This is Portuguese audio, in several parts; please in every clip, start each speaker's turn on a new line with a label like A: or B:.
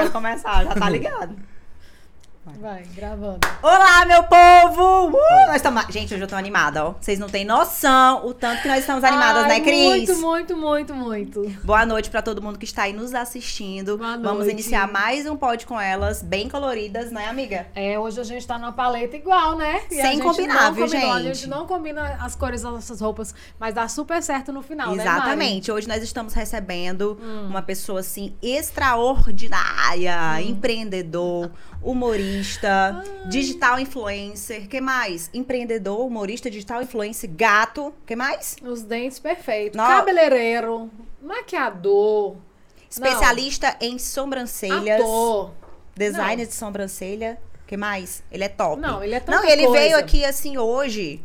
A: quero começar, já tá ligado.
B: Vai, gravando.
A: Olá, meu povo! Uh, nós estamos... Gente, hoje eu tô animada, ó. Vocês não têm noção o tanto que nós estamos animadas,
B: Ai,
A: né, Cris?
B: Muito, muito, muito, muito.
A: Boa noite pra todo mundo que está aí nos assistindo.
B: Boa
A: Vamos
B: noite.
A: iniciar mais um pod com elas, bem coloridas, né, amiga?
B: É, hoje a gente tá numa paleta igual, né? E
A: Sem
B: gente
A: combinar, viu,
B: combinou, A
A: gente?
B: gente não combina as cores das nossas roupas, mas dá super certo no final, né?
A: Exatamente. Hoje nós estamos recebendo
B: Hum.
A: uma pessoa assim extraordinária, empreendedor, humorista, digital influencer, que mais? Empreendedor, humorista, digital influencer, gato, que mais?
B: Os dentes perfeitos.
A: Não.
B: Cabeleireiro, maquiador,
A: Especialista em sobrancelhas,
B: ator.
A: designer
B: Não.
A: de sobrancelha, que mais? Ele é top.
B: Não, ele é tanta
A: Não, ele
B: coisa.
A: veio aqui assim hoje.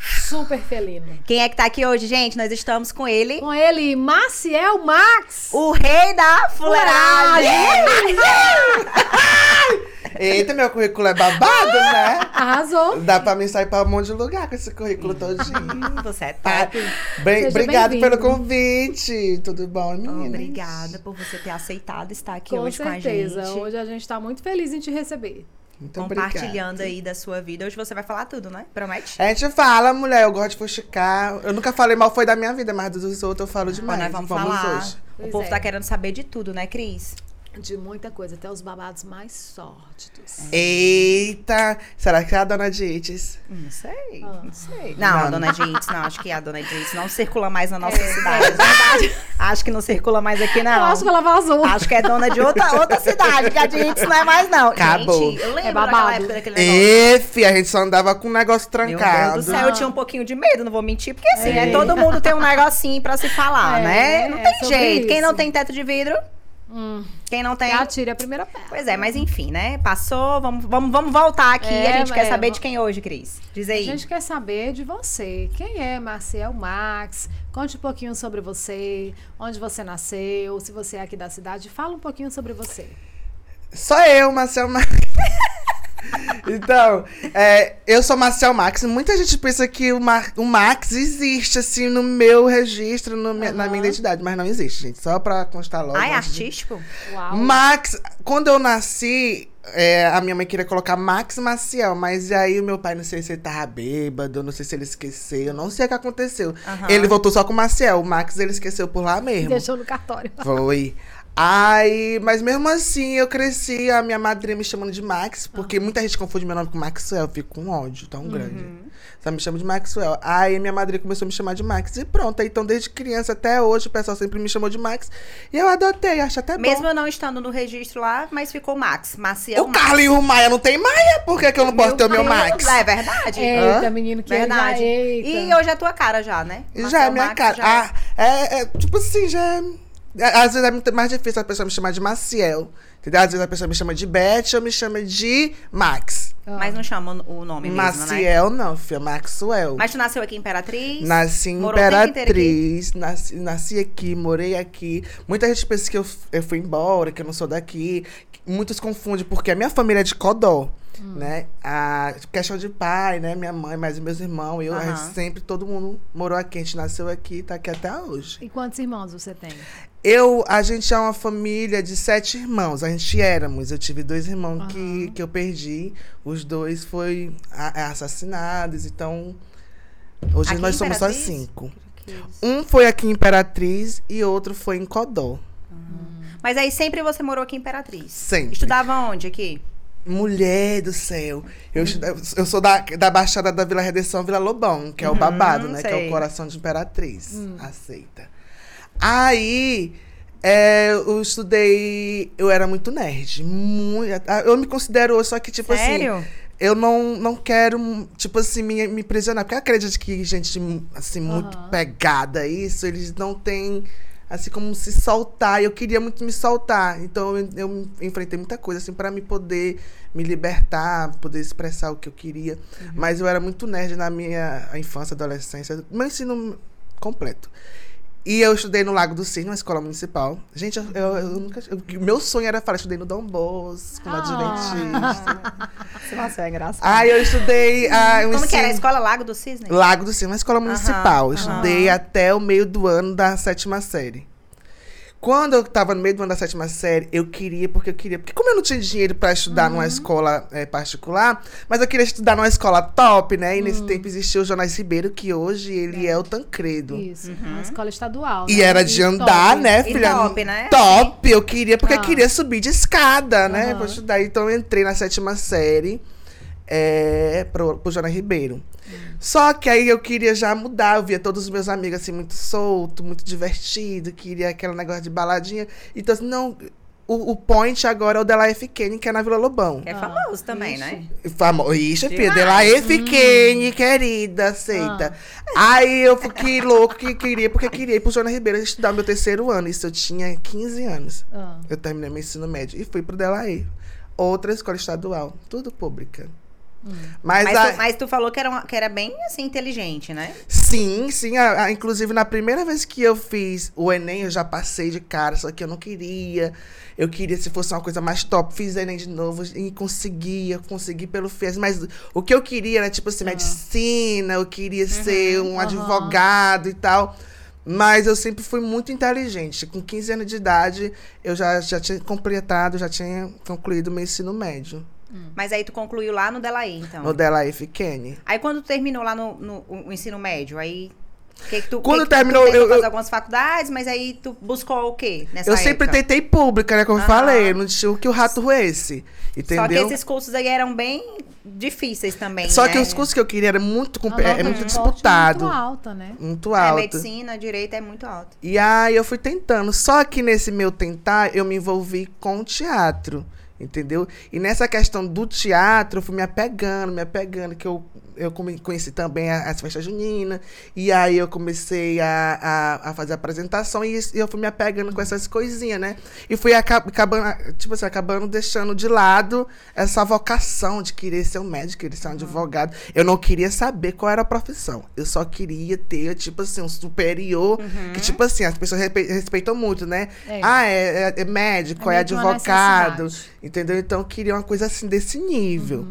B: Super felino.
A: Quem é que tá aqui hoje, gente? Nós estamos com ele,
B: Com ele, Maciel Max.
A: o rei da fuleiragem.
C: Eita, meu currículo é babado, né?
B: Arrasou.
C: Dá pra mim sair pra um monte de lugar com esse currículo todinho.
A: Você é
C: Tá?
A: top.
C: Bem, obrigado pelo convite. Tudo bom, meninas?
A: Obrigada por você ter aceitado estar aqui
B: Com
A: hoje
B: certeza.
A: com a gente.
B: Hoje a gente tá muito feliz em te receber.
C: Muito
A: compartilhando
C: obrigado.
A: aí da sua vida. Hoje você vai falar tudo, né? Promete?
C: A gente fala, mulher, eu gosto de fuxicar. Eu nunca falei mal foi da minha vida, mas dos outros eu falo
A: Bom,
C: demais.
A: nós vamos, falar.
C: hoje.
A: O
B: Pois
A: povo
B: é.
A: tá querendo saber de tudo, né, Cris?
B: De muita coisa, até os babados mais sórdidos.
C: Eita, será que é a dona Dites?
A: Não sei,
B: Ah.
A: não sei. Não, a
C: Não.
A: dona Jinx, não. Acho que a dona Jinx não circula mais na nossa
B: É,
A: cidade.
B: é verdade.
A: Acho que não circula mais aqui, não.
B: Eu acho que ela vazou.
A: Acho que é dona de outra, outra cidade, que a Jinx não é mais, não.
C: Acabou.
A: Gente, eu lembro
B: É babado.
A: daquela época daquele negócio.
C: E, fi, a gente só andava com um negócio
A: Meu
C: trancado.
A: Deus do céu, eu tinha um pouquinho de medo, não vou mentir, porque assim,
B: É.
A: né? Todo mundo tem um negocinho pra se falar,
B: É,
A: né? Não
B: é
A: tem
B: sobre
A: jeito. Quem não
B: isso.
A: tem teto de vidro,
B: Hum,
A: quem não tem.
B: atire a primeira pedra.
A: Pois é, mas enfim, né? Passou, vamos, vamos, vamos voltar aqui.
B: É,
A: a gente quer saber de quem hoje, Cris. Diz
B: A
A: aí.
B: gente quer saber de você. Quem é Marcel Max? Conte um pouquinho sobre você, onde você nasceu, se você é aqui da cidade. Fala um pouquinho sobre você.
C: Sou eu, Marcel Max. então, é, eu sou Marcel Max. Muita gente pensa que o, Mar- o Max existe, assim, no meu registro, no minha- na minha identidade. Mas não existe, gente. Só pra constar logo. Antes de-
A: artístico?
B: Uau.
C: Max, quando eu nasci, é, a minha mãe queria colocar Max Maciel, mas aí o meu pai, não sei se ele tava bêbado, não sei se ele esqueceu, não sei o que aconteceu.
A: Aham.
C: Ele voltou só com Maciel, o Max ele esqueceu por lá mesmo.
B: Deixou no cartório.
C: Foi. Aí, mas mesmo assim, eu cresci, a minha madrinha me chamando de Max, porque muita gente confunde meu nome com Maxwell, eu fico com um ódio tão grande. Só me chama de Maxwell. Aí minha madrinha começou a me chamar de Max e pronto. Então, desde criança até hoje, o pessoal sempre me chamou de Max. E eu adotei, acho até
A: Mesmo
C: bom.
A: eu não estando no registro lá, mas ficou Max. Maciel
C: O Carlinhos Maia não tem Maia? Por que, que eu não posso ter o meu. Max?
A: É verdade.
B: Eita,
C: Hã?
B: menino, que
A: Verdade.
B: Já, eita.
A: E hoje é a tua cara já, né?
C: Já é minha
A: Max
C: cara.
A: já
C: Ah, é, é, tipo assim, já é. É, Às vezes é muito mais difícil a pessoa me chamar de Maciel. Entendeu? Às vezes a pessoa me chama de Beth ou me chama de Max.
B: Ah.
A: Mas não chama o nome mesmo, né?
C: Maciel não, filha, Maxwell.
A: Mas tu nasceu aqui em Imperatriz?
C: Nasci em? Imperatriz, nasci, nasci aqui, morei aqui. Muita gente pensa que eu, eu fui embora, que eu não sou daqui. Muitos confundem, porque a minha família é de Codó,
A: Hum.
C: né? A questão de pai, né? Minha mãe, mais meus irmãos, eu, a gente
A: Aham.
C: sempre, todo mundo morou aqui. A gente nasceu aqui, tá aqui até hoje.
B: E quantos irmãos você tem?
C: Eu, a gente é uma família de sete irmãos. A gente éramos. Eu tive dois irmãos que,
B: Aham.
C: que eu perdi. Os dois foram assassinados. Então, hoje
A: Aqui
C: nós somos só cinco.
A: Que isso.
C: Um foi aqui em Imperatriz e outro foi em Codó.
A: Mas aí sempre você morou aqui em Imperatriz?
C: Sempre.
A: Estudava onde aqui?
C: Mulher do céu. Eu, eu sou da, da Baixada da Vila Redenção, Vila Lobão, que é o
A: Uhum,
C: babado, né? Que é
A: sei.
C: o coração de Imperatriz. Aceita. Aí, é, eu estudei. Eu era muito nerd. Muito, eu me considero hoje, só que, tipo assim.
A: Sério?
C: eu não, não quero, tipo assim, me, me prisionar. Porque eu acredito que gente, assim, muito
B: Aham.
C: pegada a isso, eles não têm, assim, como se soltar. Eu queria muito me soltar. Então, eu, eu enfrentei muita coisa, assim, para me poder me libertar, poder expressar o que eu queria. Mas eu era muito nerd na minha infância, adolescência, meu ensino completo. E eu estudei no Lago do Cisne, uma escola municipal. Gente, eu, eu- eu nunca. eu- meu sonho era falar, eu estudei no Dom Bosco, no Adventista.
A: Nossa, é engraçado.
C: Aí eu estudei. Ah, eu
A: Como que era? A
C: ensino-
A: escola Lago do Cisne?
C: Lago do Cisne, uma escola municipal. Eu
A: aham.
C: estudei até o meio do ano da sétima série. Quando eu tava no meio do ano da sétima série, eu queria, porque eu queria. Porque como eu não tinha dinheiro pra estudar numa escola eh, particular, mas eu queria estudar numa escola top, né? E nesse tempo existia o Jonas Ribeiro, que hoje ele é, o Tancredo.
B: Isso, uma escola estadual.
C: E
B: né?
C: era de andar,
B: top.
C: né,
A: E
C: filha?
A: top, né?
C: Top, eu queria, porque
B: Ah.
C: eu queria subir de escada, né? Pra estudar. Então eu entrei na sétima série é, pro, pro Jonas Ribeiro. Só que aí eu queria já mudar, eu via todos os meus amigos assim, muito solto, muito divertido, queria aquele negócio de baladinha. Então, assim, não. O, o point agora é o Dela F. Kenny, que é na Vila Lobão.
A: É famoso também, né?
C: Famo... Ixi, filha. Dela F. Kenny, querida, aceita. Aí eu fiquei louco que queria, porque eu queria ir pro Jonas Ribeiro estudar meu terceiro ano. Isso eu tinha 15 anos.
B: Ah.
C: Eu terminei meu ensino médio e fui pro Delaí. Outra escola estadual, tudo pública. Mas,
A: Mas,
C: a-
A: tu, mas tu falou que era, uma- que era bem, assim, inteligente, né?
C: sim, sim. a- a- inclusive, na primeira vez que eu fiz o Enem, eu já passei de cara, só que eu não queria. Eu queria se fosse uma coisa mais top. Fiz Enem de novo e conseguia, consegui pelo FIES. Mas o que eu queria era, tipo assim, medicina, eu queria ser um
B: aham.
C: advogado e tal. Mas eu sempre fui muito inteligente. Com 15 anos de idade, eu já, já tinha completado, já tinha concluído meu ensino médio.
A: Mas aí tu concluiu lá no Delaí, então.
C: No Dela F. Kenny.
A: Aí quando tu terminou lá no, no- o ensino médio, aí... Que que tu,
C: Quando
A: que
C: terminou,
A: tu
C: eu-
A: fazer
C: eu-
A: algumas faculdades, mas aí tu buscou o quê nessa
C: eu sempre
A: época?
C: tentei pública, né? Como eu falei, não tinha o que o rato roesse. Entendeu?
A: Só que esses cursos aí eram bem difíceis também,
C: Só
A: né?
C: que os cursos que eu queria eram muito, é
B: de
C: muito disputado.
B: Muito alta, né?
C: Muito
A: É,
C: alto.
A: medicina, direito é muito alto.
C: E aí eu fui tentando. Só que nesse meu tentar, eu me envolvi com o teatro. Entendeu? E nessa questão do teatro, eu fui me apegando, me apegando, que eu, eu conheci também as festas juninas. E aí eu comecei a, a, a fazer apresentação e e eu fui me apegando com essas coisinhas, né? E fui aca- acabando, tipo assim, acabando deixando de lado essa vocação de querer ser um médico, querer ser um advogado. Eu não queria saber qual era a profissão. Eu só queria ter, tipo assim, um superior. Que, tipo assim, as pessoas respe- respeitam muito, né?
B: É.
C: Ah, é, é- é médico,
B: É
C: é, advogado. Entendeu? Então eu queria uma coisa assim desse nível.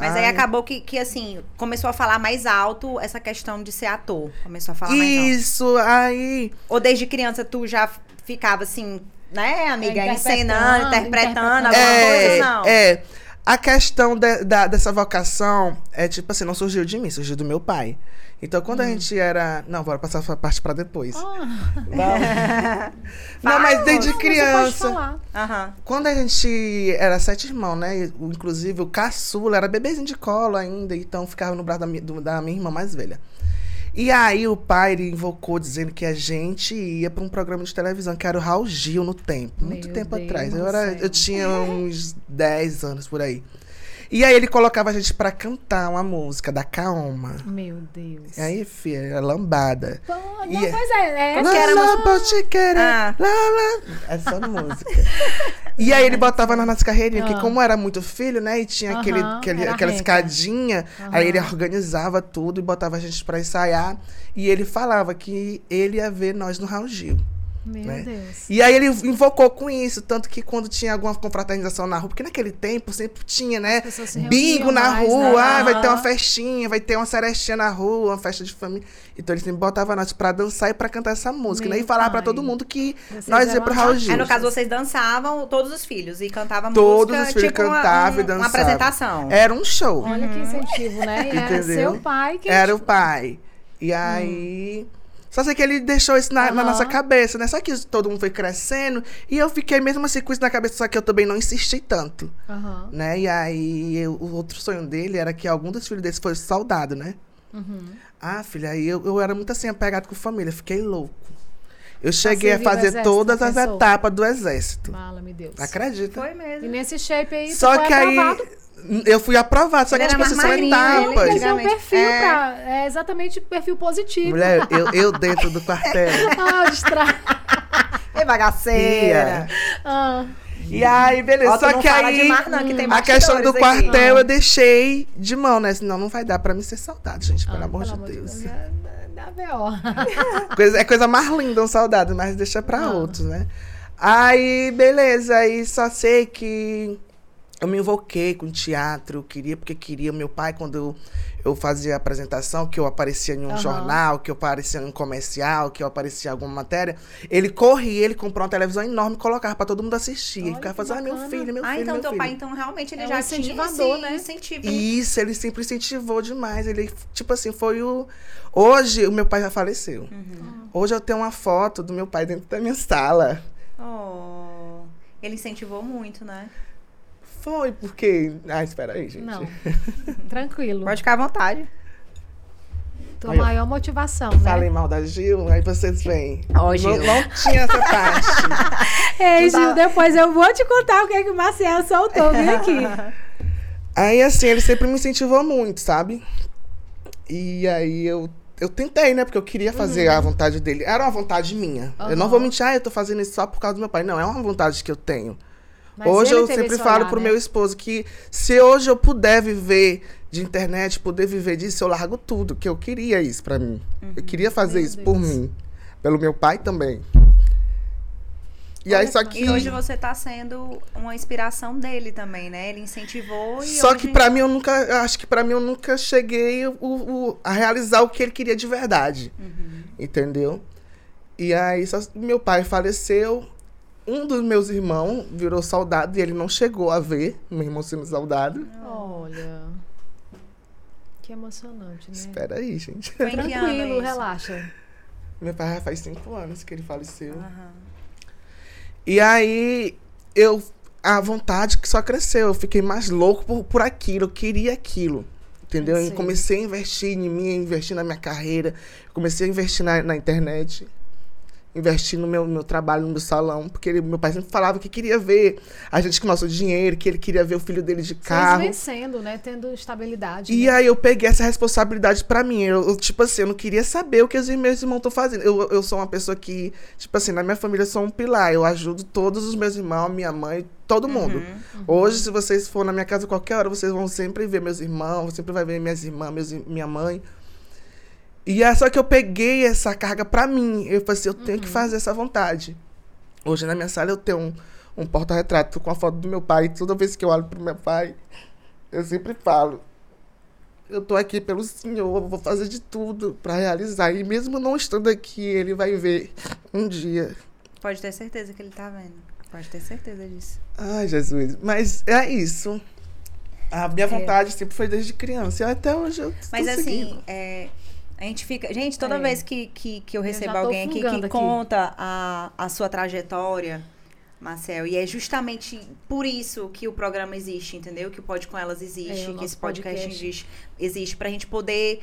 A: Mas aí
C: Ai.
A: acabou que, que, assim, começou a falar mais alto essa questão de ser ator. Começou a falar mais alto.
C: Isso, aí.
A: Ou desde criança tu já ficava assim, né, amiga,
B: É,
A: encenando,
B: interpretando
A: interpretando. alguma
C: É,
A: coisa, não?
C: é. A questão de- da- dessa vocação é tipo assim, não surgiu de mim, surgiu do meu pai. Então, quando a
A: Hum.
C: gente era. Não, bora passar essa parte pra depois.
B: Ah,
C: Não, mas desde
B: não, você pode
C: criança.
B: falar.
A: Aham.
C: Quando a gente era sete irmãos, né? Inclusive o caçula era bebezinho de colo ainda, então ficava no braço da, mi- do- da minha irmã mais velha. E aí o pai ele invocou dizendo que a gente ia para um programa de televisão, que era o Raul Gil no tempo, muito
B: Meu
C: tempo
B: Deus
C: atrás. Eu, era, eu tinha uns 10 anos por aí. E aí ele colocava a gente para cantar uma música da Kaoma.
B: Meu Deus.
C: E aí, filha, era lambada.
B: Pô,
C: E
B: não,
C: é-
B: pois é, é.
A: Como que era
C: Lá,
A: música?
C: querer,
A: Ah.
C: lá, lá. Essa música. E aí ele botava nas carreirinhas,
B: Ah.
C: que como era muito filho, né? E tinha aquele, aquele- aquela escadinha, aí ele organizava tudo e botava a gente pra ensaiar. E ele falava que ele ia ver nós no Raul Gil.
B: Meu
C: né?
B: Deus.
C: E aí ele invocou com isso, tanto que quando tinha alguma confraternização na rua, porque naquele tempo sempre tinha, né? Bingo na
B: mais,
C: rua,
B: né?
C: ah, vai ter uma festinha, vai ter uma cerestinha na rua, uma festa de família. Então ele sempre botava nós pra dançar e pra cantar essa música, né? E falar pra
B: pai.
C: todo mundo que
B: Vocês
C: nós ia pro Raul. Gil.
A: Aí, no caso, vocês dançavam, todos os filhos, e cantavam
C: Todos
A: música,
C: os filhos
A: tipo uma-
C: cantavam e
A: um-
C: dançavam.
A: Uma apresentação.
C: Era um show.
B: Olha que incentivo, né? E era seu pai que.
C: Era o pai. E aí. Só sei que ele deixou isso na, na
B: Aham.
C: nossa cabeça, né? Só que todo mundo foi crescendo. E eu fiquei mesmo assim com isso na cabeça, só que eu também não insisti tanto.
B: Aham.
C: Né? E aí eu- o outro sonho dele era que algum dos filhos dele fosse soldado, né?
B: Uhum.
C: Ah, filha, aí eu, eu era muito assim, apegado com família, fiquei louco. Eu cheguei a fazer
B: exército,
C: todas as
B: pensou?
C: etapas do exército.
B: Fala-me Deus.
C: Acredita?
A: Foi
B: E
A: mesmo.
B: nesse shape aí,
C: Só
B: foi
C: que aí
B: aprovado.
C: Eu fui aprovado, só que tipo assim, são etapas.
B: mas é um perfil
A: É.
B: pra. É exatamente perfil positivo.
C: Mulher, eu, eu dentro do quartel.
B: Ah, distra...
A: Ei, bagaceira.
B: ah,
C: E aí, beleza.
A: Ó,
C: Só que aí.
A: mar, não, que tem
C: a questão do
A: bastidores aqui.
C: quartel eu deixei de mão, né? Senão não vai dar pra mim ser soldado, gente, pelo
B: ah,
C: amor
B: pelo
C: de Deus.
B: Deus. dá B.O.
C: Coisa, é coisa mais linda, um saudade, mas deixa pra
B: Ah.
C: outros, né? Aí, beleza, aí só sei que eu me invoquei com teatro, eu queria porque queria. Meu pai, quando eu, eu fazia apresentação, que eu aparecia em um
B: Aham.
C: jornal, que eu aparecia em um comercial, que eu aparecia em alguma matéria, ele corria, ele comprou uma televisão enorme e colocava pra todo mundo assistir.
B: Olha
C: e ficava fazendo, ah, meu filho, meu
A: ah,
C: filho,
A: então
C: meu
A: teu
C: filho.
A: pai, então, realmente, ele
B: É um
A: já tinha
B: incentivador,
A: esse
B: né?
A: incentivo.
C: Isso, ele sempre incentivou demais. Ele, tipo assim, foi o. Hoje, o meu pai já faleceu.
A: Uhum.
C: Hoje eu tenho uma foto do meu pai dentro da minha sala.
A: Oh, ele incentivou muito, né?
C: Foi porque. Ah, espera aí, gente.
B: Não. Tranquilo.
A: Pode ficar à vontade.
B: Tua
C: Aí,
B: maior motivação, né?
C: Falei mal da Gil, aí vocês vêm.
A: Ó, Gil.
C: Não, não tinha essa parte.
B: Ei,
A: tá-
B: Gil, depois eu vou te contar o que, é que o Marcel soltou. Vem aqui.
C: aí, assim, ele sempre me incentivou muito, sabe? E aí eu. Eu tentei, né? Porque eu queria fazer a vontade dele. Era uma vontade minha. Eu não vou mentir, ah, eu tô fazendo isso só por causa do meu pai. Não, é uma vontade que eu tenho.
B: Mas
C: hoje eu sempre falo
B: olhar,
C: pro
B: né?
C: meu esposo que se hoje eu puder viver de internet, poder viver disso, eu largo tudo, que eu queria isso pra mim. Eu queria fazer
B: Meu
C: isso por
B: Deus.
C: mim, pelo meu pai também. E aí só que
A: E hoje você tá sendo uma inspiração dele também, né? Ele incentivou e
C: só
A: hoje...
C: que pra mim eu nunca, acho que pra mim eu nunca cheguei o, o- a realizar o que ele queria de verdade.
A: Uhum.
C: Entendeu? E aí só, meu pai faleceu, um dos meus irmãos virou soldado e ele não chegou a ver meu irmão sendo soldado.
B: Olha. Que emocionante, né?
C: Espera aí, gente.
A: Foi
B: Tranquilo, relaxa.
C: Meu pai já faz cinco anos que ele faleceu.
A: Aham.
C: E aí, eu. A vontade que só cresceu. Eu fiquei mais louco por, por aquilo. Eu queria aquilo. Entendeu? Eu comecei a investir em mim, a investir na minha carreira. Comecei a investir na, na internet. Investir no meu, meu trabalho, no meu salão. Porque ele- meu pai sempre falava que queria ver a gente com nosso dinheiro, que ele queria ver o filho dele de
B: Vocês
C: carro.
B: vencendo, né? Tendo estabilidade.
C: E
B: né?
C: aí eu peguei essa responsabilidade pra mim. Eu, eu, tipo assim, eu não queria saber o que os meus irmãos estão fazendo. Eu, eu sou uma pessoa que, tipo assim, na minha família eu sou um pilar. Eu ajudo todos os meus irmãos, minha mãe, todo mundo.
A: Uhum.
C: Hoje, se vocês for na minha casa qualquer hora, vocês vão sempre ver meus irmãos, sempre vai ver minhas irmãs, meus, minha mãe. E é só que eu peguei essa carga pra mim. Eu falei assim, eu tenho que fazer essa vontade. Hoje na minha sala eu tenho um, um porta-retrato com a foto do meu pai. Toda vez que eu olho pro meu pai, eu sempre falo. Eu tô aqui pelo Senhor, eu vou fazer de tudo pra realizar. E mesmo não estando aqui, ele vai ver um dia.
A: Pode ter certeza que ele tá vendo. Pode ter certeza disso.
C: Ai, Jesus. Mas é isso. A minha
B: É.
C: vontade sempre foi desde criança. E até hoje eu
A: Mas assim, é, a gente fica. Gente, toda
B: É.
A: vez que, que, que eu recebo
B: tô
A: alguém aqui que
B: aqui.
A: conta a, a sua trajetória, Marcel, e é justamente por isso que o programa existe, entendeu? Que o Pode Com Elas
B: É,
A: existe,
B: o
A: que esse podcast,
B: podcast.
A: existe, existe pra gente poder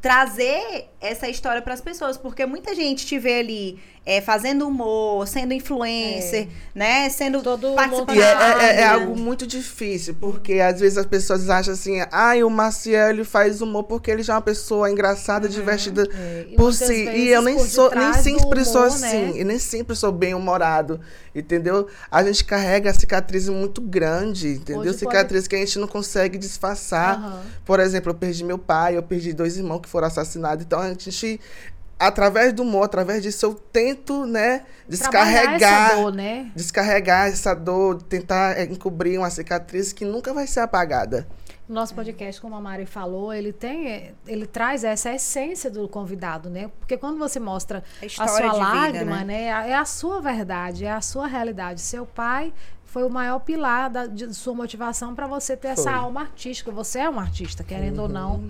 A: trazer essa história pras pessoas, porque muita gente te vê ali é, fazendo humor, sendo influencer, né? Sendo
B: Todo
A: participando
C: E é, é- é- é algo muito difícil, porque às vezes as pessoas acham assim, ai, o Maciel ele faz humor porque ele já é uma pessoa engraçada, divertida
B: É,
C: por si. E eu nem sou, nem sempre sou
B: humor,
C: assim,
B: né?
C: e nem sempre sou bem humorado, entendeu? A gente carrega cicatriz muito grande, entendeu?
B: Hoje pode-
C: Cicatriz que a gente não consegue disfarçar.
B: Aham.
C: Por exemplo, eu perdi meu pai, eu perdi dois irmãos que foram assassinados. Então a gente, através do humor, através disso, eu tento, né,
B: Trabalhar
C: descarregar.
B: essa dor, né?
C: Descarregar essa dor, tentar é, encobrir uma cicatriz que nunca vai ser apagada.
B: O nosso podcast, como a Mari falou, ele tem, é, ele traz essa essência do convidado, né? Porque quando você mostra
A: A
B: a sua
A: de vida,
B: lágrima,
A: né?
B: né? É a sua verdade, é a sua realidade. Seu pai foi o maior pilar da, de sua motivação para você ter essa
C: Foi.
B: alma artística. Você é um artista, querendo ou não.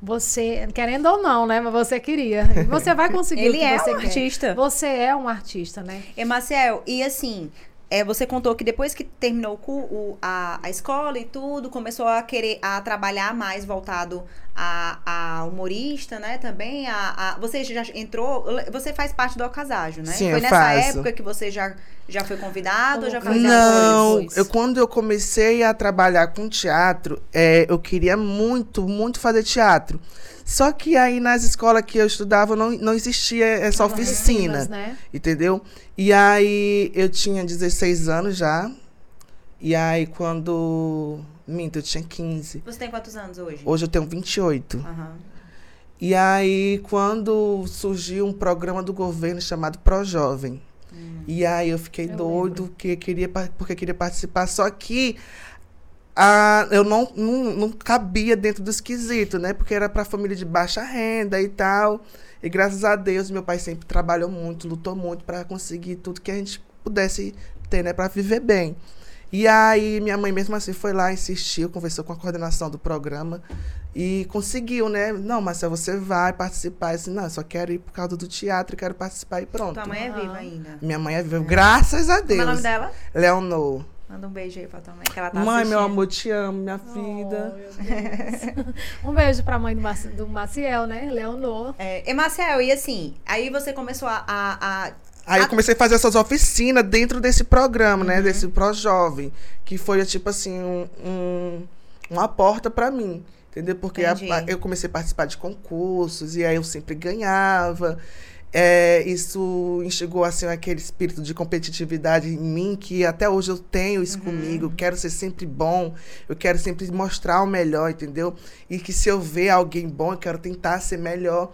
B: Você, querendo ou não, né? Mas você queria. E você vai conseguir o
A: Ele
B: que
A: é
B: você
A: um
B: quer.
A: artista.
B: Você é um artista, né?
A: E Marcel, e assim, é, você contou que depois que terminou o o- a, a escola e tudo, começou a querer a trabalhar mais voltado a, a humorista, né? Também a, a- você já entrou, você faz parte do Alcaságio, né?
C: Sim,
A: foi nessa
C: faço.
A: época que você já, já foi convidado ou já fazia
C: Não, eu, quando eu comecei a trabalhar com teatro, é, eu queria muito, muito fazer teatro. Só que aí nas escolas que eu estudava não, não existia essa
B: As
C: oficina.
B: oficinas, né?
C: Entendeu? E aí eu tinha 16 anos já. E aí quando. Minto, eu tinha 15.
A: Você tem quantos anos hoje?
C: Hoje eu tenho 28.
A: Aham.
C: E aí, quando surgiu um programa do governo chamado Pro Jovem. E aí eu fiquei
B: Eu
C: doido que queria, porque queria participar. Só que ah, eu não, não, não cabia dentro do esquisito, né? Porque era para família de baixa renda e tal. E graças a Deus, meu pai sempre trabalhou muito, lutou muito para conseguir tudo que a gente pudesse ter, né? Para viver bem. E aí, minha mãe, mesmo assim, foi lá, insistiu, conversou com a coordenação do programa e conseguiu, né? Não, Marcelo, você vai participar. Eu disse, não, eu só quero ir por causa do teatro, quero participar e pronto.
A: Tua mãe é viva ainda.
C: Minha mãe é viva, graças a
A: Como é o nome
C: Deus.
A: dela?
C: Leonor.
A: Manda um beijo aí pra tua mãe, que ela tá
C: mãe, meu
A: assistindo.
C: amor, te amo, minha vida.
B: Oh, meu Deus. um beijo pra mãe do, Maci- do Maciel, né? Leonor.
A: É, e Marcel, e assim, aí você começou a... a, a-
C: Aí eu comecei a fazer essas oficinas dentro desse programa,
A: Uhum.
C: né? Desse Pro Jovem. Que foi, tipo assim, um, um- uma porta pra mim. Entendeu? Porque a- a- eu comecei a participar de concursos e aí eu sempre ganhava. É, isso enxergou assim aquele espírito de competitividade em mim que até hoje eu tenho isso
A: Uhum.
C: comigo. Eu quero ser sempre bom, eu quero sempre mostrar o melhor, entendeu? E que se eu ver alguém bom, eu quero tentar ser melhor.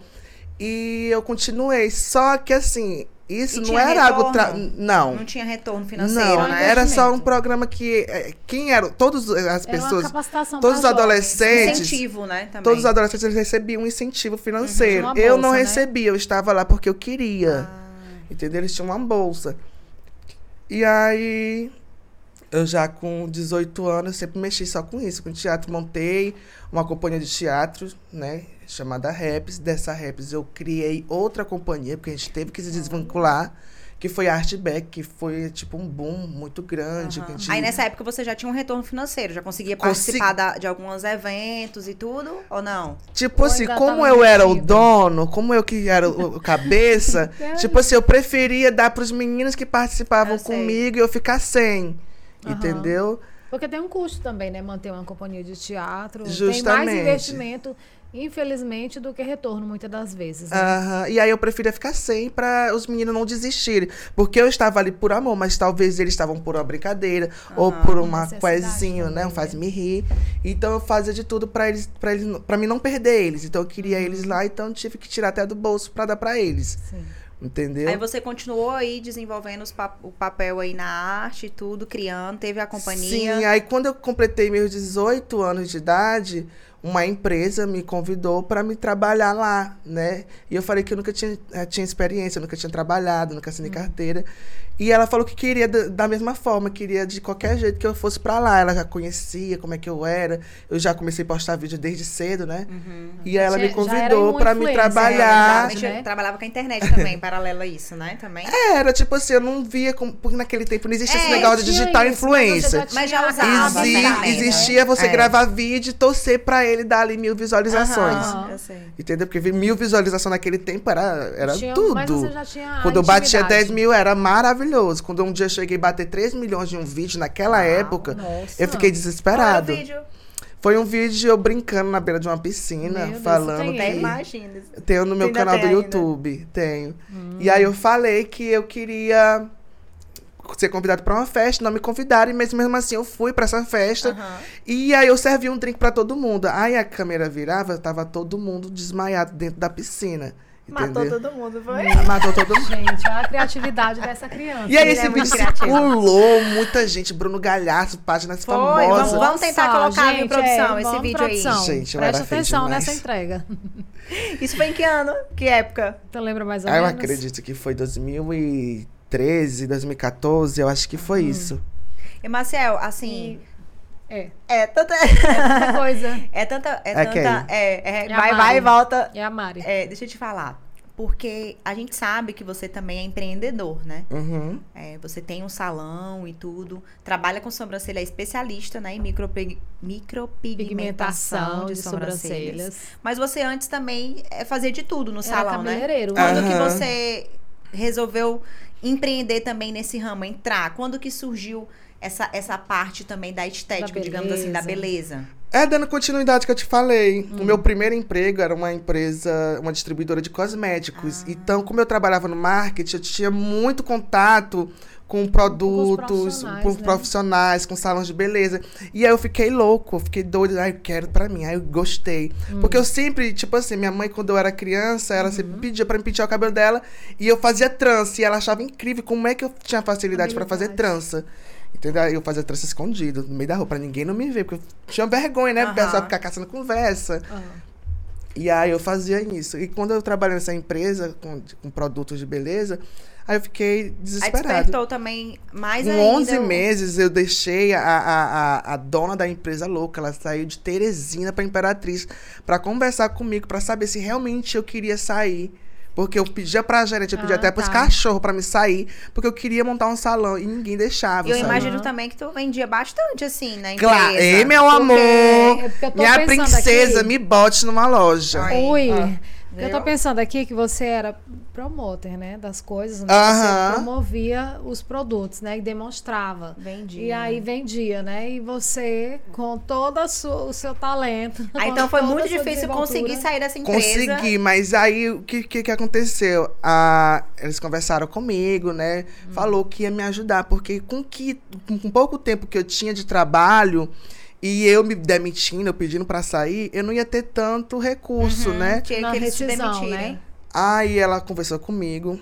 C: E eu continuei. Só que assim, isso
A: E
C: não era algo. tra-
A: retorno?
C: Não.
A: Não tinha retorno financeiro,
C: Não,
A: né?
C: era só um programa que. eh, Quem eram? Todas as
B: Era uma
C: pessoas.
B: capacitação
C: Todos os adolescentes.
A: Incentivo, né? Também.
C: Todos os adolescentes eles recebiam um incentivo financeiro.
B: Uma
C: eu
B: bolsa,
C: não
B: né?
C: recebia, eu estava lá porque eu queria.
A: Ah,
C: Entendeu? Eles tinham uma bolsa. E aí, eu já com 18 anos, sempre mexi só com isso, com teatro. Montei uma companhia de teatro, né? Chamada Raps. Dessa Raps eu criei outra companhia, porque a gente teve que se desvincular, que foi a Artback, que foi tipo um boom muito grande. a gente-
A: Aí nessa época você já tinha um retorno financeiro, já conseguia
C: Consegui-
A: participar da- de alguns eventos e tudo, ou não?
C: Tipo
B: Ou
C: assim, como eu era o dono, como eu que era o, o cabeça, tipo assim, eu preferia dar pros meninos que participavam
A: Eu sei.
C: comigo e eu ficar sem.
B: Aham.
C: Entendeu?
B: Porque tem um custo também, né? Manter uma companhia de teatro. Tem
C: Justamente.
B: mais investimento, infelizmente, do que retorno, muitas das vezes. Né?
C: Aham. E aí eu preferia ficar sem pra os meninos não desistirem. Porque eu estava ali por amor, mas talvez eles estavam por uma brincadeira ou
A: Aham.
C: por uma coisinha, né? Um faz
B: né?
C: rir. Então eu fazia de tudo pra eles, para eles, para mim não perder eles. Então eu queria
A: Uhum.
C: eles lá, então tive que tirar até do bolso pra dar pra eles.
B: Sim.
C: Entendeu?
A: Aí você continuou aí desenvolvendo pa- o papel aí na arte e tudo, criando, teve a companhia.
C: Sim, aí quando eu completei meus 18 anos de idade, uma empresa me convidou para me trabalhar lá, né? E eu falei que eu nunca tinha, eh, tinha experiência, eu nunca tinha trabalhado, nunca assinei carteira. E ela falou que queria da, da mesma forma, queria de qualquer jeito que eu fosse para lá. Ela já conhecia como é que eu era. Eu já comecei a postar vídeo desde cedo, né? E aí ela
B: Já-
C: me
B: já
C: convidou para me
B: né?
C: trabalhar.
B: Né?
A: eu trabalhava com a internet também, paralelo a isso, né? Também.
C: É, Era tipo assim, eu não via como, porque naquele tempo não existia esse
A: É,
C: negócio de digital
B: isso, mas
C: influencer.
A: Mas já
B: tinha
A: usava,
B: a
C: Exi-
A: ferramenta,
C: existia você
A: É.
C: gravar vídeo e torcer pra ele dar ali mil visualizações.
A: Sei.
C: Entendeu? Porque mil visualizações naquele tempo era, era
B: Tinha-
C: tudo.
B: Mas você já tinha a
C: Quando eu batia
B: intimidade.
C: 10 mil era maravilhoso. Quando um dia eu cheguei a bater 3 milhões de um vídeo naquela época,
B: Nossa.
C: eu fiquei
A: Qual
C: desesperado.
A: era o vídeo?
C: Foi um vídeo eu brincando na beira de uma piscina,
B: Meu Deus,
C: falando
B: tem
C: que.
A: Imagina.
C: Tenho no meu
A: Ainda
C: canal do
A: ainda?
C: YouTube. Tenho. E aí eu falei que eu queria ser convidado pra uma festa, não me convidaram, mas mesmo assim eu fui pra essa festa. E aí eu servi um drink pra todo mundo. Aí a câmera virava, tava todo mundo desmaiado dentro da piscina.
A: Matou
C: entendeu?
A: todo mundo, foi?
C: Matou todo mundo.
B: Gente, olha a criatividade dessa criança.
C: E aí esse
A: é
C: vídeo
A: criativo.
C: circulou, muita gente, Bruno Galhaço, páginas
A: Foi, vamos,
C: famosas.
A: vamos tentar
B: Nossa,
A: colocar em
B: gente,
A: produção
B: é,
A: esse vídeo aí.
B: produção.
C: Gente, eu
B: Presta atenção
C: demais.
B: nessa entrega.
A: Isso foi em que ano? Que época?
B: Tu lembra mais ou
C: Ah, eu
B: menos?
C: acredito que foi 2013, 2014, eu acho que foi
B: Hum.
C: isso.
A: E Marcel, assim,
B: É,
A: é tanta.
B: outra coisa.
A: É tanta. É
C: É
A: tanta. É, é,
B: É
A: vai, vai e volta.
B: É a Mari.
A: É, deixa eu te falar. Porque a gente sabe que você também é empreendedor, né?
C: Uhum.
A: É, você tem um salão e tudo. Trabalha com sobrancelha, é especialista né, em micropi- micropigmentação
B: Pigmentação
A: de,
B: de
A: sobrancelhas.
B: sobrancelhas.
A: Mas você antes também é, fazia de tudo no
B: Era
A: salão, né? Quando que
C: Aham.
A: você resolveu empreender também nesse ramo, entrar? Quando que surgiu essa, essa parte também da estética,
B: Da
A: digamos assim, da
B: beleza.
C: É dando continuidade que eu te falei. O meu primeiro emprego era uma empresa, uma distribuidora de cosméticos. Então, como eu trabalhava no marketing, eu tinha muito contato com produtos,
B: profissionais,
C: com
B: né?
C: profissionais, com salões de beleza. E aí eu fiquei louco, eu fiquei doido. Ai, eu quero pra mim. Aí eu gostei.
B: Hum.
C: Porque eu sempre, tipo assim, minha mãe, quando eu era criança, ela sempre
B: Uhum.
C: pedia pra me pentear o cabelo dela. E eu fazia trança. E ela achava incrível como é que eu tinha facilidade pra fazer trança. Entendeu? Aí Eu fazia trança escondido, no meio da rua, pra ninguém não me ver. Porque eu tinha vergonha, né?
A: Aham.
C: pessoal ficar caçando conversa.
B: Ah,
C: E aí eu fazia isso. E quando eu trabalhei nessa empresa com, com produtos de beleza, aí eu fiquei
A: Aí
C: desesperado.
A: despertou também mais
C: Com
A: ainda.
C: 11
A: o-
C: meses eu deixei a, a, a, a dona da empresa louca. Ela saiu de Teresina pra Imperatriz pra conversar comigo, pra saber se realmente eu queria sair. Porque eu pedia pra gerente, eu pedia
B: Ah,
C: até pros
B: tá.
C: cachorros pra me sair, porque eu queria montar um salão e ninguém deixava.
A: E eu
C: sabe?
A: imagino também que tu vendia bastante, assim, na empresa.
C: Claro, ei, meu amor,
B: é porque
C: minha princesa,
B: aqui-
C: me bote numa loja.
B: Ui.
C: Ah.
B: Eu tô
A: Viu?
B: pensando aqui que você era promoter, né? Das coisas, né?
C: Aham.
B: Você promovia os produtos, né? E demonstrava.
A: Vendia.
B: E aí vendia, né? E você, com todo a sua- o seu talento.
A: Ah, então foi muito difícil conseguir sair dessa empresa.
C: Consegui, mas aí o que, que, que aconteceu? Ah, eles conversaram comigo, né?
A: Hum.
C: Falou que ia me ajudar, porque com, que, com pouco tempo que eu tinha de trabalho e eu me demitindo, eu pedindo pra sair, eu não ia ter tanto recurso, né?
A: Tinha
B: Na
A: que eles te
B: rescisão,
A: demitirem.
B: né?
C: Aí ela conversou comigo,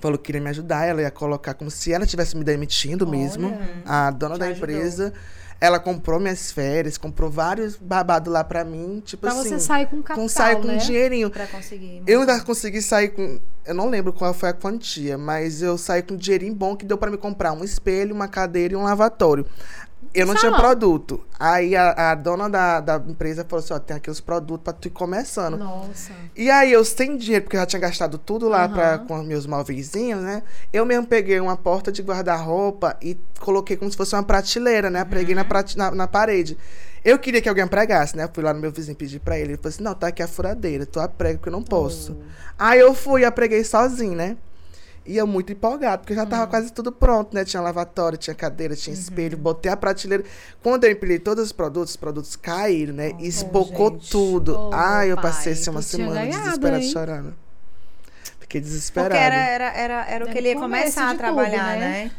C: falou que queria me ajudar, ela ia colocar como se ela estivesse me demitindo mesmo, a dona da
A: ajudou.
C: empresa. Ela comprou minhas férias, comprou vários babados lá pra mim, tipo
B: Pra
C: assim.
B: você sair com capital,
C: com sair com
B: né?
C: dinheirinho.
A: Pra conseguir.
C: Eu ainda consegui sair com. Eu não lembro qual foi a quantia, mas eu saí com um dinheirinho bom que deu pra me comprar um espelho, uma cadeira e um lavatório. Eu não tinha
B: Salão.
C: produto. Aí a, a dona da, da empresa falou assim: ó, tem aqui os produtos pra tu ir começando.
B: Nossa.
C: E aí eu sem dinheiro, porque eu já tinha gastado tudo lá pra,
B: Aham.
C: com os meus móveizinhos, né? Eu mesmo peguei uma porta de guarda-roupa e coloquei como se fosse uma prateleira, né? Preguei na, prate- na, na parede. Eu queria que alguém pregasse, né? Fui lá no meu vizinho pedir pra ele. Ele falou assim: não, tá aqui a furadeira, tu aprega porque eu não posso. Aí eu fui e apreguei sozinho, né? E eu muito empolgado, porque já tava quase tudo pronto, né? Tinha lavatório, tinha cadeira, tinha espelho, botei a prateleira. Quando eu empilhei todos os produtos, os produtos caíram, né? E espocou
B: gente.
C: tudo.
B: Oh,
C: Ai, eu passei assim, uma semana
B: ganhado,
C: desesperada,
B: hein?
C: chorando. Fiquei desesperada.
A: Porque era, era, era, era o que ele ia começar a trabalhar,
B: tudo, né?
A: né?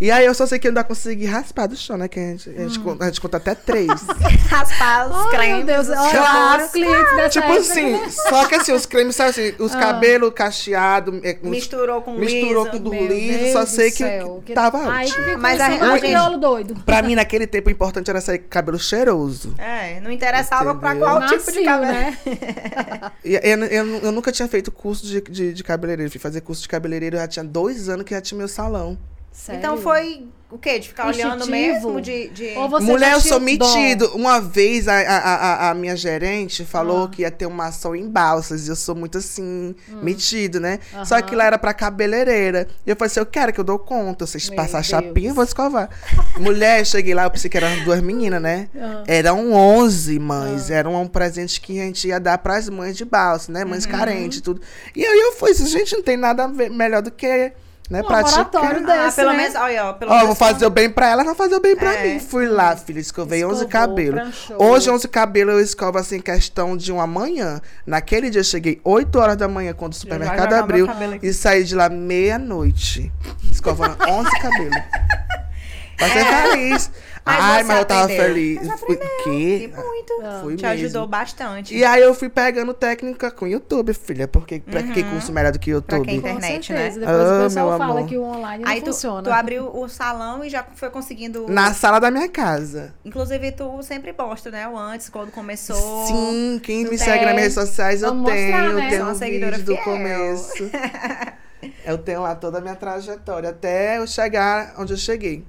C: E aí eu só sei que eu ainda consegui raspar do chão, né? Que a gente, a gente,
B: Hum.
C: conta, a gente conta até três.
A: Raspar os
B: Oh,
A: cremes.
B: meu Deus,
A: os
B: olha
C: Claro,
B: os clientes dessa
C: tipo
B: época,
C: assim,
B: né?
C: só que assim, os cremes, sabe assim, os cabelos cacheados, é,
A: Misturou com
C: misturou
A: liso.
C: com do
B: Meu
C: liso,
B: Deus
C: só sei que, que tava
B: que ficou
A: Mas a- a
B: um
A: gente-
B: doido.
C: Pra mim, naquele tempo, o importante era sair com cabelo cheiroso.
A: É, não interessava pra
C: Entendeu?
A: qual
B: Macio,
A: tipo de cabelo.
B: né?
C: E eu, eu, eu nunca tinha feito curso de, de, de cabeleireiro. Fui fazer curso de cabeleireiro, eu já tinha dois anos que já tinha meu salão.
B: Sério?
A: Então foi o quê? De ficar olhando
B: Instintivo?
A: mesmo? De, de...
B: Ou você
C: Mulher, eu sou metido.
B: dom?
C: Uma vez a, a, a, a minha gerente falou
B: Ah.
C: que ia ter uma ação em Balsas. E eu sou muito assim, metido, né? Só
B: Hum.
C: Que lá era pra cabeleireira. E eu falei assim: eu quero que eu dou conta. Se
B: Meu
C: passar
B: Deus.
C: chapinha, eu vou escovar. Mulher, cheguei lá, eu pensei que eram duas meninas, né?
B: Ah.
C: Eram 11 mães. Era um presente que a gente ia dar pras mães de Balsas, né? Mães
B: Uhum.
C: carentes e tudo. E aí eu fui, gente, não tem nada a ver- melhor do que. Né,
B: Um
C: praticar.
B: laboratório
A: Ah,
B: desse,
A: pelo
B: né?
A: menos, olha, ó, pelo
C: Ó,
A: menos
C: vou fazer o bem pra ela, não fazer o bem pra
A: É.
C: mim. Fui lá, filha, escovei 11
B: Escovou,
C: cabelos.
B: pranchou.
C: Hoje, 11 cabelos eu escovo assim, em questão de uma manhã. Naquele dia, eu cheguei 8 horas da manhã, quando o supermercado abriu, e saí de lá meia-noite, escovando 11 cabelos. Pra ser feliz.
A: Mas
C: Ai, mas eu tava
A: aprendeu.
C: feliz.
A: Mas
C: Fui,
A: E
C: quê?
A: muito.
C: Fui
A: Te
C: mesmo.
A: ajudou bastante.
C: E aí eu fui pegando técnica com o YouTube, filha. Porque pra que curso melhor do que o
A: Pra
C: YouTube?
A: quem
B: Com
A: internet,
B: certeza.
A: né?
B: Depois
C: Ah,
B: o pessoal
C: meu
B: fala
C: amor.
B: que o online não
A: Aí tu,
B: funciona.
A: tu abriu o salão e já foi conseguindo.
C: Na sala da minha casa.
A: Inclusive, tu sempre posta, né? O antes, quando começou.
C: Sim, quem me
A: tem.
C: segue nas minhas redes sociais, eu
B: Vamos
C: tenho.
B: mostrar,
C: Eu
B: né?
C: tenho um
A: seguidora
C: vídeo do começo. eu tenho lá toda a minha trajetória, até eu chegar onde eu cheguei.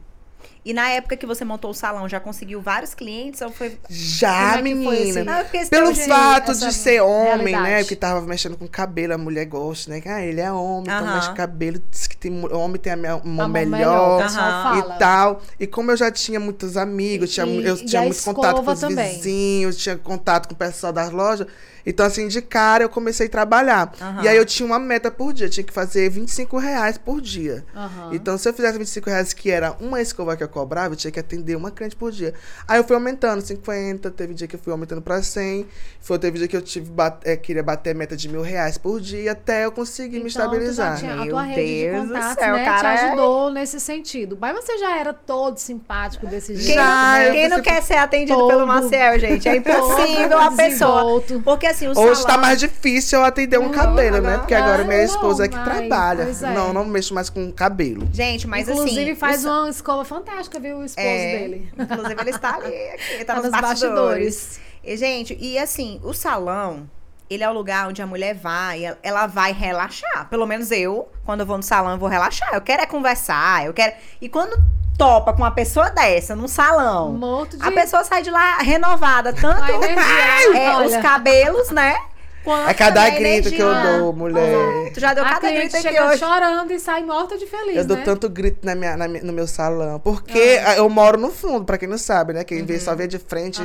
A: E na época que você montou o salão, já conseguiu vários clientes? Ou foi.
C: Já,
B: é foi
C: menina.
A: Não, porque esse
C: Pelo fato de ser homem, né?
B: realidade.
C: Porque tava mexendo com cabelo, a mulher gosta, né? Ah, ele é homem, então
A: Aham.
C: mexe com cabelo. Diz que tem, homem tem a minha- mão
B: A mão
C: melhor.
B: pessoal
A: Aham.
B: fala.
C: e tal. E como eu já tinha muitos amigos,
B: E-
C: tinha,
B: e-
C: eu
B: e
C: tinha muito contato com os
B: também.
C: vizinhos, tinha contato com o pessoal das lojas. Então, assim, de cara eu comecei a trabalhar.
A: Aham.
C: E aí eu tinha uma meta por dia, eu tinha que fazer 25 reais por dia.
B: Aham.
C: Então, se eu fizesse 25 reais, que era uma escova que eu cobrava, eu tinha que atender uma cliente por dia. Aí eu fui aumentando, 50, teve dia que eu fui aumentando pra 100, foi, teve dia que eu tive, bat, é, queria bater meta de mil reais por dia, até eu conseguir me
B: Então, tu já
C: estabilizar.
B: tinha- a
A: Meu
B: tua rede de
A: Deus do
B: contatos,
A: céu,
B: né, te
A: cara, é-
B: ajudou nesse sentido. Mas você já era todo simpático desse jeito.
A: Quem,
C: Já, eu
A: quem não quer ser atendido
B: Todo-
A: pelo Maciel, gente? É impossível a pessoa. Porque assim, o
C: Hoje
A: salão...
C: tá mais difícil eu atender um
A: Uhum,
C: cabelo, né?
A: agora-
C: Porque agora minha
B: Ah,
C: esposa é que
B: não, mas-
C: trabalha.
B: pois é.
C: Não, não mexo mais com cabelo.
A: Gente, mas
B: Inclusive
A: assim...
B: faz
A: o
B: uma escova fantástica, viu? O esposo
A: É,
B: dele.
A: Inclusive, ele está ali, aqui, tá,
B: Tá
A: nos
B: nos
A: bastidores. E, gente, e assim, o salão, ele é o lugar onde a mulher vai, ela- ela vai relaxar. Pelo menos eu, quando eu vou no salão, eu vou relaxar. Eu quero é conversar, eu quero... E quando topa com uma pessoa dessa, num salão,
B: Morto de...
A: a pessoa sai de lá renovada, tanto
B: energia,
A: é, os cabelos, né? Quanto
C: É cada
A: a
C: grito que eu dou, mulher.
A: Tu já deu
B: A
A: cada grito aqui
B: chega
A: hoje.
B: chorando e sai morta de feliz,
C: Eu dou
B: né?
C: tanto grito na minha, na minha- no meu salão. Porque ah, eu moro no fundo, pra quem não sabe, né? Quem vê só vê de frente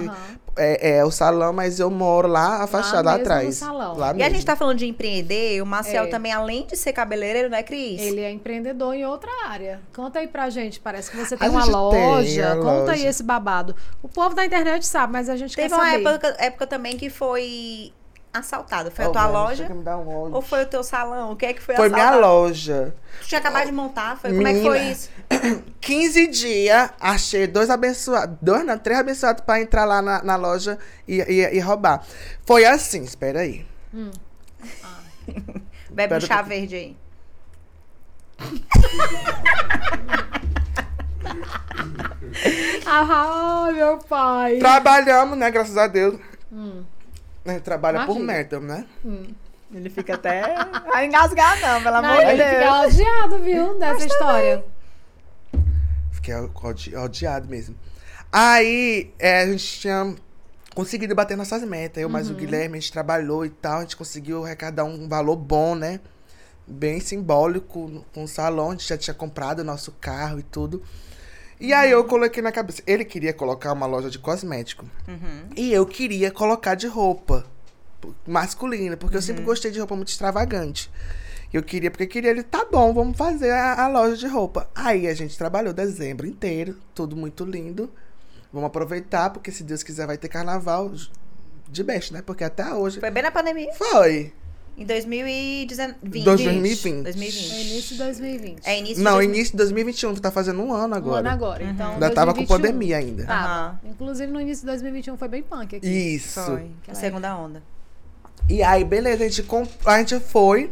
C: é, é o salão, mas eu moro lá afastado, lá,
B: mesmo no
C: atrás.
B: salão.
C: Lá
A: E a
C: mesmo.
A: gente tá falando de empreender, o Marcel
B: É.
A: também, além de ser cabeleireiro, né, Cris?
B: Ele é empreendedor em outra área. Conta aí pra gente. Parece que você tem
C: A
B: uma loja.
C: tem a
B: Conta aí
C: loja.
B: esse babado. O povo da internet sabe, mas a gente
A: Teve
B: quer
A: uma
B: saber.
A: época, época também que foi assaltado. Foi a
C: Oh,
A: tua
C: velho,
A: loja?
C: a um.
A: Ou foi o teu salão? O que é que foi,
C: Foi minha
A: assaltado?
C: loja.
A: Tu tinha acabado de montar? Foi? Como é que foi
C: Menina.
A: isso?
C: 15 dias, achei dois abençoados, dois não, três abençoados pra entrar lá na, na loja e, e, e roubar. Foi assim, espera aí.
A: Bebe um chá verde aí.
B: Ah, meu pai.
C: Trabalhamos, né, graças a Deus. A gente trabalha por
B: Imagina.
C: método, né?
A: Ele fica até... Vai engasgar não, pelo
B: Não,
A: amor de
B: ele
A: Deus.
B: fica odiado, viu, dessa história.
C: Fiquei odi- odiado mesmo. Aí, é, a gente tinha conseguido bater nossas metas. Eu mais o Guilherme, a gente trabalhou e tal. A gente conseguiu arrecadar um valor bom, né? Bem simbólico com o salão. A gente já tinha comprado o nosso carro e tudo. E aí eu coloquei na cabeça. Ele queria colocar uma loja de cosmético. E eu queria colocar de roupa masculina, porque eu sempre gostei de roupa muito extravagante. Eu queria, porque eu queria ele, tá bom, vamos fazer a, a loja de roupa. Aí a gente trabalhou dezembro inteiro, tudo muito lindo. Vamos aproveitar, porque se Deus quiser vai ter carnaval de best, né? Porque até hoje.
A: Foi bem na pandemia.
C: Foi.
A: Em 2020.
C: 2020.
A: 2020.
B: No início de 2020.
A: É início
C: Não,
A: de 2020.
C: início de 2021, tu tá fazendo um ano
B: Um
C: agora.
B: ano agora. Então,
C: Ainda tava com
B: 2021.
C: pandemia ainda.
B: Tava.
A: Aham.
B: Inclusive, no início de 2021 foi bem punk aqui.
C: Isso.
A: Foi. A segunda onda.
C: E aí, beleza, a gente, comp... a gente foi,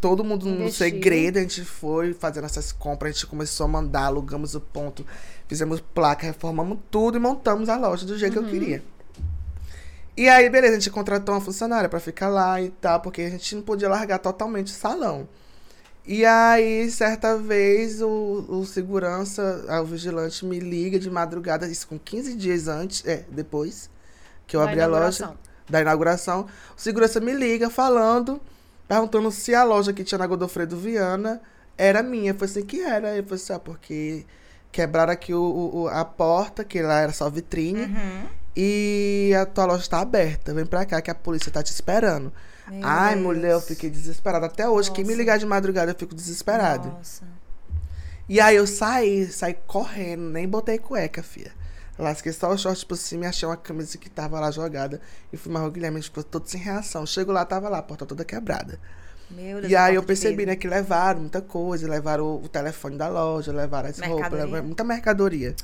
C: todo mundo no
B: Investiu.
C: segredo, a gente foi fazendo essas compras, a gente começou a mandar, alugamos o ponto, fizemos placa, reformamos tudo e montamos a loja do jeito que eu queria. E aí, beleza, a gente contratou uma funcionária pra ficar lá e tal, porque a gente não podia largar totalmente o salão. E aí, certa vez, o, o segurança, o vigilante, me liga de madrugada, isso com 15 dias antes, é, depois que eu
B: Da
C: abri a loja da inauguração, o segurança me liga falando, perguntando se a loja que tinha na Godofredo Viana era minha. Eu falei assim, que era? Eu falei assim, ah, porque quebraram aqui o- o- a porta, que lá era só vitrine,
A: Uhum.
C: E a tua loja está aberta. Vem pra cá que a polícia tá te esperando.
A: Meu
C: Ai,
A: Deus.
C: mulher, eu fiquei desesperada. Até hoje, quem me
B: Nossa.
C: ligar de madrugada, eu fico desesperado.
A: Nossa.
C: E aí eu saí, saí correndo, nem botei cueca, fia. Lasquei só o short por cima e achei uma camisa que tava lá jogada. E fui mais o Guilherme, ficou todo sem reação. Chego lá, tava lá, a porta toda quebrada.
A: Meu Deus.
C: E aí eu percebi, né, que levaram muita coisa, levaram o, o telefone da loja, levaram as roupas, levaram muita mercadoria.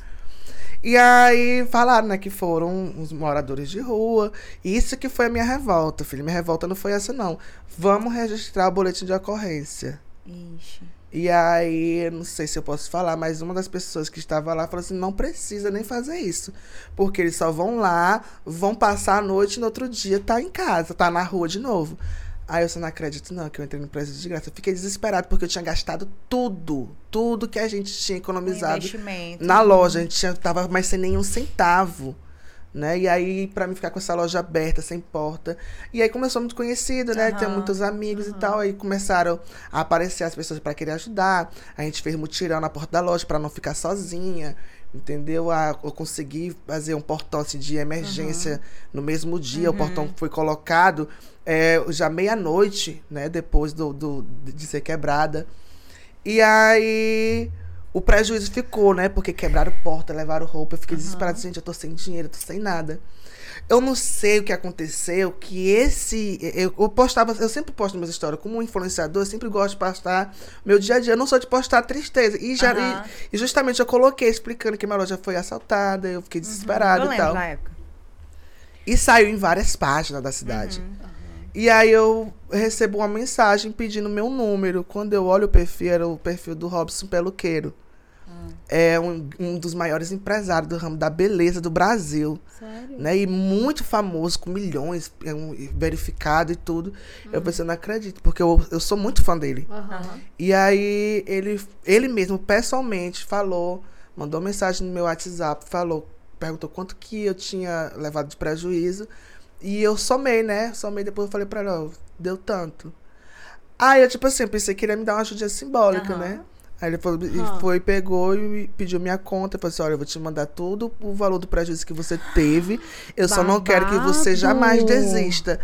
C: E aí falaram, né, que foram os moradores de rua. Isso que foi a minha revolta, filho. Minha revolta não foi essa, não. Vamos registrar o boletim de ocorrência.
A: Ixi.
C: E aí, eu não sei se eu posso falar, mas uma das pessoas que estava lá falou assim: não precisa nem fazer isso. Porque eles só vão lá, vão passar a noite e no outro dia tá em casa, tá na rua de novo. Aí eu só não acredito, não, que eu entrei no preço de graça. Eu fiquei desesperado porque eu tinha gastado tudo, tudo que a gente tinha economizado na loja. A gente tinha, tava mais sem nenhum centavo. Né? E aí, pra mim ficar com essa loja aberta, sem porta. E aí começou muito conhecido, né? Tem
A: Aham,
C: muitos amigos e tal. Aí começaram a aparecer as pessoas pra querer ajudar. A gente fez mutirão na porta da loja pra não ficar sozinha. Entendeu? Ah, eu consegui fazer um portão assim, de emergência no mesmo dia. O portão foi colocado é, já meia-noite, né? Depois do, do, de ser quebrada. E aí o prejuízo ficou, né? Porque quebraram porta, levaram roupa. Eu fiquei desesperada, gente, eu tô sem dinheiro, tô sem nada. Eu não sei o que aconteceu, que esse. Eu, eu postava, eu sempre posto minhas histórias. Como influenciador, eu sempre gosto de postar meu dia a dia. Eu não sou de postar tristeza. E, já,
A: Aham.
C: e, e justamente eu coloquei explicando que minha loja foi assaltada, eu fiquei desesperada
A: Eu
C: e tal.
A: na época.
C: E saiu em várias páginas da cidade. E aí eu recebo uma mensagem pedindo meu número. Quando eu olho o perfil, era o perfil do Robson Peluqueiro. É um, um dos maiores empresários do ramo da beleza do Brasil.
B: Sério?
C: Né? E muito famoso, com milhões é um, verificado e tudo. Eu pensei, eu não acredito, porque eu, eu sou muito fã dele.
B: Aham.
C: E aí ele, ele mesmo, pessoalmente, falou, mandou mensagem no meu WhatsApp, falou, perguntou quanto que eu tinha levado de prejuízo. E eu somei, né? Somei, depois eu falei pra ela, ó, deu tanto. Aí eu, tipo assim, pensei que ele ia me dar uma ajudinha simbólica,
A: Aham.
C: né? Aí ele foi, e
B: Aham.
C: foi, pegou e pediu minha conta. Falou assim: olha, eu vou te mandar tudo o valor do prejuízo que você teve. Eu só não quero que você jamais
B: Babado.
C: desista.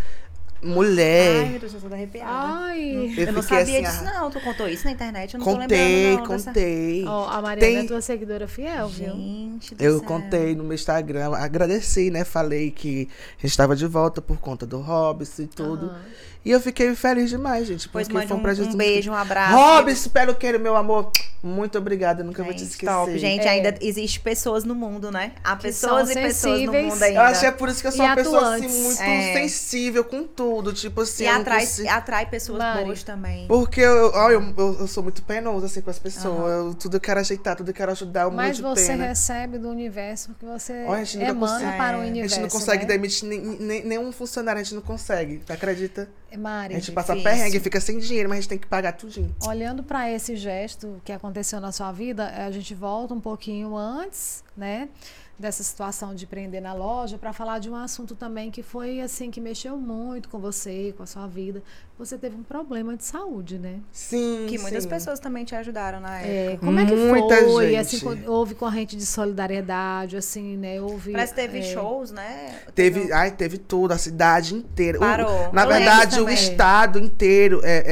C: Mulher.
A: Ai, meu Deus, eu tô arrepiada.
B: Ai.
C: Eu
A: Eu, não sabia
C: assim,
A: disso,
C: ah,
A: não. Tu contou isso na internet? Eu não tô
C: Contei,
A: lembrando, não. dessa-
C: contei.
B: Ó, a Mariana
C: Tem-
B: é tua seguidora fiel, viu?
A: Gente do
C: Eu
A: céu.
C: contei no meu Instagram, agradeci, né? Falei que a gente estava de volta por conta do Robson e tudo.
B: Aham.
C: E eu fiquei feliz demais, gente.
A: Pois mande
C: foi um
A: um,
C: prejuízo
A: um beijo, um abraço.
C: Robson, peluqueiro, meu amor. Muito obrigada, eu nunca vou te
A: Gente,
C: esquecer.
A: top. Gente,
B: É.
A: ainda existe pessoas no mundo, né? Há
B: Que
A: pessoas e pessoas no
B: sensíveis.
A: mundo ainda.
C: Eu acho que é por isso que eu sou
B: E
C: uma pessoa assim,
B: atuantes.
C: muito
A: É.
C: sensível com tudo. Tipo assim,
A: E
C: eu
A: atrai,
C: consigo-
A: atrai pessoas
B: Mari.
A: boas também.
C: Porque eu, ó, eu, eu, eu sou muito penoso assim com as pessoas. Eu, tudo eu quero ajeitar, tudo eu quero ajudar. Um
B: Mas você
C: pena.
B: recebe do universo porque você
C: Ó, a gente
B: emana
C: consegue-
B: para o
A: É, a
B: universo.
C: gente não consegue
B: né?
C: demitir nenhum funcionário, a gente não consegue. Tu acredita?
B: Mari,
C: A gente passa
A: difícil.
C: perrengue, fica sem dinheiro, mas a gente tem que pagar tudinho.
B: olhando para esse gesto que aconteceu na sua vida, a gente volta um pouquinho antes, né? Dessa situação de prender na loja, para falar de um assunto também que foi assim, que mexeu muito com você, com a sua vida. Você teve um problema de saúde, né?
C: Sim.
A: Que muitas
C: sim.
A: pessoas também te ajudaram na época.
B: É, como é que
C: Muita
B: foi?
C: gente.
B: Assim, houve corrente de solidariedade, assim, né? Houve.
A: Parece que teve
B: é,
A: shows, né?
C: Teve, ai, teve tudo, a cidade inteira. O-
A: Parou.
C: na
A: Eu lembro
C: verdade, o estado inteiro é, é,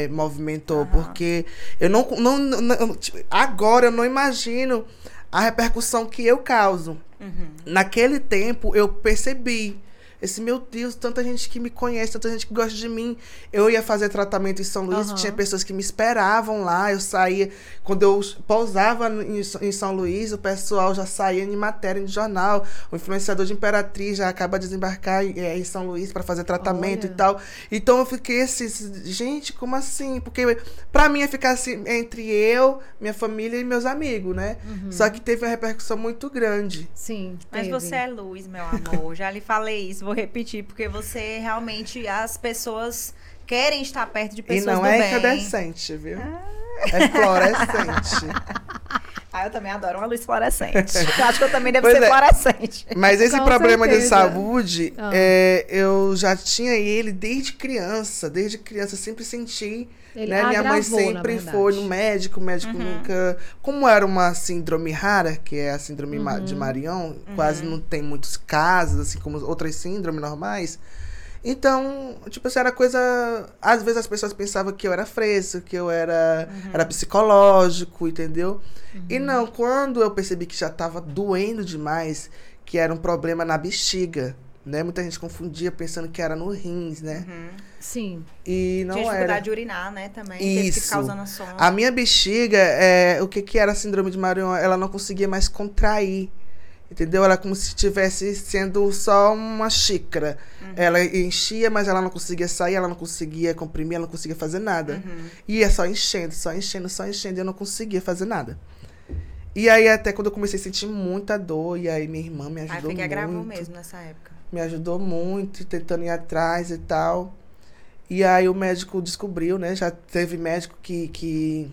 C: é, é, movimentou,
A: Aham.
C: porque eu não, não, não- tipo, agora eu não imagino a repercussão que eu causo.
A: Uhum.
C: Naquele tempo eu percebi. Esse, meu Deus, tanta gente que me conhece, tanta gente que gosta de mim. Eu ia fazer tratamento em São Luís,
B: Aham.
C: tinha pessoas que me esperavam lá. Eu saía, quando eu pousava em, em São Luís, o pessoal já saía em matéria, em jornal. O influenciador de Imperatriz já acaba de desembarcar em, eh, em São Luís para fazer tratamento
B: Olha.
C: e tal. Então eu fiquei assim, gente, como assim? Porque pra mim ia ficar assim, entre eu, minha família e meus amigos, né?
B: Uhum.
C: Só que teve uma repercussão muito grande.
B: Sim.
A: Mas
B: teve.
A: você é luz, meu amor. Já lhe falei isso, vou repetir, porque você realmente. As pessoas querem estar perto de
C: E
A: pessoas
C: não
A: do
C: é
A: bem.
C: incandescente, viu? É fluorescente.
A: Ah, eu também adoro uma luz fluorescente. eu acho que eu também devo
C: Pois
A: ser
C: é.
A: fluorescente.
C: Mas esse
B: Com
C: problema de
B: certeza.
C: saúde,
B: Ah.
C: é, eu já tinha ele desde criança. Desde criança, eu sempre senti.
B: Ele
C: né? Minha mãe sempre foi no médico, o médico nunca. Como era uma síndrome rara, que é a síndrome
B: Uhum.
C: de Marion, quase não tem muitos casos, assim como outras síndromes normais. Então, tipo assim, era coisa. Às vezes as pessoas pensavam que eu era fresco, que eu era, era psicológico, entendeu? E não, quando eu percebi que já tava doendo demais, que era um problema na bexiga, né? Muita gente confundia pensando que era no rins, né?
B: Sim.
C: E não
A: Tinha
C: era.
A: dificuldade de urinar, né? Também. Teve que
C: Isso. A minha bexiga, é, o que, que era a síndrome de Marion? Ela não conseguia mais contrair. Entendeu? Ela como se estivesse sendo só uma xícara. Ela enchia, mas ela não conseguia sair, ela não conseguia comprimir, ela não conseguia fazer nada. Ia só enchendo, só enchendo, só enchendo, e eu não conseguia fazer nada. E aí, até quando eu comecei a sentir muita dor, e aí minha irmã me
A: Aí
C: ajudou
A: foi que
C: muito.
A: agravou mesmo nessa época.
C: Me ajudou muito, tentando ir atrás e tal. E aí o médico descobriu, né? Já teve médico que, que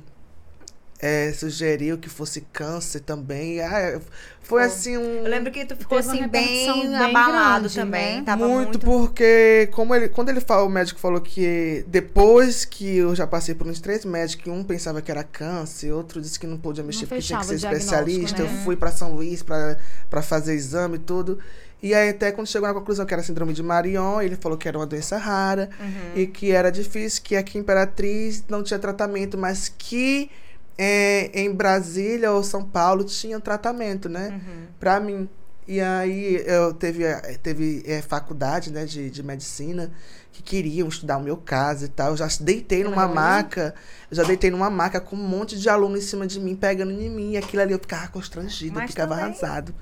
C: é, sugeriu que fosse câncer também. Ah, foi
A: Foi.
C: assim um.
A: Eu lembro que tu ficou assim bem,
B: bem
A: abalado
B: grande,
A: também.
B: né?
A: Tava
C: muito,
A: muito,
C: porque como ele, quando ele falou, o médico falou que depois que eu já passei por uns três médicos, um pensava que era câncer, outro disse que não podia mexer
B: Não
C: porque tinha que ser especialista.
B: né?
C: Eu fui para São Luís para fazer exame e tudo. E aí até quando chegou na conclusão que era síndrome de Marion, ele falou que era uma doença rara
A: Uhum.
C: e que era difícil, que aqui em Imperatriz não tinha tratamento, mas que é, em Brasília ou São Paulo tinha tratamento, né?
A: Uhum.
C: Pra mim. E aí eu teve, eh, teve é, faculdade, né, de, de medicina que queriam estudar o meu caso e tal. Eu já deitei numa
B: Olha.
C: maca, já deitei numa maca com um monte de aluno em cima de mim, pegando em mim. E aquilo ali eu ficava constrangido, eu ficava
A: também-
C: arrasado.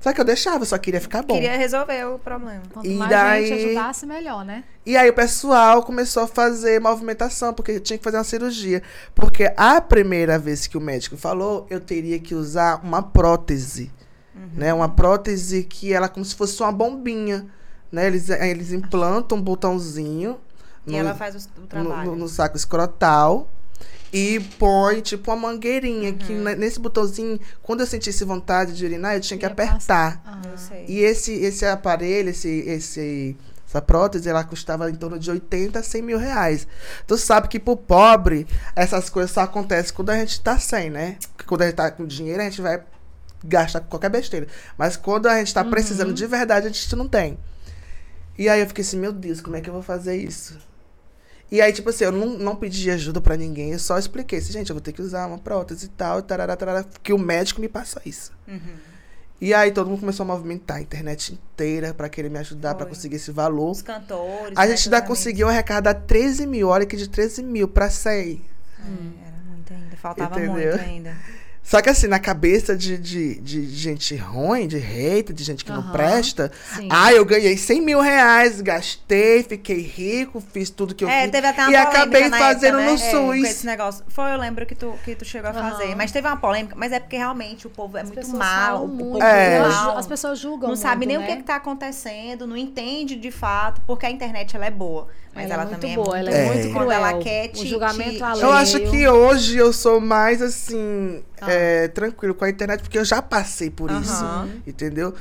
C: Só que eu deixava, eu só queria ficar bom.
A: Queria resolver o problema.
B: Quanto
C: E
B: mais
C: daí-
B: gente ajudasse, melhor, né?
C: E aí o pessoal começou a fazer movimentação, porque tinha que fazer uma cirurgia. Porque a primeira vez que o médico falou, eu teria que usar uma prótese. Né? Uma prótese que ela é como se fosse uma bombinha. Né? Eles, eles implantam um botãozinho
A: E
C: no,
A: ela faz o, o trabalho.
C: no- no saco escrotal e põe tipo uma mangueirinha. Que
A: Uhum.
C: ne- nesse botãozinho, quando eu sentisse vontade de urinar, eu tinha que
B: Ia
C: apertar.
B: Ah,
A: Eu sei.
C: E esse, esse aparelho, esse, esse, essa prótese, ela custava em torno de 80 a 100 mil reais. Tu sabe que pro pobre, essas coisas só acontecem quando a gente tá sem, né? Porque quando a gente tá com dinheiro, a gente vai gastar com qualquer besteira. Mas quando a gente tá precisando de verdade, a gente não tem. E aí eu fiquei assim, meu Deus, como é que eu vou fazer isso? E aí, tipo assim, eu não, não pedi ajuda pra ninguém, eu só expliquei assim, gente, eu vou ter que usar uma prótese e tal, tarará, tarará, que o médico me passou isso.
A: Uhum.
C: E aí todo mundo começou a movimentar a internet inteira pra querer me ajudar pra
A: Foi.
C: conseguir esse valor.
A: Os cantores.
C: A
A: né,
C: gente ainda
A: amigos.
C: conseguiu arrecadar 13 mil, olha que de 13 mil pra 100.
A: É, era muito ainda. Faltava
C: Entendeu?
A: muito ainda.
C: Só que assim, na cabeça de, de, de gente ruim, de hater, de gente que não
B: Aham,
C: presta,
B: sim.
C: ah, eu ganhei 100 mil reais, gastei, fiquei rico, fiz tudo que eu
A: É,
C: fiz.
A: teve até uma
C: e
A: polêmica
C: acabei
A: na
C: fazendo
A: época,
C: no
A: né? É, com
C: SUS.
A: esse negócio. Foi, eu lembro que tu, que tu chegou a
B: Aham.
A: fazer. Mas teve uma polêmica. Mas é porque realmente o povo é
B: As
A: muito
B: pessoas
A: mal. O
B: muito,
A: povo
C: É.
A: é
B: elas ju-
A: mal.
B: As pessoas julgam
A: não sabe
B: muito,
A: nem
B: né?
A: o que, que tá acontecendo, não entende de fato, porque a internet ela é boa. Mas
B: Ela
A: ela,
B: é muito
A: também
B: boa,
A: é
B: ela
A: muito
C: é
A: ruim
C: muito
A: quando
B: cruel.
A: ela quer te,
B: O julgamento
A: te-
B: alheio.
C: Eu acho que hoje eu sou mais assim,
B: Ah.
C: é, tranquilo com a internet, porque eu já passei por isso.
A: Aham.
C: Entendeu?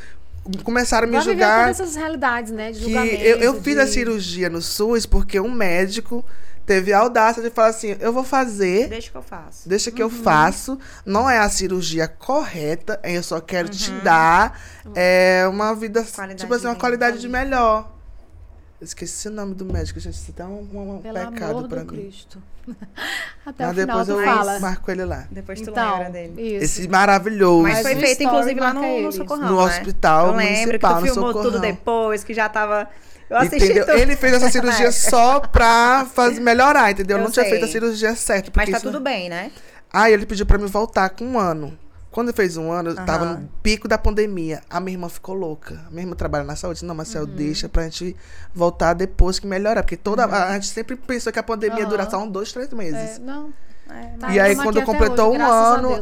C: Começaram a me
B: Já viveu
C: julgar.
B: todas essas realidades, né? De
C: que
B: julgamento,
C: eu, eu fiz a
B: de-
C: cirurgia no SUS porque um médico teve a audácia de falar assim: eu vou fazer,
A: Deixa que eu faço.
C: deixa que
B: Uhum.
C: eu faço, não é a cirurgia correta, eu só quero te
B: Uhum.
C: dar é, uma vida,
A: Qualidade
C: tipo assim, uma
A: de
C: qualidade de melhor. Eu esqueci o nome do médico, gente, isso tá um, um- um
B: Pelo
C: pecado
B: amor
C: pra
B: do
C: mim.
B: Cristo. Até
C: Mas
B: o final
C: depois eu
B: fala.
C: marco ele lá.
A: Depois tu
B: Então,
A: lembra dele.
B: isso.
C: Esse maravilhoso.
A: Mas foi feito, inclusive, lá no, no. Socorrão,
C: No
A: né?
C: hospital
A: Eu lembro
C: municipal,
A: que tu filmou tudo depois, que já tava... Eu assisti
C: Entendeu?
A: tudo.
C: Ele fez essa cirurgia
A: É.
C: só pra fazer melhorar, entendeu? Eu não tinha
A: sei.
C: feito a cirurgia certa.
A: Mas tá
C: isso-
A: tudo bem, né?
C: Aí ele pediu pra me voltar com um ano. Quando fez um ano, eu tava no pico da pandemia. A minha irmã ficou louca. A minha irmã trabalha na saúde. Não, Marcel,
A: Uhum.
C: deixa pra gente voltar depois que melhorar. Porque toda, a, a gente sempre pensou que a pandemia ia durar só uns dois, três meses.
B: É, não.
A: É,
B: Tá,
C: E aí, quando completou
B: hoje,
C: um ano.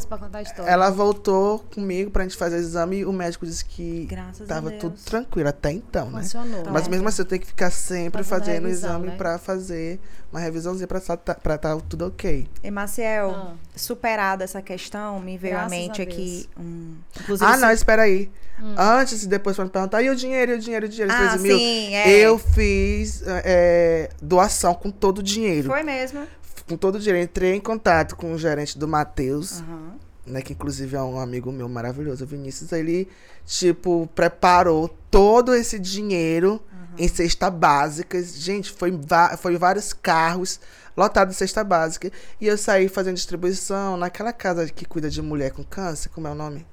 C: Ela voltou comigo pra gente fazer o exame e o médico disse que
A: Graças
C: tava tudo tranquilo até então, né?
B: Funcionou.
C: Mas
B: né?
C: mesmo assim, eu tenho que ficar sempre
B: Fazendo
C: fazendo o
B: revisão,
C: exame
B: né?
C: pra fazer uma revisãozinha pra estar pra tá tudo ok.
A: E Maciel,
B: Ah.
A: superada essa questão, me veio à
B: Graças
A: mente
B: a
A: aqui um. Inclusive,
C: Ah, não,
A: se-
C: espera aí.
B: Hum.
C: Antes e depois pra me perguntar, e o dinheiro, e o dinheiro, e o dinheiro,
A: Ah,
C: 13 mil?
A: sim, é.
C: Eu fiz é, doação com todo o dinheiro.
A: Foi mesmo.
C: Com todo o dinheiro. Entrei em contato com o gerente do Matheus,
A: Aham.
C: né? Que inclusive é um amigo meu maravilhoso, o Vinícius. Ele, tipo, preparou todo esse dinheiro em cesta básica. Gente, foi, foi vários carros lotados de cesta básica. E eu saí fazendo distribuição naquela casa que cuida de mulher com câncer. Como é o nome?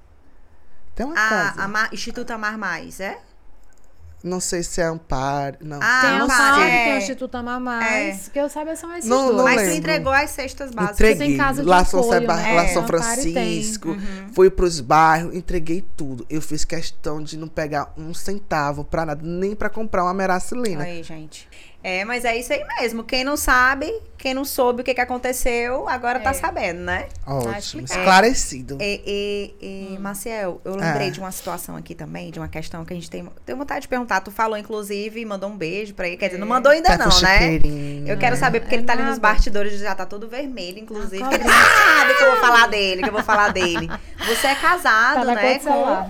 C: Tem uma casa.
A: A, Amar- Instituto Amar Mais, é?
C: Não sei se é Amparo. Não.
A: Ah,
B: Tem o
A: Amparo, é.
B: tem o Instituto Amar Mais, que eu saiba são esses
C: Não-
B: dois.
C: não
A: Mas tu
C: lembro.
A: entregou as cestas básicas.
C: Entreguei.
B: tem casa de
C: lá São,
B: apoio,
C: Seba-
B: né?
C: lá
A: É.
C: São. Francisco.
A: Uhum.
C: Fui pros bairros, entreguei tudo. Eu fiz questão de não pegar um centavo pra nada, nem pra comprar uma meracilina.
A: Aí, gente. É, mas é isso aí mesmo. Quem não sabe, quem não soube o que, que aconteceu, agora tá
B: É.
A: sabendo, né?
C: Ótimo, esclarecido.
A: E, e, e, Maciel, eu lembrei
C: Ah.
A: de uma situação aqui também, de uma questão que a gente tem, tem vontade de perguntar. Tu falou, inclusive, e mandou um beijo pra ele. Quer dizer, não mandou ainda
C: Tá com
A: não, né? Eu quero saber, porque
B: É
A: ele tá ali nos bastidores, já tá todo vermelho, inclusive.
B: Ah,
A: porque ele sabe que eu vou falar dele, que eu vou falar dele. Você é casado,
B: Tá
A: né?
B: cor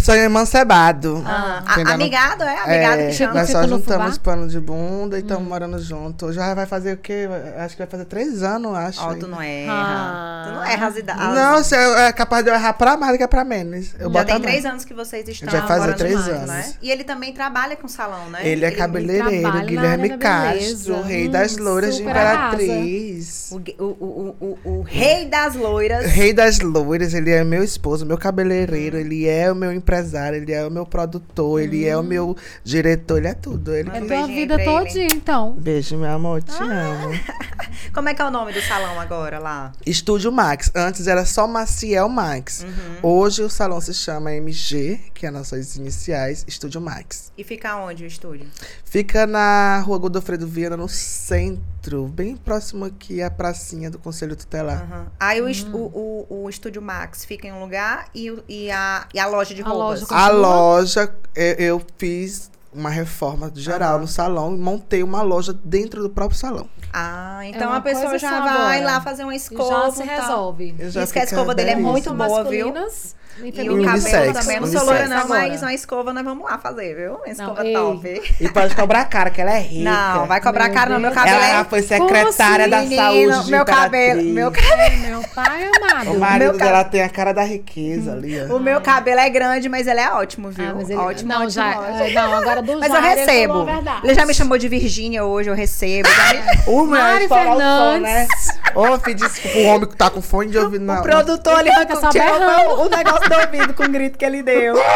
C: Sou emancebado.
A: Ah, a- amigado, é? Amigado
C: É,
A: que chama.
C: nós só juntamos
B: fubá?
C: pano de bunda e estamos morando junto. Já vai fazer o quê? Acho que vai fazer três anos, acho.
A: Ó, tu não erra.
B: Ah.
A: Tu não erra as idades.
C: Não, você é capaz de eu errar pra mais do que pra menos. Eu
A: Já
C: boto
A: tem três anos que vocês estão
C: Já faz
A: morando
C: três
A: juntos,
C: anos.
A: Né? E ele também trabalha com salão, né?
C: Ele é cabeleireiro,
B: trabalha na
C: Guilherme. Castro, o rei
B: Hum,
C: das loiras de. Imperatriz.
A: O, o, o, o, o, o rei das loiras.
C: Rei das loiras, ele é meu esposo, meu cabeleireiro, ele é o meu empresário, ele é o meu produtor, ele é o meu diretor, ele é tudo. Ele
B: É
C: que-
B: tua
A: beijinho
B: vida todinha, então.
C: Beijo, meu amor, te
B: Ah.
C: amo.
A: Como é que é o nome do salão agora lá?
C: Estúdio Max. Antes era só Maciel Max.
A: Uhum.
C: Hoje o salão se chama MG, que é nossas iniciais, Estúdio Max.
A: E fica onde o estúdio?
C: Fica na rua Godofredo Viana, no centro, bem próximo aqui à pracinha do Conselho Tutelar.
A: Aham. Aí o,
B: Hum.
A: est- o, o, o estúdio Max fica em um lugar e, o- e, a, e a loja de
B: A
A: roupas.
B: loja
C: A loja, eu, eu fiz uma reforma geral no salão e montei uma loja dentro do próprio salão.
A: Ah, então
B: uma
A: a pessoa
B: coisa
A: já
B: só
A: vai
B: agora.
A: lá fazer uma
B: E
A: escova.
B: já se
A: e tal.
B: resolve.
C: Eu já
A: Diz que a escova dele é muito boa, viu?
B: masculinas
A: E o
C: Unissex,
A: cabelo também. Eu não sou loira, não, mas uma escova nós vamos lá fazer, viu? Uma escova
B: ei.
A: top.
C: E pode cobrar cara, que ela é rica.
A: Não, vai cobrar
B: Meu
A: caro, não. Meu cabelo
C: Ela
A: é.
C: foi secretária da
A: Menino,
C: saúde de
A: meu cabelo, meu cabelo.
B: É, meu pai amado.
C: O marido
A: meu
C: dela tem a cara da riqueza ali, ó.
A: O meu cabelo é grande, mas ele é ótimo, viu?
B: Ah, mas ele-
A: Ótimo,
B: não,
A: ótimo,
B: já,
A: ótimo.
B: é, não, agora do
A: Mas eu recebo. Ele já me chamou de Virgínia hoje, eu recebo.
C: O meu estourar o som, né? Ô, filho, desculpa, o homem que tá com fone de ouvido, não.
A: O produtor ali
B: Ele berrando.
A: o, o do ouvido com o grito que ele deu.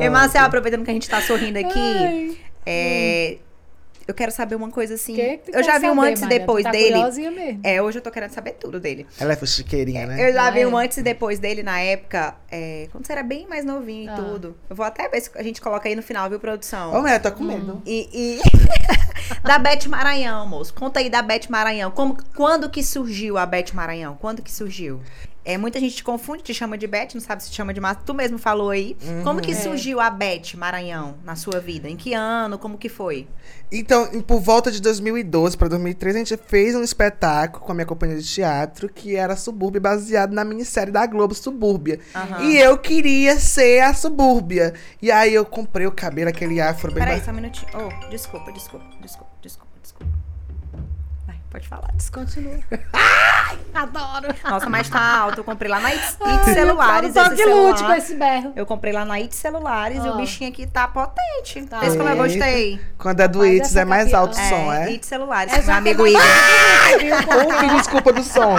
A: E Marcel, aproveitando que a gente tá sorrindo aqui,
B: Ai,
A: é, eu quero saber uma coisa assim.
B: que que tu
A: eu já vi um
B: saber,
A: antes e depois
B: tá
A: dele.
B: mesmo.
A: É, hoje eu tô querendo saber tudo dele.
C: Ela é fuxiqueirinha, né?
A: Eu já
B: Ah,
A: vi
B: é?
A: um antes e depois dele na época, é, quando você era bem mais novinho
B: Ah.
A: e tudo. Eu vou até ver se a gente coloca aí no final, viu, produção?
C: Ô, mulher, tô com medo.
A: E, e- da Beth Maranhão, moço. Conta aí da Beth Maranhão. Como, quando que surgiu a Beth Maranhão? Quando que surgiu? É, muita gente te confunde, te chama de Beth, não sabe se te chama de Márcia. Tu mesmo falou aí. Como que
B: É.
A: surgiu a Beth Maranhão na sua vida? Em que ano? Como que foi?
C: Então, em- por volta de 2012 para 2013, a gente fez um espetáculo com a minha companhia de teatro, que era Subúrbia, baseado na minissérie da Globo, Subúrbia.
A: Aham.
C: E eu queria ser a Subúrbia. E aí eu comprei o cabelo, aquele afro bem...
A: Peraí,
C: ba-
A: só um minutinho. Oh, desculpa, desculpa, desculpa, desculpa, pode falar.
B: Descontinua. Adoro.
A: Nossa, mas tá alto. Eu comprei lá na It, It Celulares.
B: Só
A: esse
B: que lute com esse berro.
A: Eu comprei lá na It Celulares e o
B: Ah.
A: bichinho aqui tá potente.
B: Tá.
A: Esse como eu gostei.
C: Quando é do
B: essa
C: é mais alto o som, é?
A: It Celulares,
B: É
A: meu amigo Igor.
C: Desculpa do som.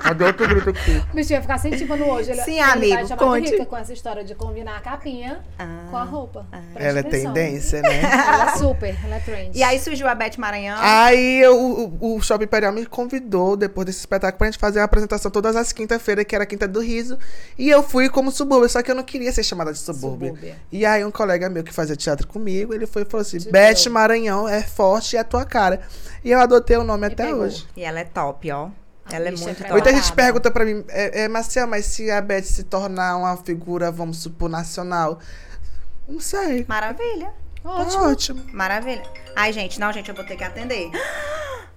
C: Cadê outro grito aqui?
B: O bichinho vai ficar sem tímpano hoje. Ele,
A: Sim,
B: ele
A: amigo,
B: vai
A: conte.
B: rica com essa história de combinar a capinha
A: Ah.
B: com a roupa. Preste
C: Ela é tendência, né?
B: Ela é super, ela é trend.
A: E aí surgiu a Beth Maranhão.
C: Aí eu- o, o Shopping Imperial me convidou, depois desse espetáculo, pra gente fazer uma apresentação todas as quinta-feiras, que era a Quinta do Riso. E eu fui como subúrbia, só que eu não queria ser chamada de subúrbia.
B: Subúrbia.
C: E aí um colega meu que fazia teatro comigo, ele foi e falou assim, Beth. Maranhão é forte e é a tua cara. E eu adotei o nome
B: Me
C: até
B: pegou.
C: hoje.
A: E ela é top, ó. Ela é
B: bicha é
A: muito top.
C: Muita gente pergunta pra mim, é, é Marcel, mas se a Beth se tornar uma figura, vamos supor, nacional, não sei.
A: Maravilha.
C: Ótimo. Ótimo.
A: Maravilha. Ai, gente, não, gente, eu vou ter que atender.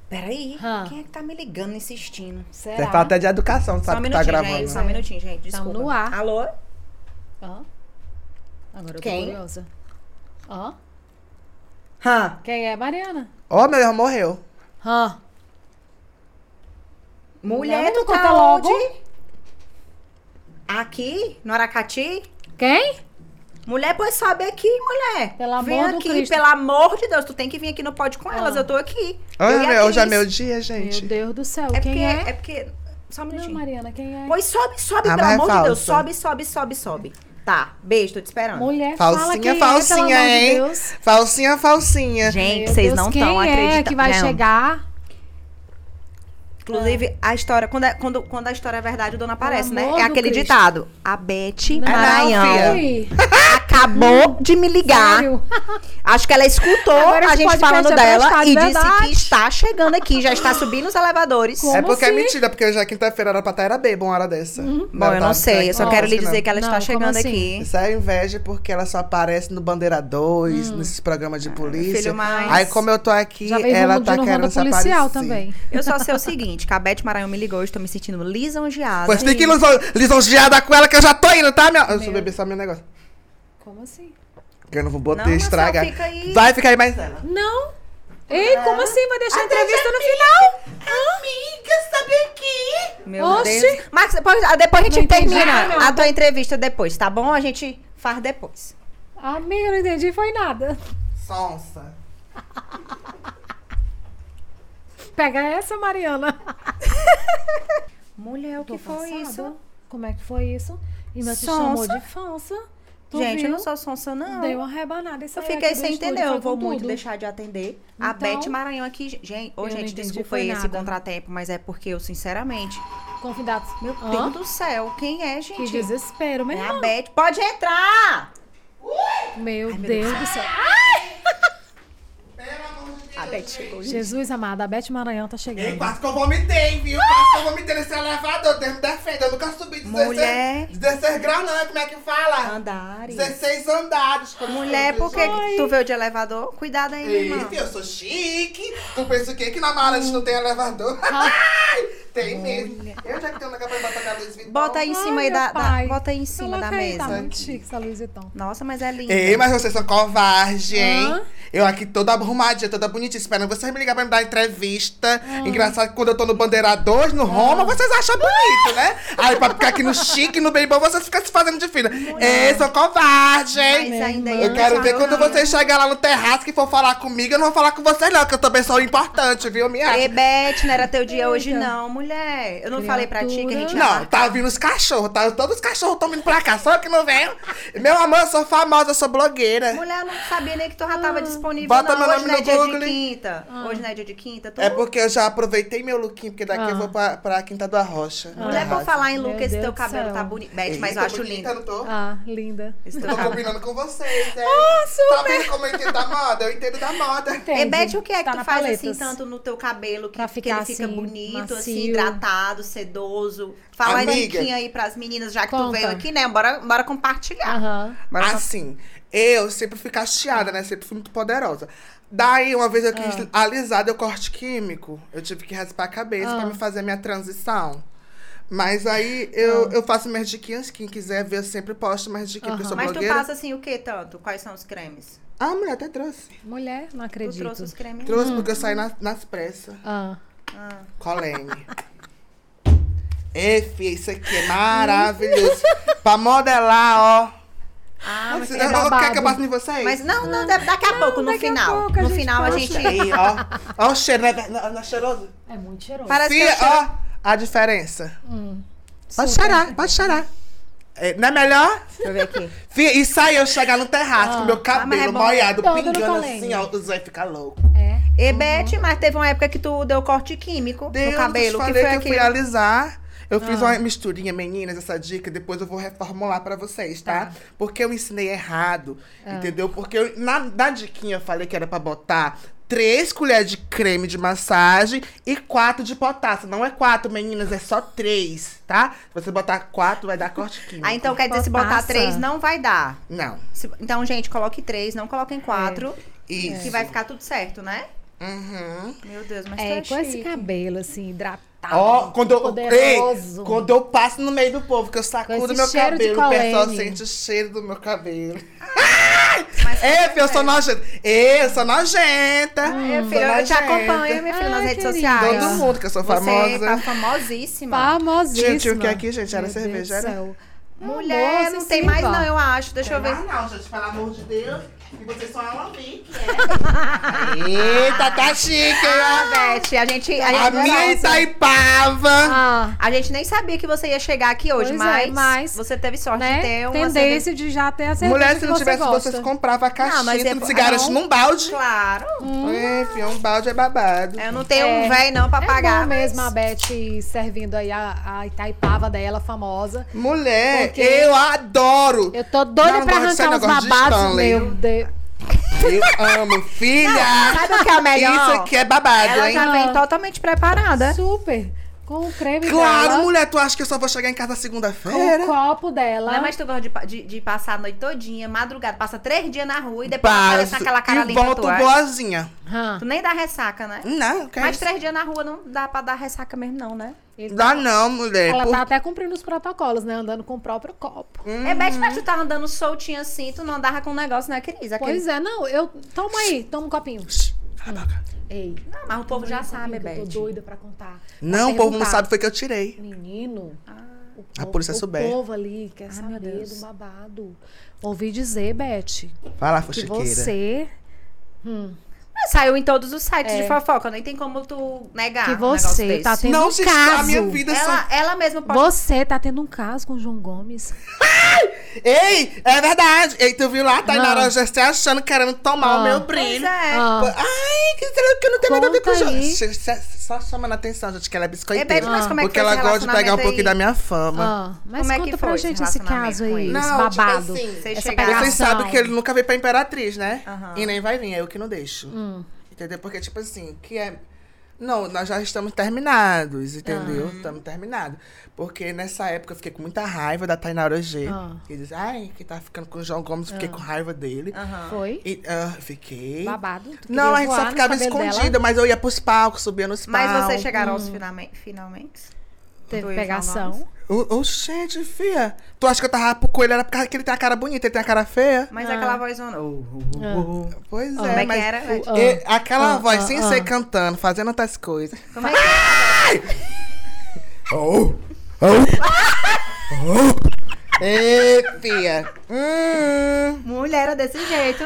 A: Peraí.
B: Hã.
A: Quem é que tá me ligando insistindo?
C: Você
B: Será?
C: fala até de educação,
A: um
C: sabe que tá gravando.
A: gente. Só um minutinho, gente. Desculpa.
B: Tamo no ar.
A: Alô?
B: Hã? Agora eu tô
A: Quem?
B: curiosa. Hã?
A: Hã?
B: Quem é Mariana?
C: Ó, meu irmão morreu.
B: Hã?
A: Mulher,
B: Não,
A: tu
B: conta
A: tá
B: logo.
A: onde? Aqui? No Aracati?
B: Quem?
A: Mulher, pois sobe aqui, mulher.
B: Pelo amor
A: Vem aqui,
B: Cristo.
A: pelo amor de Deus. Tu tem que vir aqui no Pode Com Elas,
B: Ah.
A: eu tô aqui.
C: Ah,
A: Eu e
C: hoje é meu dia, gente.
B: Meu Deus do céu.
A: É
B: quem
A: porque,
B: é?
A: é porque... Só um
B: Não,
A: minutinho.
B: Mariana, quem é?
A: Pois sobe, sobe,
C: Ah,
A: pelo
C: é
A: amor de Deus. Sobe, sobe, sobe, sobe. Tá, beijo, tô te esperando.
B: Mulher, fala
C: Falsinha,
B: quem
C: falsinha,
B: é, pelo amor
C: hein?
B: de Deus.
C: Falsinha, falsinha.
A: Gente,
B: Meu
A: vocês
B: Deus,
A: não
B: quem
A: estão
B: é
A: acreditando.
B: que vai
A: Não.
B: chegar?
A: Inclusive, a história, quando, é- quando, quando a história é verdade, o dono aparece, né? É aquele
B: Cristo.
A: ditado. A Beth
B: Não,
A: Maranhão. Acabou de me ligar.
B: Sério?
A: Acho que ela escutou
B: Agora
A: a gente falando
B: é
A: dela e disse
B: verdade.
A: que está chegando aqui, já está subindo os elevadores.
B: Como
C: é porque
B: assim?
C: é mentira, porque já quinta-feira era pra estar era bêbado uma hora dessa.
A: Bom, eu não sei, eu só quero lhe
C: que
A: dizer
C: não.
A: que ela
B: Não,
A: está chegando
B: assim?
A: aqui.
C: Isso é inveja porque ela só aparece no Bandeira 2, nesses programas de polícia.
A: filho, mas-
C: Aí, como eu tô aqui, ela tá querendo se aparecer.
B: também.
A: Eu só sei o seguinte, que a Beth Maranhão me ligou, eu estou me sentindo lisonjeada.
C: Pois tem que lison- lisonjeada com ela que eu já tô indo, tá? Minha... Eu sou beber só meu negócio.
B: Como assim?
C: Que eu não vou botar
A: Não,
C: estragar.
A: fica aí.
C: Vai ficar aí mais ela.
B: Não. Ei, como assim? Vai deixar a entrevista no final?
C: Amiga, sabe aqui?
A: Meu
B: Oxi.
A: Deus. Mas depois, ah, depois a gente
B: Não entendi
A: termina
B: nada.
A: a tua entrevista depois, tá bom? A gente faz depois.
B: Amiga, eu não entendi, foi nada.
C: Sonsa.
B: Pega essa, Mariana.
A: Mulher, o que foi
B: passada.
A: isso?
B: Como é que foi isso? E
A: Sonsa?
B: chamou de fansa. Tu
A: gente, eu
B: viu?
A: não sou sonsa, não.
B: Deu uma rebanada
A: Eu
B: saiu
A: fiquei sem entender, eu vou muito
B: tudo.
A: deixar de atender. a
B: Então,
A: Beth Maranhão aqui, gente, ô,
B: eu não
A: gente, desculpa
B: foi
A: aí esse contratempo, mas é porque eu, sinceramente,
B: Convidados.
A: meu
B: Hã?
A: Deus do céu, quem é, gente?
B: Que desespero, meu
A: é a. Beth. Pode entrar!
B: Meu
A: meu
B: Deus do céu.
C: Pelo amor de Deus.
A: A Beth chegou. gente.
B: Jesus amado, a Beth Maranhão tá
C: Ei,
B: chegando.
C: quase que eu vomitei, viu? Quase que eu vomitei nesse elevador. Deus me defenda. Eu nunca subi 16,
A: Mulher.
C: 16 graus, não. Como é que fala?
A: Andares.
C: 16 andares. como
A: Mulher, por que tu veio de elevador? Cuidado aí, irmão.
C: Eita, eu sou chique. Tu pensa o quê? Que na mala a gente não tem elevador? tem mesmo. Eu já que tenho um lugar pra botar minha Luiz Vuitton.
A: Bota aí em
B: Ai,
A: cima aí
B: meu
A: da, da-
B: pai.
A: Bota aí em cima da
B: aí,
A: mesa.
B: Tá muito chique essa Louis Vuitton.
A: Nossa, mas é linda.
C: Ei, mas vocês são covardes, hein?
B: Hã?
C: Eu aqui toda arrumadinha, toda bonitinha, esperando vocês me ligar pra me dar entrevista.
B: Ah.
C: Engraçado que quando eu tô no Bandeira 2, no Roma, vocês acham bonito, né? Aí pra ficar aqui no chique, no bem bom, vocês ficam se fazendo de fina. Ei, são covardes, hein?
A: Mas ainda
B: irmã.
C: Eu quero ver quando vocês chegarem lá no terraço que for falar comigo, eu não vou falar com vocês não, que eu também sou importante, viu?
A: Ei, Beth, não era teu dia hoje não, mulher. Eu não falei pra ti que a gente ia
C: Não,
A: marcar.
C: tá vindo os cachorros, tá? Todos os cachorros estão vindo pra cá, só que não vem. Meu amor, eu sou famosa, eu sou blogueira.
A: Mulher, eu não sabia nem que tu já tava disponível,
C: Bota
A: não.
C: meu
A: Hoje
C: nome
A: não é
C: no
A: dia
C: Google.
A: de quinta. Hoje não é dia de quinta. Tu...
C: É porque eu já aproveitei meu lookinho, porque daqui
B: Ah.
C: eu vou pra, pra Quinta do Arrocha.
A: Mulher,
C: Tá
A: por falar em
B: Meu
A: look, esse
B: Deus
A: teu cabelo
B: céu.
A: tá bonito. Beth, mas eu acho lindo.
C: Não tô?
B: Ah, linda.
A: Esse
C: Tô combinando com vocês, hein?
B: Ah, super.
C: Tá vendo como eu entendo da moda? Eu entendo da moda.
B: Entendi.
A: E Beth, o que é que
B: Tá
A: tu faz
B: paletas.
A: assim, tanto no teu cabelo, que,
B: Pra
A: que
B: ficar
A: ele fica
B: assim,
A: bonito, assim. Hidratado, sedoso? Fala
C: Amiga.
A: aí aí pras meninas, já que tu
B: Conta.
A: veio aqui, né? Bora, bora compartilhar.
B: Aham.
A: Bora
C: Assim, eu sempre fui cacheada, né? Sempre fui muito poderosa. Daí, uma vez eu quis alisar, deu corte químico. Eu tive que raspar a cabeça
B: Ah.
C: pra me fazer a minha transição. Mas aí eu, eu faço minhas diquinhas. Quem quiser ver, eu sempre posto minhas diquinhas, porque eu sou
A: Mas tu
C: blogueira.
A: passa assim o que tanto? Quais são os cremes?
C: Ah, a mulher até trouxe.
B: Mulher, não
A: Tu
B: acredito.
A: trouxe os cremes?
C: Trouxe porque eu saí na- nas pressas.
B: Ah.
A: Ah.
C: Colene. Ei, filha, isso aqui é maravilhoso. pra modelar, ó.
A: Ah, mas,
C: Você-
B: é
C: eu- Quer que eu passe em vocês?
A: mas não, não, da- daqui a pouco, no
B: daqui a
A: final.
B: pouco a
A: no final a gente.
C: Ei, ó. Ó o cheiro, né? Não, não é cheiroso?
B: É muito cheiroso.
A: Parece que
C: Fia,
A: é cheiro-
C: ó, a diferença.
B: Hum.
C: Pode cheirar, pode cheirar. É, não é melhor?
A: Deixa eu ver aqui.
C: Fia, isso aí eu chegar no terraço com meu
A: mas
C: cabelo
A: é
C: molhado, pingando assim, ó, os vai ficar louco.
B: É.
A: E Beth, mas teve uma época que tu deu corte químico
C: Deus,
A: no cabelo.
C: eu
A: que
C: te
A: foi
C: falei que eu fui alisar. Eu fiz
B: Ah.
C: uma misturinha, meninas, essa dica. Depois eu vou reformular pra vocês, tá?
B: Tá.
C: Porque eu ensinei errado,
B: Ah.
C: entendeu? Porque eu, na, na diquinha eu falei que era pra botar três colheres de creme de massagem e quatro de potássio. Não é quatro, meninas, é só três, tá? Se você botar quatro, vai dar corte químico.
A: Ah, então quer dizer, se botar três, não vai dar.
C: Não.
A: Se- então, gente, coloque três, não coloquem quatro.
C: Isso.
A: Que vai ficar tudo certo, né?
C: Uhum.
A: Meu Deus, mas
B: É,
A: tu
B: com
A: é
B: esse
A: chique.
B: cabelo, assim, hidratado.
C: Ó, quando eu,
B: poderoso.
C: ei, quando eu passo no meio do povo, que eu sacudo meu
B: cheiro de
C: cabelo, o pessoal sente o cheiro do meu cabelo.
A: Mas
C: Ei, filho, eu sou nojenta. Ei, eu sou nojenta. Sou
A: filha, eu te
C: nojenta.
A: acompanho, minha filha, nas
B: Ai,
A: redes
B: querida.
A: sociais.
C: Todo mundo que eu sou
A: Você
C: famosa.
A: tá famosíssima.
B: Famosíssima.
C: Gente, o que é aqui, gente? Era
B: Meu Deus
C: cerveja,
B: do
C: era?
B: céu.
A: Mulher, não tem
B: sim,
A: mais não, eu acho. Deixa eu ver.
C: Não, não, gente, pelo amor de Deus. E vocês são alambique, é? Eita, tá chique,
A: Ah,
C: hein?
A: Beth, a gente... A,
C: A
A: gente
C: minha Itaipava.
B: Ah,
A: A gente nem sabia que você ia chegar aqui hoje,
B: é,
A: mas,
B: mas,
A: você teve sorte
B: né?
A: de ter uma
B: Tendência de já ter a cerveja
C: Mulher,
B: que
C: se não
B: você
C: tivesse,
B: gosta.
C: vocês compravam a caixinha
A: mas é-
C: de
A: não.
C: num balde.
A: Claro.
C: É, filho, um balde é babado.
A: Eu não tenho
B: É.
A: um velho não pra
B: É
A: pagar.
B: bom mesmo a
A: mas-
B: Beth servindo aí a, a Itaipava dela, famosa.
C: Mulher,
B: Porque-
C: eu adoro.
B: Eu tô doida
C: Não,
B: pra
C: gosto desse
B: arrancar uns
C: de
B: babados, meu Deus.
C: Eu amo, filha.
A: Sabe o que é o melhor?
C: Isso aqui é babado,
A: Ela
C: hein?
A: já vem totalmente preparada.
B: Super. Com o creme
C: Claro,
B: dela.
C: mulher, tu acha que eu só vou chegar em casa
B: Com o
C: segunda-feira?
B: copo dela.
A: Não é mais tu gosta de, pa- de, de passar a noite todinha, madrugada, passa três dias na rua e depois aparece
C: Passo
A: aquela cara
C: e
A: limpa
C: volto
A: tua.
C: boazinha.
B: Hã.
A: Tu nem dá ressaca, né?
C: Não, que
A: Mas
C: isso?
A: três dias na rua não dá pra dar ressaca mesmo, não, né?
C: Dá não, mulher.
B: Ela
C: Por-
B: tá até cumprindo os protocolos, né? Andando com o próprio copo.
A: É, Beth, mas tu tá andando soltinha assim, tu não andava com um negócio, né, Cris? Aquele...
B: Pois é, não, eu. Toma aí, toma um copinho.
C: Shh, Cala a boca.
B: Ei.
A: Não, mas o povo já sabe,
B: que Eu
A: Beth.
B: tô doida pra contar.
C: Não, o povo não sabe, foi que eu tirei.
B: Menino. o
C: A
B: po-
C: polícia
B: o
C: souber.
B: povo ali quer
A: Ai, meu
B: saber do babado. Ouvi dizer, Beth,
C: Vai lá,
B: que
C: fuxiqueira.
B: você. Hum,
A: Saiu em todos os sites
B: É.
A: de fofoca, nem tem como tu negar
B: que
A: um
B: você
A: desse.
B: tá tendo
C: Não,
B: um
C: gente,
B: caso.
C: a minha vida só...
A: Ela, ela mesma pode...
B: Você tá tendo um caso com o João Gomes.
C: Ei, é verdade. Ei, tu viu lá, a Tainara
B: Ah.
C: já se achando, querendo tomar
B: Ah.
C: o meu
A: Pois
C: brilho.
A: é.
B: Ah.
C: Ai, que que eu não tenho nada a ver com o
B: aí.
C: Só chamando a atenção, gente, que ela é
A: É,
C: biscoiteira.
A: Beth, mas como é que
C: porque ela gosta de pegar um pouquinho
A: aí?
C: da minha fama.
B: Ah, mas
A: Como é
B: conta
A: que
B: pra
A: foi
B: gente
A: esse
B: caso aí, esse
C: tipo
B: babado.
C: assim,
A: vocês
B: essa
C: sabem que ele nunca veio pra Imperatriz, né?
A: Aham.
C: E nem vai vir, é eu que não deixo.
B: Hum.
C: Entendeu? Porque, tipo assim, que é. Não, nós já estamos terminados, entendeu?
B: Uhum.
C: Estamos terminados. Porque nessa época eu fiquei com muita raiva da Tainara G.
B: Ah.
C: Que diz, ai, que tá ficando com o João Gomes, fiquei com raiva dele.
A: Aham.
B: Foi?
C: E ah, fiquei.
B: Babado.
C: Não, a gente só ficava
B: dela?
C: escondida, mas eu ia pros palcos, subia nos palcos.
A: Mas vocês chegaram aos finalmente? finalmente?
B: Teve pegação.
C: Gente, fia. Tu acha que eu tava pro coelho? Era por causa que ele tem a cara bonita, ele tem a cara feia?
A: Mas
B: Ah.
A: aquela voz... Oh, oh, oh,
B: Ah.
A: oh.
C: Pois
B: Ah.
C: é,
A: Como é
C: mas
A: que era? Beth?
B: Ah.
C: e- aquela
B: Ah,
C: voz
B: ah,
C: sem
B: ah.
C: ser cantando, fazendo outras coisas.
A: Como é que era?
C: Oh, oh, oh. Ê, fia. Hum.
A: Mulher era desse jeito.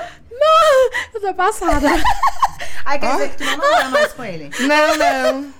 B: Eu tô passada.
A: Aí quer dizer que tu não namora mais com ele.
C: Não, não.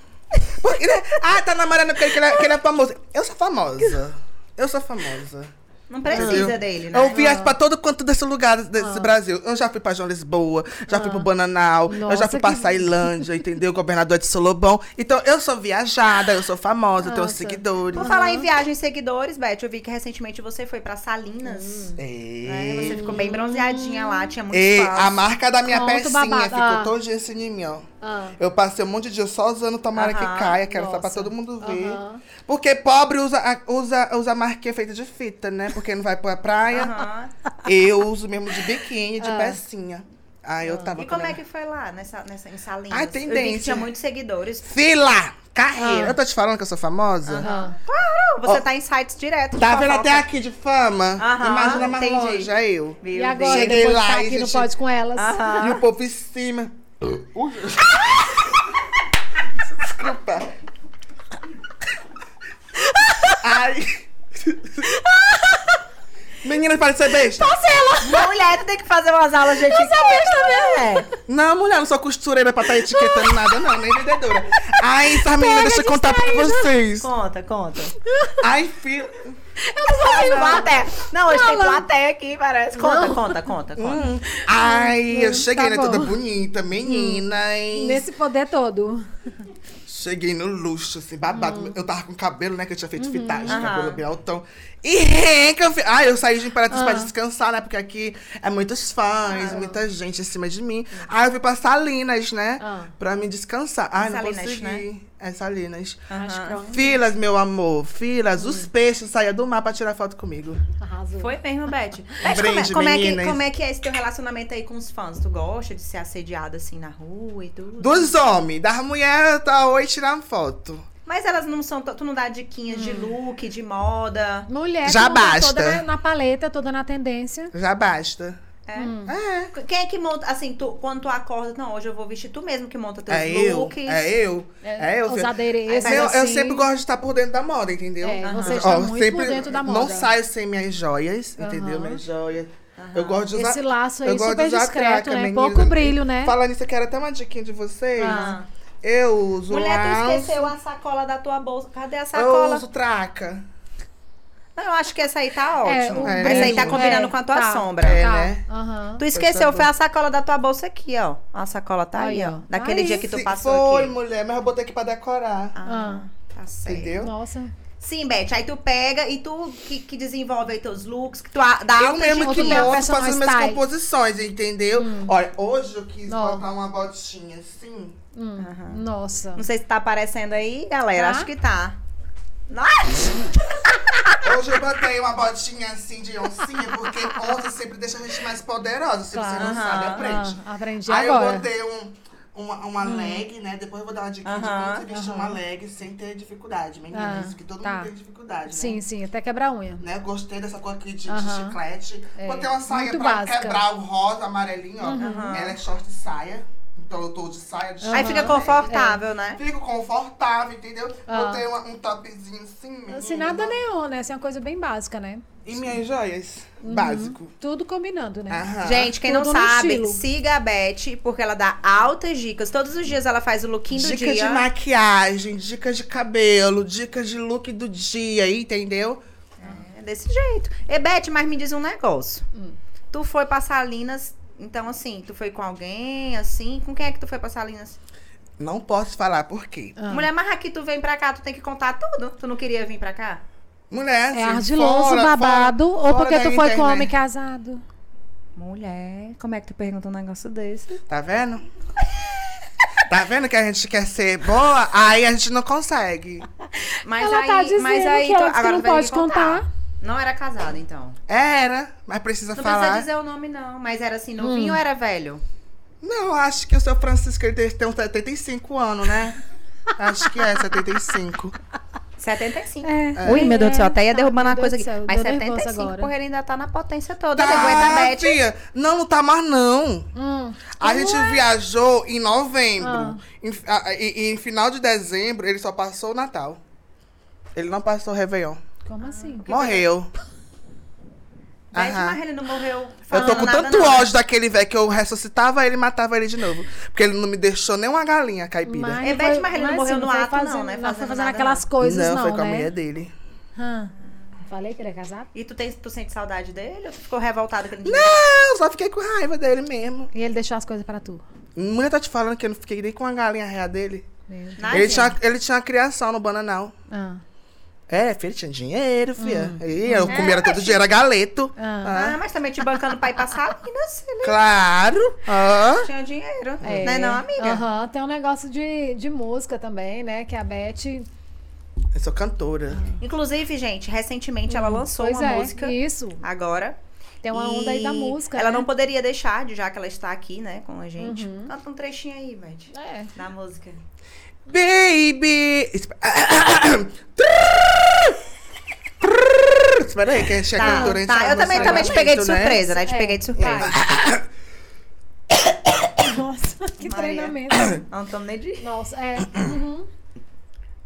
C: Porque, né? Ah, tá namorando com ele que ele, é, que ele é famoso. Eu sou famosa. Eu sou famosa.
A: Não precisa
C: Entendeu?
A: dele, né?
C: Eu viajo pra todo canto desse lugar desse
B: Ah.
C: Brasil. Eu já fui pra João Lisboa, já fui pro Bananal, eu já
B: Nossa,
C: fui pra
B: que-
C: Sailândia, entendeu? Governador de Solobão. Então, eu sou viajada, eu sou famosa, eu tenho
B: Nossa.
C: seguidores.
A: Por falar em viagens e seguidores, Beth, eu vi que recentemente você foi pra Salinas.
C: Ei.
A: né? Você ficou bem bronzeadinha lá, tinha muitos
C: Ei, a marca da minha
B: Conta o
C: pecinha
B: babado.
C: ficou
B: Ah.
C: todo dia assim em mim, ó.
B: Ah.
C: Eu passei um monte de dia só usando tomara
A: Aham.
C: que caia, que era só pra todo mundo ver.
B: Aham.
C: Porque pobre usa, a- usa, usa marquinha feita de fita, né? Porque não vai pra praia.
A: Aham.
C: Eu uso mesmo de biquíni, de
B: Ah.
C: pecinha. Aí eu tava
A: E
C: com
A: como é que foi lá, nessa, nessa, em Salinas?
C: Ai, tendência.
A: tinha muitos seguidores.
C: Fila! Carreira!
B: Ah.
C: Eu tô te falando que eu sou famosa?
B: Ah.
A: Claro, você
C: Ó,
A: tá em sites direto.
C: Tá vendo até aqui de fama?
A: Aham,
C: Imagina mais
A: entendi.
C: longe, é eu.
A: Meu
B: E agora,
C: Cheguei
B: depois
C: lá
B: tá
C: e
B: aqui no
C: gente-
B: Pode com elas.
C: E o povo em cima. Desculpa. Ai. Menina, parece ser besta.
A: Mulher, tu tem que fazer umas aulas de etiqueta. né?
C: Não, mulher, não sou costureira pra estar etiquetando nada, não, nem vendedora. Ai, essa menina, deixa eu contar pra vocês.
A: Conta, conta.
C: Ai, filho.
A: Ai, plateia. Não, hoje tem plateia aqui, parece. Conta, conta, conta, conta.
C: Hum. Ai, eu
B: Hum,
C: cheguei,
B: tá
C: né, toda
B: bom.
C: bonita, menina. hein?
B: Nesse poder todo.
C: Cheguei no luxo, assim, babado. Eu tava com cabelo, né, que eu tinha feito fitagem,
A: Aham.
C: cabelo bem altão. E renca, fi- Ai, eu saí de Imperatriz pra
B: Ah.
C: descansar, né, porque aqui é muitos fãs,
A: Claro.
C: muita gente em cima de mim. Aí eu fui pra Salinas, né,
B: Ah.
C: pra me descansar. Ai, não
A: Salinas,
C: consegui.
A: né?
C: É Salinas.
B: Acho que é um-
C: Filas, meu amor, filas. Os peixes saíam do mar pra tirar foto comigo.
B: Arrasou.
A: Foi mesmo, Beth. Beth, como, é,
C: brinde,
A: como, é que,
C: meninas.
A: como é que é esse teu relacionamento aí com os fãs? Tu gosta de ser assediada assim na rua e tudo?
C: Dos homens, das mulheres, tá oi tirando foto.
A: Mas elas não são. Tu não dá diquinhas de look, de moda.
B: Mulher
C: Já basta.
B: toda na, na paleta, toda na tendência.
C: Já basta.
A: É.
B: Hum.
C: É.
A: Quem é que monta, assim, tu, quando tu acorda, não, hoje eu vou vestir tu mesmo que monta teus
C: É eu,
A: looks.
C: é eu, é, eu.
B: Os adereços,
C: eu, eu
B: assim.
C: sempre gosto de estar por dentro da moda, entendeu?
B: É,
A: Aham.
B: você está
C: Ó,
B: muito
C: sempre
B: por dentro da moda.
C: Não saio sem minhas joias, entendeu?
B: Aham.
C: Minhas joias. Eu gosto de usar.
B: Esse laço aí
C: eu gosto
B: super
C: de usar
B: discreto,
C: traca,
B: né?
C: menina.
B: Pouco brilho, né?
C: Falando nisso, eu quero até uma diquinha de vocês.
A: Ah.
C: Eu uso
A: Mulher, tu esqueceu a sacola da tua bolsa. Cadê a
C: Eu
A: sacola?
C: uso traca.
A: Não, eu acho que essa aí tá
B: É,
A: ótimo.
B: o
A: essa aí tá combinando
B: é,
A: com a tua
B: tá.
A: sombra.
C: É,
B: Tá.
C: né?
B: Aham.
A: Tu esqueceu,
C: Coisa
A: foi a sacola da tua bolsa aqui, ó. A sacola tá aí,
B: Aí,
A: ó. Daquele
B: Aí
A: dia que tu passou
C: Foi,
A: aqui.
C: mulher, mas eu botei aqui pra decorar.
A: Ah, tá certo.
C: Entendeu?
B: Nossa.
A: Sim, Beth, aí tu pega e tu que, que desenvolve aí teus looks, que tu a- dá
C: Eu
A: alta
C: mesmo
B: de-
C: que monto, faço as minhas composições, entendeu? Olha, hoje eu quis botar uma botinha assim.
B: Hum.
A: Aham.
B: Nossa.
A: Não sei se tá aparecendo aí, galera.
B: Tá?
A: Acho que tá. Nossa!
C: Hoje eu botei uma botinha assim de oncinha, porque onça sempre deixa a gente mais poderosa. Se você
B: Claro.
C: não sabe,
A: Aham.
C: aprende.
B: Ah, aprendi
C: Aí
B: agora.
C: eu botei um, uma, uma leg, né? Depois eu vou dar uma dica de
A: Aham,
C: como você vestir uma leg sem ter dificuldade, meninas.
B: Ah,
C: Isso que todo
B: tá.
C: mundo tem dificuldade,
B: Sim,
C: né?
B: sim, até quebrar a unha.
C: Né? Gostei dessa cor aqui de, de chiclete.
B: É,
C: Botei uma saia
B: muito
C: pra
B: básica.
C: quebrar o rosa, amarelinho, ó.
A: Uhum.
C: Ela é short saia. Então eu tô de saia, de
A: Aí
C: short.
A: fica confortável, né?
C: Fico confortável, entendeu?
B: Ah.
C: Botei uma- um topzinho assim, menina.
B: Assim, nada neon, né? Assim, é uma coisa bem básica, né?
C: E minhas joias. Básico.
B: Tudo combinando, né?
C: Aham.
A: Gente, quem não
B: Tudo no
A: sabe,
B: estilo.
A: siga a Beth, porque ela dá altas dicas. Todos os dias ela faz o lookinho do
C: Dica
A: dia.
C: de maquiagem, dicas de cabelo, dicas de look do dia, entendeu?
A: É desse jeito. E Beth, mas me diz um negócio.
B: Hum.
A: Tu foi pra Salinas, então assim, tu foi com alguém, assim? Com quem é que tu foi pra Salinas?
C: Não posso falar por quê.
B: Ah.
A: Mulher, mas aqui tu vem pra cá, tu tem que contar tudo. Tu não queria vir pra cá?
C: Mulher, assim,
B: É ardiloso,
C: fora-
B: babado,
C: fora-
B: ou
C: fora
B: porque tu foi com
C: internet.
B: homem casado?
A: Mulher, como é que tu pergunta um negócio desse?
C: Tá vendo? Tá vendo que a gente quer ser boa? Aí a gente não consegue.
A: Mas
B: ela
A: aí,
B: tá dizendo
A: mas aí
B: que
A: tu,
B: ela disse que
A: agora
B: não
A: tu
B: pode
A: contar.
B: contar.
A: Não era casado, então.
C: Era, mas precisa
A: Não
C: falar.
A: precisa dizer o nome, não. Mas era assim, novinho ou era velho?
C: Não, acho que o seu Francisco ele tem uns 75 anos, né? Acho que é 75.
A: 75.
B: É.
A: Ui, meu Deus do céu, até ia
B: Tá,
A: derrubando uma coisa aqui.
B: céu,
A: Mas
B: deu nervoso
A: 75,
B: agora.
A: porque ele ainda tá na potência toda. Aguenta a
C: Tá,
A: Beth.
C: tia. Não, não tá mais não.
B: Hum.
C: A gente viajou em novembro.
B: Ah.
C: Em, a- e- e em final de dezembro, ele só passou o Natal. Ele não passou o Réveillon.
B: Como assim?
C: Morreu.
A: Beth,
C: Aham.
A: mas ele não morreu
C: Eu
A: falando
C: tô com
A: nada,
C: tanto
A: não.
C: ódio daquele velho que eu ressuscitava ele e matava ele de novo. Porque ele não me deixou nem uma galinha caipira.
B: Mas
A: É,
B: não
A: Beth,
B: foi-
A: mas ele não morreu no
B: foi
A: ato, não,
B: fazendo-
A: né?
B: Não foi fazendo
A: nada,
B: aquelas
A: não.
B: coisas,
C: não,
B: não,
C: foi com a
B: né?
C: mulher dele.
B: Hã. Falei que ele é casado?
A: E tu, tem, tu sente saudade dele ou tu ficou revoltado que ele não
C: Não, só fiquei com raiva dele mesmo.
B: E ele deixou as coisas pra tu.
C: Mulher tá te falando que eu não fiquei nem com a galinha real dele.
B: Meu Deus.
A: Nada.
C: Ele tinha, ele tinha uma criação no Bananal.
B: Ah.
C: É, filho, tinha dinheiro, filha.
B: Hum.
C: E eu
A: É,
C: comia todo dia, era galeto.
B: Ah.
A: Ah, mas também te bancando pra ir pra Salinas. Ele
C: Claro. Ah.
A: tinha dinheiro.
B: É.
A: Né não, amiga?
B: Aham, tem um negócio de, de música também, né? Que a Beth.
C: Eu sou cantora.
A: Inclusive, gente, recentemente ela lançou
B: pois
A: uma
B: é,
A: música.
B: Isso.
A: Agora.
B: Tem uma onda aí da música.
A: Ela
B: né?
A: não poderia deixar, de- já que ela está aqui, né, com a gente.
B: Uhum.
A: Canta um trechinho aí, Beth.
B: É.
A: Da música.
C: Baby. Espera aí, que a gente é
A: Tá,
C: a gente
A: tá.
C: sabe
A: Eu também, também te peguei de
C: regulamento, né?
A: surpresa, né? Te
B: É,
A: peguei de surpresa.
B: Nossa, que
A: Maria.
B: treinamento.
A: Não estamos nem de.
B: Nossa, é. Uhum.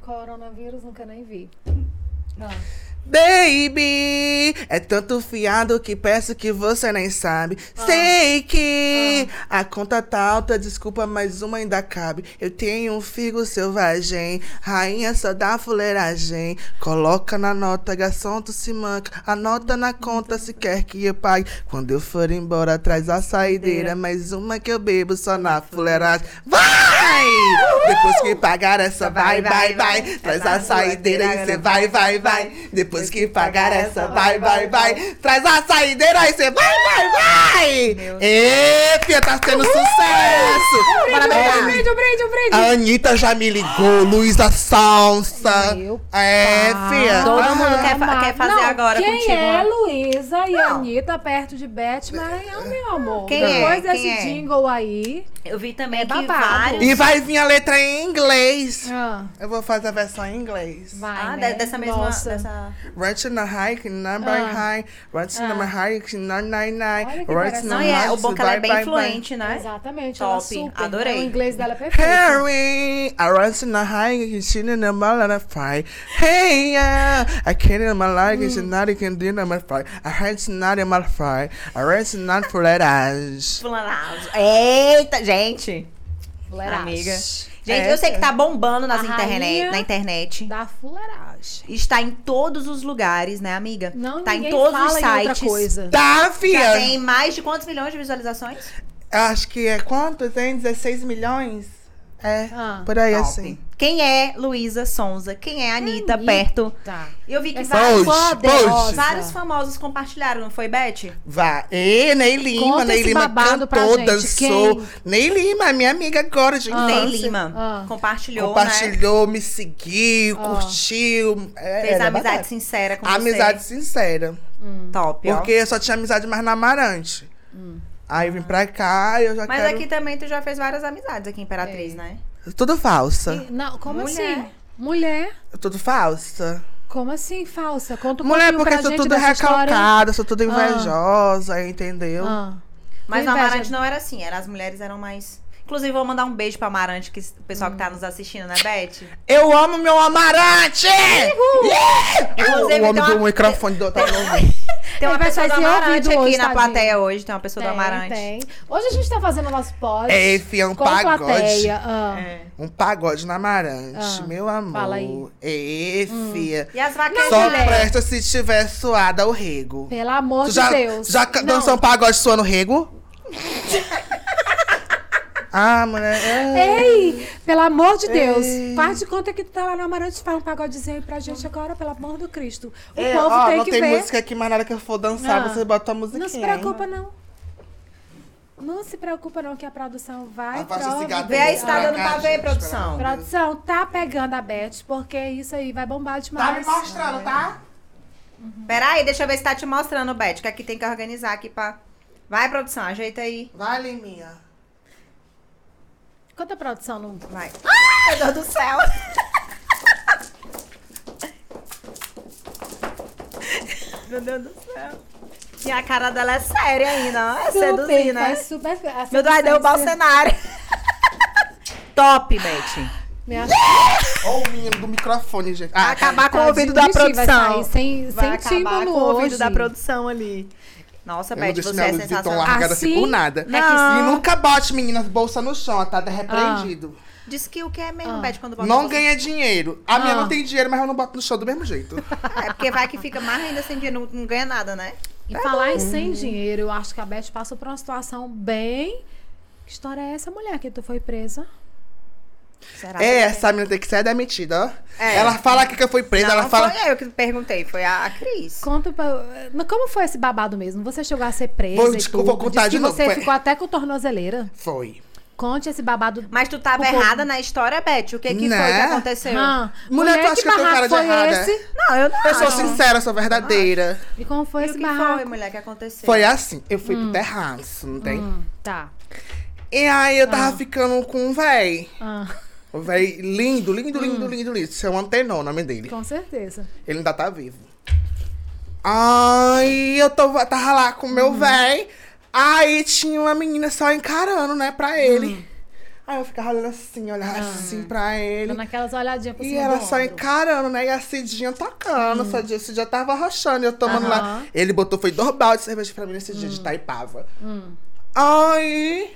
B: Coronavírus nunca nem vi. Ah.
C: Baby, é tanto fiado que peço que você nem sabe. Sei que a conta tá alta, desculpa, mas uma ainda cabe. Eu tenho um figo selvagem, rainha só dá fuleiragem. Coloca na nota, garçom, tu se manca. Anota na conta se quer que eu pague. Quando eu for embora, traz a saideira. Mais uma que eu bebo só na fuleiragem. Vai! Depois que pagar essa, vai, vai, vai. Traz a saideira e cê vai, vai, vai. Depois que pagar essa, vai, vai, vai. Traz a saideira e cê vai, vai, vai.
A: Meu
C: Ê, fia, tá sendo sucesso.
B: Brinde,
C: Olha,
B: um brinde, um brinde, um brinde.
C: A Anitta já me ligou, Luísa Salsa.
B: Meu
C: É, fia.
A: Todo mundo quer fa- quer fazer
B: Não,
A: agora
B: quem
A: contigo,
B: é
A: né?
B: Luísa e
A: Não.
B: Anitta perto de Beth Maranhão, meu amor?
A: Quem é?
B: Depois
A: Quem
B: desse
A: é?
B: jingle aí.
A: Eu vi também
B: É
A: que vários.
C: E vai vir a letra em inglês.
B: Ah,
C: Eu vou fazer a versão em inglês.
B: vai,
A: Ah,
B: né?
A: de- dessa mesma.
B: Nossa.
A: Dessa...
C: The high, number high. Right in
B: Ah.
C: the high, nine nine nine.
B: Olha que
C: Right in the
A: Não, e é,
C: high,
A: o bom que ela é bem fluente, né?
B: Exatamente,
A: Top,
B: ela super.
A: adorei.
B: O inglês dela é perfeito.
C: Harry, the mall and I fry. Hey, yeah, I can't in my life, it's not a can dinner my fry. I it's not in my fry. I rise not for that ass.
A: Fulanazo. Eita, gente.
B: Fuleiragem.
A: Amiga. Gente,
C: É,
A: eu sei que tá bombando nas internet, na internet.
B: Da fuleiragem.
A: Está em todos os lugares, né, amiga?
B: Não,
A: tá em todos
B: fala
A: os
B: em outra
A: sites.
B: coisa.
C: Tá,
A: Já
C: filha.
A: tem mais de quantos milhões de visualizações?
C: Acho que é quanto? Tem 16 milhões? É,
B: Ah,
C: por aí
A: Top.
C: assim.
A: Quem é Luísa Sonza? Quem é a Anitta,
B: Anitta.
A: perto?
B: Tá.
A: Eu vi que
B: Essa
A: vários,
B: poderosa.
A: vários famosos compartilharam, não foi, Beth?
C: Vá. E Ney Lima,
B: Conta
C: Ney Lima cantou,
B: gente.
C: dançou.
B: Quem?
C: Ney Lima, minha amiga agora de
B: Ah.
A: Ney. Lima
B: Ah.
A: compartilhou, né?
C: Compartilhou, me seguiu,
B: Ah.
C: curtiu. É,
A: Fez
C: era
A: amizade sincera com
C: Amizade
A: você.
C: sincera.
A: Top, ó.
C: Porque eu só tinha amizade mais na Amarante. Aí eu vim pra cá e eu já
A: Mas
C: quero...
A: aqui também tu já fez várias amizades aqui em Imperatriz, né?
C: Tudo falsa.
B: E- Não, como
A: Mulher.
B: assim? Mulher?
C: Tudo falsa.
B: Como assim, falsa? Conta um
C: Mulher, porque sou
B: gente
C: tudo recalcada, sou tudo invejosa, entendeu?
B: Ah.
A: Mas
B: inveja.
A: Amarante não era assim, era, as mulheres eram mais... Inclusive, vou mandar um beijo pra Amarante, que o pessoal que tá nos assistindo, né, Beth?
C: Eu amo meu Amarante! Yeah!
A: Inclusive,
C: o homem
A: tem
C: do
A: uma-
C: microfone do outro.
A: Tem uma pessoa do Amarante aqui
B: hoje,
A: na
B: tadinho.
A: plateia hoje, tem uma pessoa do
B: Tem,
A: Amarante.
B: tem. Hoje a gente tá fazendo o nosso pod.
C: É, fi, é um
B: com
C: pagode.
B: plateia. Ah.
A: É.
C: Um pagode na Amarante,
B: Ah,
C: meu amor.
B: fala aí.
C: É, fia.
A: E as vaqueiras?
C: Só
B: mulher.
C: presta se tiver suada o rego.
B: Pelo amor
C: Tu
B: de
C: já,
B: Deus.
C: já
B: Não.
C: dançou um pagode suando rego? ah, mulher. é.
B: Ei, pelo amor de Deus.
C: Ei.
B: Faz de conta que tu tá lá no Amarante, faz um pagodezinho aí pra gente agora, pelo amor do Cristo. O
C: É,
B: povo
C: ó,
B: tem
C: não
B: que
C: tem
B: ver.
C: música aqui, mas na hora que eu for dançar,
B: Ah.
C: você bota a musiquinha.
B: Não se preocupa, não. Não se preocupa, não, que a produção vai. Prova-
C: gato
A: Vê a estrada
C: pra
A: no
C: cá,
A: pavê,
C: gente,
A: produção.
B: Produção, tá pegando a Beth, porque isso aí vai bombar
C: Tá
B: demais.
C: me mostrando, tá?
A: Peraí, deixa eu ver se tá te mostrando, Beth, que aqui tem que organizar aqui pra... Vai, produção, ajeita aí.
C: Vai, Liminha.
B: Enquanto a produção não.
A: Vai. Ai, meu Deus do céu. meu Deus do céu. E a cara dela é séria ainda, ó. É seduzir, né?
B: faz super.
A: Meu Deus, vai derrubar o cenário. Top, Beth.
C: Ó o menino do microfone, gente. Ah,
A: acabar com o
B: Tadinho
A: ouvido da
B: ti, vai
A: produção.
B: sair sem,
A: Vai
B: sem
A: acabar com o ouvido da produção ali. Nossa,
C: eu
A: Beth, você
C: minha
A: é sensacional.
C: largada assim
B: Assim?
C: por nada.
A: Não.
C: E nunca bote, meninas, bolsa no chão, tá? Repreendido.
A: Diz que o que é mesmo,
B: Ah.
A: Beth, quando bota
C: Não
A: bolsa-
C: ganha dinheiro. A minha
B: Ah.
C: não tem dinheiro, mas eu não boto no chão do mesmo jeito.
A: É, porque vai que fica mais ainda sem dinheiro, não, não ganha nada, né?
B: E falar em sem dinheiro, eu acho que a Beth passou por uma situação bem. Que história é essa, mulher, que tu foi presa?
A: Será
C: É,
A: que-
C: essa menina tem que ser demitida, ó.
A: É.
C: Ela fala aqui que eu fui presa,
A: Não,
C: ela
A: não
C: fala.
A: foi eu que perguntei, foi a, a Cris.
B: Conta pra... Como foi esse babado mesmo? Você chegou a ser presa
C: Vou
B: e tudo.
C: vou contar
B: Diz que
C: de novo,
B: você
C: foi-
B: ficou até com tornozeleira.
C: Foi.
B: Conte esse babado.
A: Mas tu tava
B: O
A: errada na história, Beth? O que, que foi
C: Né?
A: que aconteceu?
B: Ah,
C: Mulher, tu acha que eu tenho cara de
B: foi
C: errada?
B: esse?
A: Não, eu não
C: Eu sou sincera, sou verdadeira.
B: E como foi
A: E o
B: esse
A: que
B: barraco?
A: foi, mulher, que aconteceu?
C: Foi assim, eu fui pro terraço, não tem?
B: Hum, tá.
C: E aí eu tava ficando com um véi.
B: Ah,
C: véi lindo, lindo, lindo,
B: Hum.
C: lindo, lindo. Seu Antenon, o nome dele.
B: com certeza.
C: Ele ainda tá vivo. Aí eu tô, tava lá com o meu
B: Uhum.
C: véi. Aí tinha uma menina só encarando, né, pra ele.
B: Hum.
C: Aí eu ficava olhando assim, olhava assim pra ele.
B: Dando aquelas olhadinhas por
C: E ela só encarando, né? E a Cidinha tocando. Dia, esse dia tava rochando. E eu tomando lá. Ele botou, foi dois baldes de cerveja pra mim nesse dia de Taipava.
B: Hum.
C: Aí.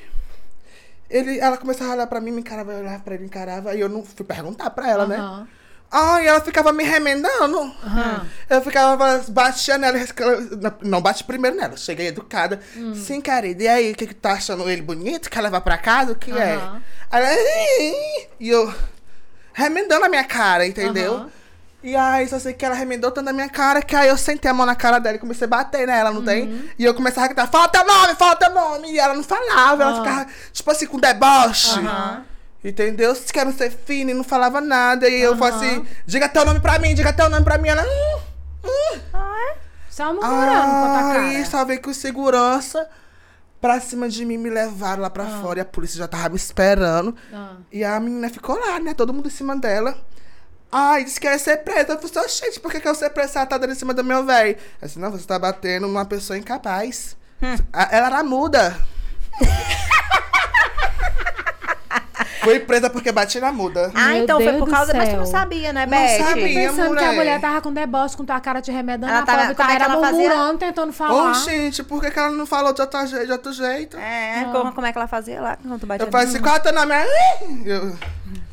C: Ele, ela começava a olhar pra mim, me encarava, eu olhava pra ele, encarava. Aí eu não fui perguntar pra ela, né?
B: Aham.
C: Aí ela ficava me remendando.
B: Aham.
C: Eu ficava, nela, resca- não bate primeiro nela. Cheguei educada.
B: Hum.
C: Sim, querida, e aí, o que que tá achando ele bonito? Quer levar pra casa? O que é? Aí ela, "Ih", e eu remendando a minha cara, entendeu?
B: Aham.
C: E aí, só sei que ela remendou tanto na minha cara que aí eu sentei a mão na cara dela e comecei a bater nela, não
B: Uhum.
C: tem? E eu comecei a gritar, fala teu nome, fala teu nome! E ela não falava, ela
B: Ah.
C: ficava, tipo assim, com deboche.
B: Aham.
C: Entendeu? Se querem ser fina e não falava nada. E eu falei assim, diga teu nome pra mim, diga teu nome pra mim. Ela. "Hum, hum."
B: Só murmurando com a tua
C: Aí
B: cara.
C: só veio com segurança pra cima de mim, me levaram lá pra fora e a polícia já tava me esperando.
B: Ah.
C: E a menina ficou lá, né? Todo mundo em cima dela. Ai, disse que ia ser presa. Eu falei, assim, gente, por que, que eu ser presa? Tá dando em cima do meu velho. Disse, não, você tá batendo numa pessoa incapaz. A- Ela era muda. Fui presa porque bati na muda.
A: Ah,
B: Meu
A: então foi
B: Deus
A: por
B: do
A: causa. Mas tu não sabia, né,
C: Não
A: Beth?
C: sabia.
B: Pensando que a
C: mulher.
B: mulher tava com deboche, com tua cara te remedando
A: Ela
B: na
A: tava-
B: e
A: é que
B: era
A: ela fazia?
B: murmurando, tentando falar.
C: Ô, gente, por que, que ela não falou de outro, je- de outro jeito?
A: É, como, como é que ela fazia lá quando tu batia?
C: Eu falei assim, qual é teu nome? Ih! Eu,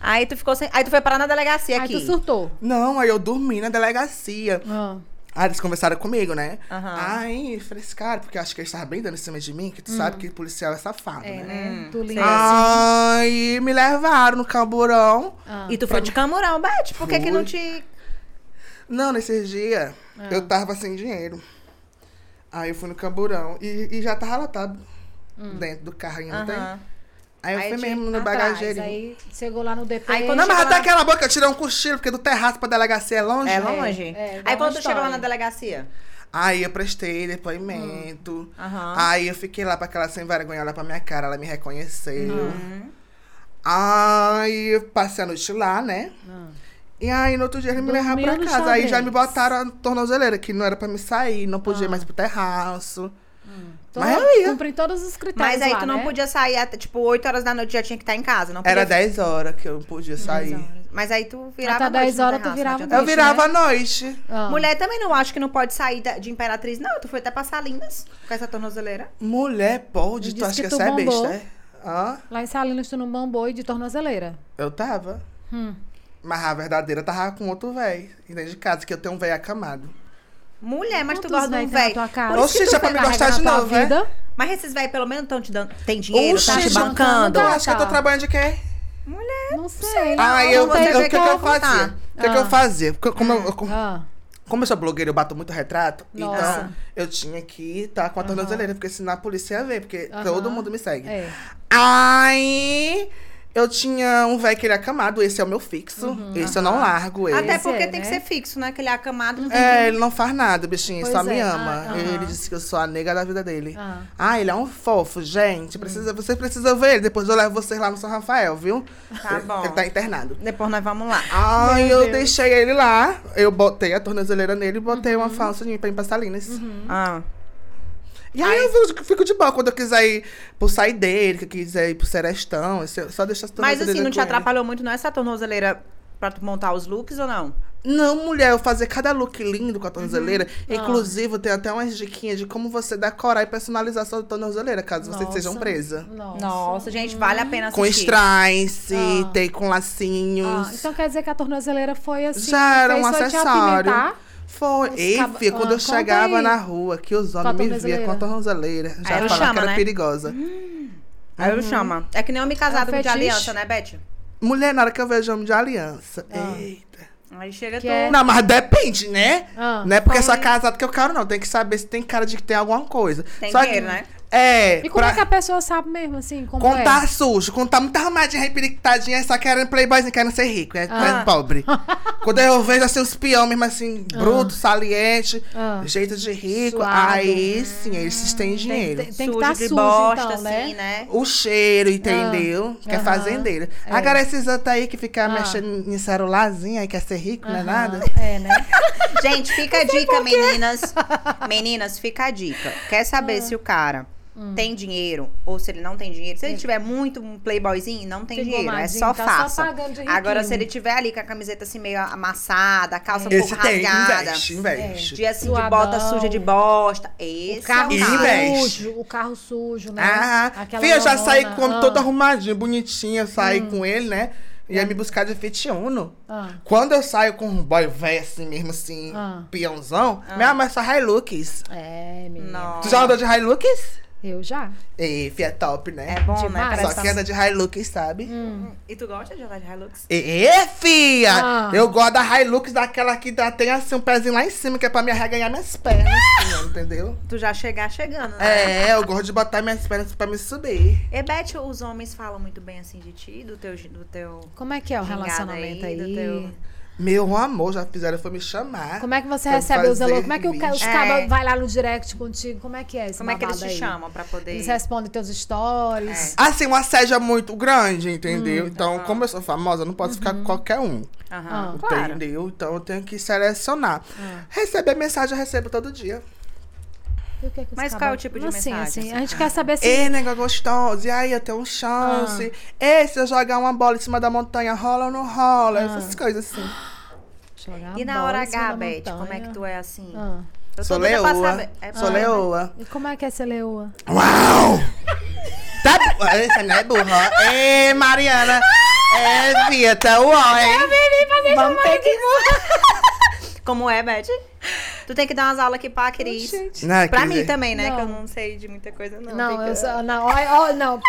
A: Aí tu ficou sem. Aí tu foi parar na delegacia
B: Aí
A: aqui.
B: tu surtou.
C: não, aí eu dormi na delegacia.
B: Ah.
C: Aí eles conversaram comigo, né?
A: Aham.
C: Aí, frescaram, porque eu acho que eles estavam bem dando em cima de mim, que tu sabe que policial é safado,
B: É,
C: né?
B: né? Tu linda.
C: Aí me levaram no camburão.
B: Ah.
A: E tu foi de camurão, Beth. Por que, que não te.
C: Não, nesses dias,
B: Ah.
C: eu tava sem dinheiro. Aí eu fui no camburão e, e já tava lotado dentro do carro ainda, não tem? Aí eu
A: Aí
C: fui mesmo no
B: Atrás,
C: bagageirinho.
B: Aí chegou lá no DP.
A: Aí quando
C: Não, mas até
A: lá-
C: aquela boca eu tirei um cochilo, porque do terraço pra delegacia é longe.
A: É longe?
B: é, dá
A: Aí
B: uma
A: quando tu chegou lá na delegacia?
C: Aí eu prestei depoimento.
A: Aham.
C: Aí eu fiquei lá pra aquela sem vergonha olhar pra minha cara, ela me reconheceu.
A: Uhum.
C: Aí eu passei a noite lá, né?
B: Ah.
C: E aí no outro dia eles me levaram pra casa. Aí já me botaram a tornozeleira, que não era pra me sair, não podia
B: Ah.
C: mais ir pro terraço.
B: Então,
C: Mas eu ia.
B: Cumprem todos os critérios
A: Mas aí
B: lá,
A: tu não
B: né?
A: podia sair até, tipo, 8 horas da noite já tinha que estar em casa. Não podia
C: Era 10 horas que eu podia sair.
A: Mas aí tu virava
B: Até
A: à noite
B: 10
A: no
B: horas tu virava
A: adianta.
C: Eu virava
B: né?
C: à noite.
B: Ah.
A: Mulher também não acho que não pode sair de Imperatriz. Não, tu foi até passar lindas com essa tornozeleira.
C: Mulher, pode, tu acha
B: que
C: que essa é besta, é? Hã?
B: Lá em Salinas, tu não bombou e de tornozeleira.
C: Eu tava.
B: Hum.
C: Mas a verdadeira tava com outro velho. Dentro de casa, que eu tenho um velho acamado.
A: Mulher, mas tu
B: Quantos
A: gosta de um velho.
C: Oxe,
A: tu
C: já pra me gostar de novo, é?
B: vida.
A: Mas esses velhos pelo menos estão te dando. Tem dinheiro,
C: Oxe,
A: tá te bancando.
C: Tu
B: Tá,
C: acha que eu tô
B: tá.
C: trabalhando de quê?
B: Não sei.
C: Ah,
A: não,
C: eu, o que,
A: que
C: que
A: eu
C: fazia? O que, eu fazia? Porque Como, eu, como,
B: Ah.
C: como eu sou blogueira, eu bato muito retrato.
B: Nossa.
C: Então, eu tinha que estar com a tornozeleira, porque senão a polícia ia ver, porque
B: Aham.
C: todo mundo me segue.
B: É.
C: Aí, eu tinha um velho que ele é acamado, esse é o meu fixo. Esse eu não largo ele.
A: Até
B: Esse
A: porque
B: é,
A: tem que
B: né?
A: ser fixo, né? Que ele é acamado, não tem
C: É,
A: que...
C: ele não faz nada, bichinho,
B: Pois
C: só me
B: é.
C: ama.
B: Ah,
C: ele disse que eu sou a nega da vida dele.
B: Ah.
C: Ah, ele é um fofo, gente.
A: Hum.
C: Precisa, Vocês precisam ver ele. Depois eu levo vocês lá no São Rafael, viu?
A: Tá bom.
C: Ele tá internado.
A: Depois nós vamos lá.
C: Aí
B: Meu
C: eu
B: Deus.
C: deixei ele lá, eu botei a tornozeleira nele e botei
A: Uhum.
C: uma falsa de mim pra ir pra Salinas.
A: Ah.
C: E aí, eu fico- de boa quando eu quiser ir pro sair dele, que eu quiser ir pro Serestão, só deixo as
A: Mas assim, não te
C: com ele.
A: atrapalhou muito não essa tornozeleira pra tu montar os looks ou não?
C: Não, mulher, eu fazer cada look lindo com a tornozeleira.
A: Uhum.
C: Inclusive, eu tenho até umas diquinhas de como você decorar e personalizar sua tornozeleira, caso vocês
B: Nossa.
C: sejam presa.
B: Nossa.
A: Nossa, gente, vale a pena
C: Com
A: assistir.
C: strass,
B: Ah.
C: tem com lacinhos.
B: Ah, então quer dizer que a tornozeleira foi assim.
C: Já era um acessório. Foi. Ei,
B: cab-
C: filha, quando
B: Ah,
C: eu chegava
B: aí.
C: na rua, que os homens me viam com a tornozeleira. Já
A: Aí
C: falavam
A: chama,
C: que era
A: né?
C: perigosa.
A: Aí eu chamo. É que nem homem casado
B: É um
A: de aliança, né, Beth?
C: Mulher, na hora que eu vejo homem de aliança.
B: Ah.
C: Eita.
A: Aí chega
B: Que
A: tu...
B: é-
C: Não, mas depende, né?
B: Ah.
C: não é porque é só casado que eu quero, não. Tem que saber se tem cara de que tem alguma coisa.
A: Tem
C: só
A: dinheiro,
C: que,
A: né?
C: É.
B: E como
C: pra-
B: é que a pessoa sabe mesmo, assim? Como
C: Quando
B: é?
C: tá sujo, quando tá muito arrumadinha, repirictadinha, só querendo playboyzinho, querendo ser rico, é,
B: Ah.
C: é pobre. Quando eu vejo assim os peão mesmo assim, bruto, saliente,
B: Ah.
C: jeito de rico,
B: Suado.
C: aí sim, eles têm dinheiro.
B: tem- tem que
A: sujo
B: tá sujo,
A: bosta,
B: então, né?
A: assim, né?
C: O cheiro, entendeu? que é fazendeiro.
B: É.
C: Agora esses outros aí que ficam
B: Ah.
C: mexendo em celularzinho aí quer ser rico, não é nada?
B: É, né?
A: Gente, fica a dica, meninas. Meninas, fica a dica. Quer saber
B: Ah.
A: se o cara
B: Hum.
A: tem dinheiro ou se ele não tem dinheiro? Se ele tiver muito um playboyzinho, não tem
B: Ficou
A: dinheiro. É só
B: tá só
A: faça.
B: pagando de
A: Agora, se ele tiver ali com a camiseta assim meio amassada, a calça um
C: Esse
A: pouco
C: tem,
A: rasgada.
C: investe, investe.
A: Dia assim de
B: Suadão.
A: bota suja de bosta. Esse
B: O carro
A: é o
C: investe.
B: sujo, o carro sujo, né?
C: Ah,
B: Aquela
C: filha, eu já saí com
B: Ah.
C: todo arrumadinho, bonitinha, saí com ele, né? Ia me buscar de Fiat Uno.
B: Ah.
C: Quando eu saio com um boy velho assim mesmo, assim,
B: Ah.
C: peãozão, minha mãe é só Hilux.
B: É, menina.
C: Tu já andou de Hilux?
B: Eu já.
C: Ei, filha, é top, né?
A: É bom, né?
B: Demais.
A: Parece
C: Só
A: que
C: que anda de Hilux, sabe?
B: Hum.
A: E tu gosta de andar de Hilux?
C: E, filha!
B: Ah.
C: Eu gosto da Hilux, daquela que dá, tem assim um pezinho lá em cima, que é pra me arreganhar minhas pernas, filha, entendeu?
A: Tu já chegar chegando, né?
C: É, eu gosto de botar minhas pernas pra me subir.
A: E Beth, os homens falam muito bem assim de ti, do teu, do teu
B: Como é que é o relacionamento aí?
A: do teu...
C: Meu amor, já fizeram foi me chamar.
B: Como é que você recebe os alô? Como é que o os
A: É.
B: vai lá no direct contigo? Como é que é esse
A: Como é que eles te
B: aí?
A: chamam pra poder...
B: Eles respondem teus stories.
C: Assim, uma assédio é muito grande, entendeu?
B: Hum.
C: então, como eu sou famosa, eu não posso ficar com qualquer um.
A: Aham,
B: Ah.
A: claro.
C: Entendeu? Então eu tenho que selecionar.
B: Ah.
C: Receber mensagem eu recebo todo dia.
B: O que que os
A: Mas qual é o tipo de
B: assim,
A: mensagem,
B: Assim,
A: assim?
B: a gente quer saber se...
C: Ei, negócio gostoso. E aí, eu tenho um chance. Ei, se eu jogar uma bola em cima da montanha, rola ou não rola? Essas coisas assim.
B: Jogar
A: E na
B: bola
A: hora H, Beth, como é que tu é assim?
B: Ah.
A: Eu tô
C: Sou leoa.
A: saber. É
C: Sou leoa.
B: E como é que é ser leoa?
C: Uau! Tá bu- Essa não é burra. Ei, Mariana. É, Via, tá uó, hein?
A: Vamos ter que... Como é, Beth? Tu tem que dar umas aulas aqui pra Cris.
C: Não,
A: Pra mim
C: dizer,
A: também, né?
B: Não.
A: Que eu não sei de muita coisa, não.
B: Não,
A: Tem
B: eu sou, não, ó, ó, não,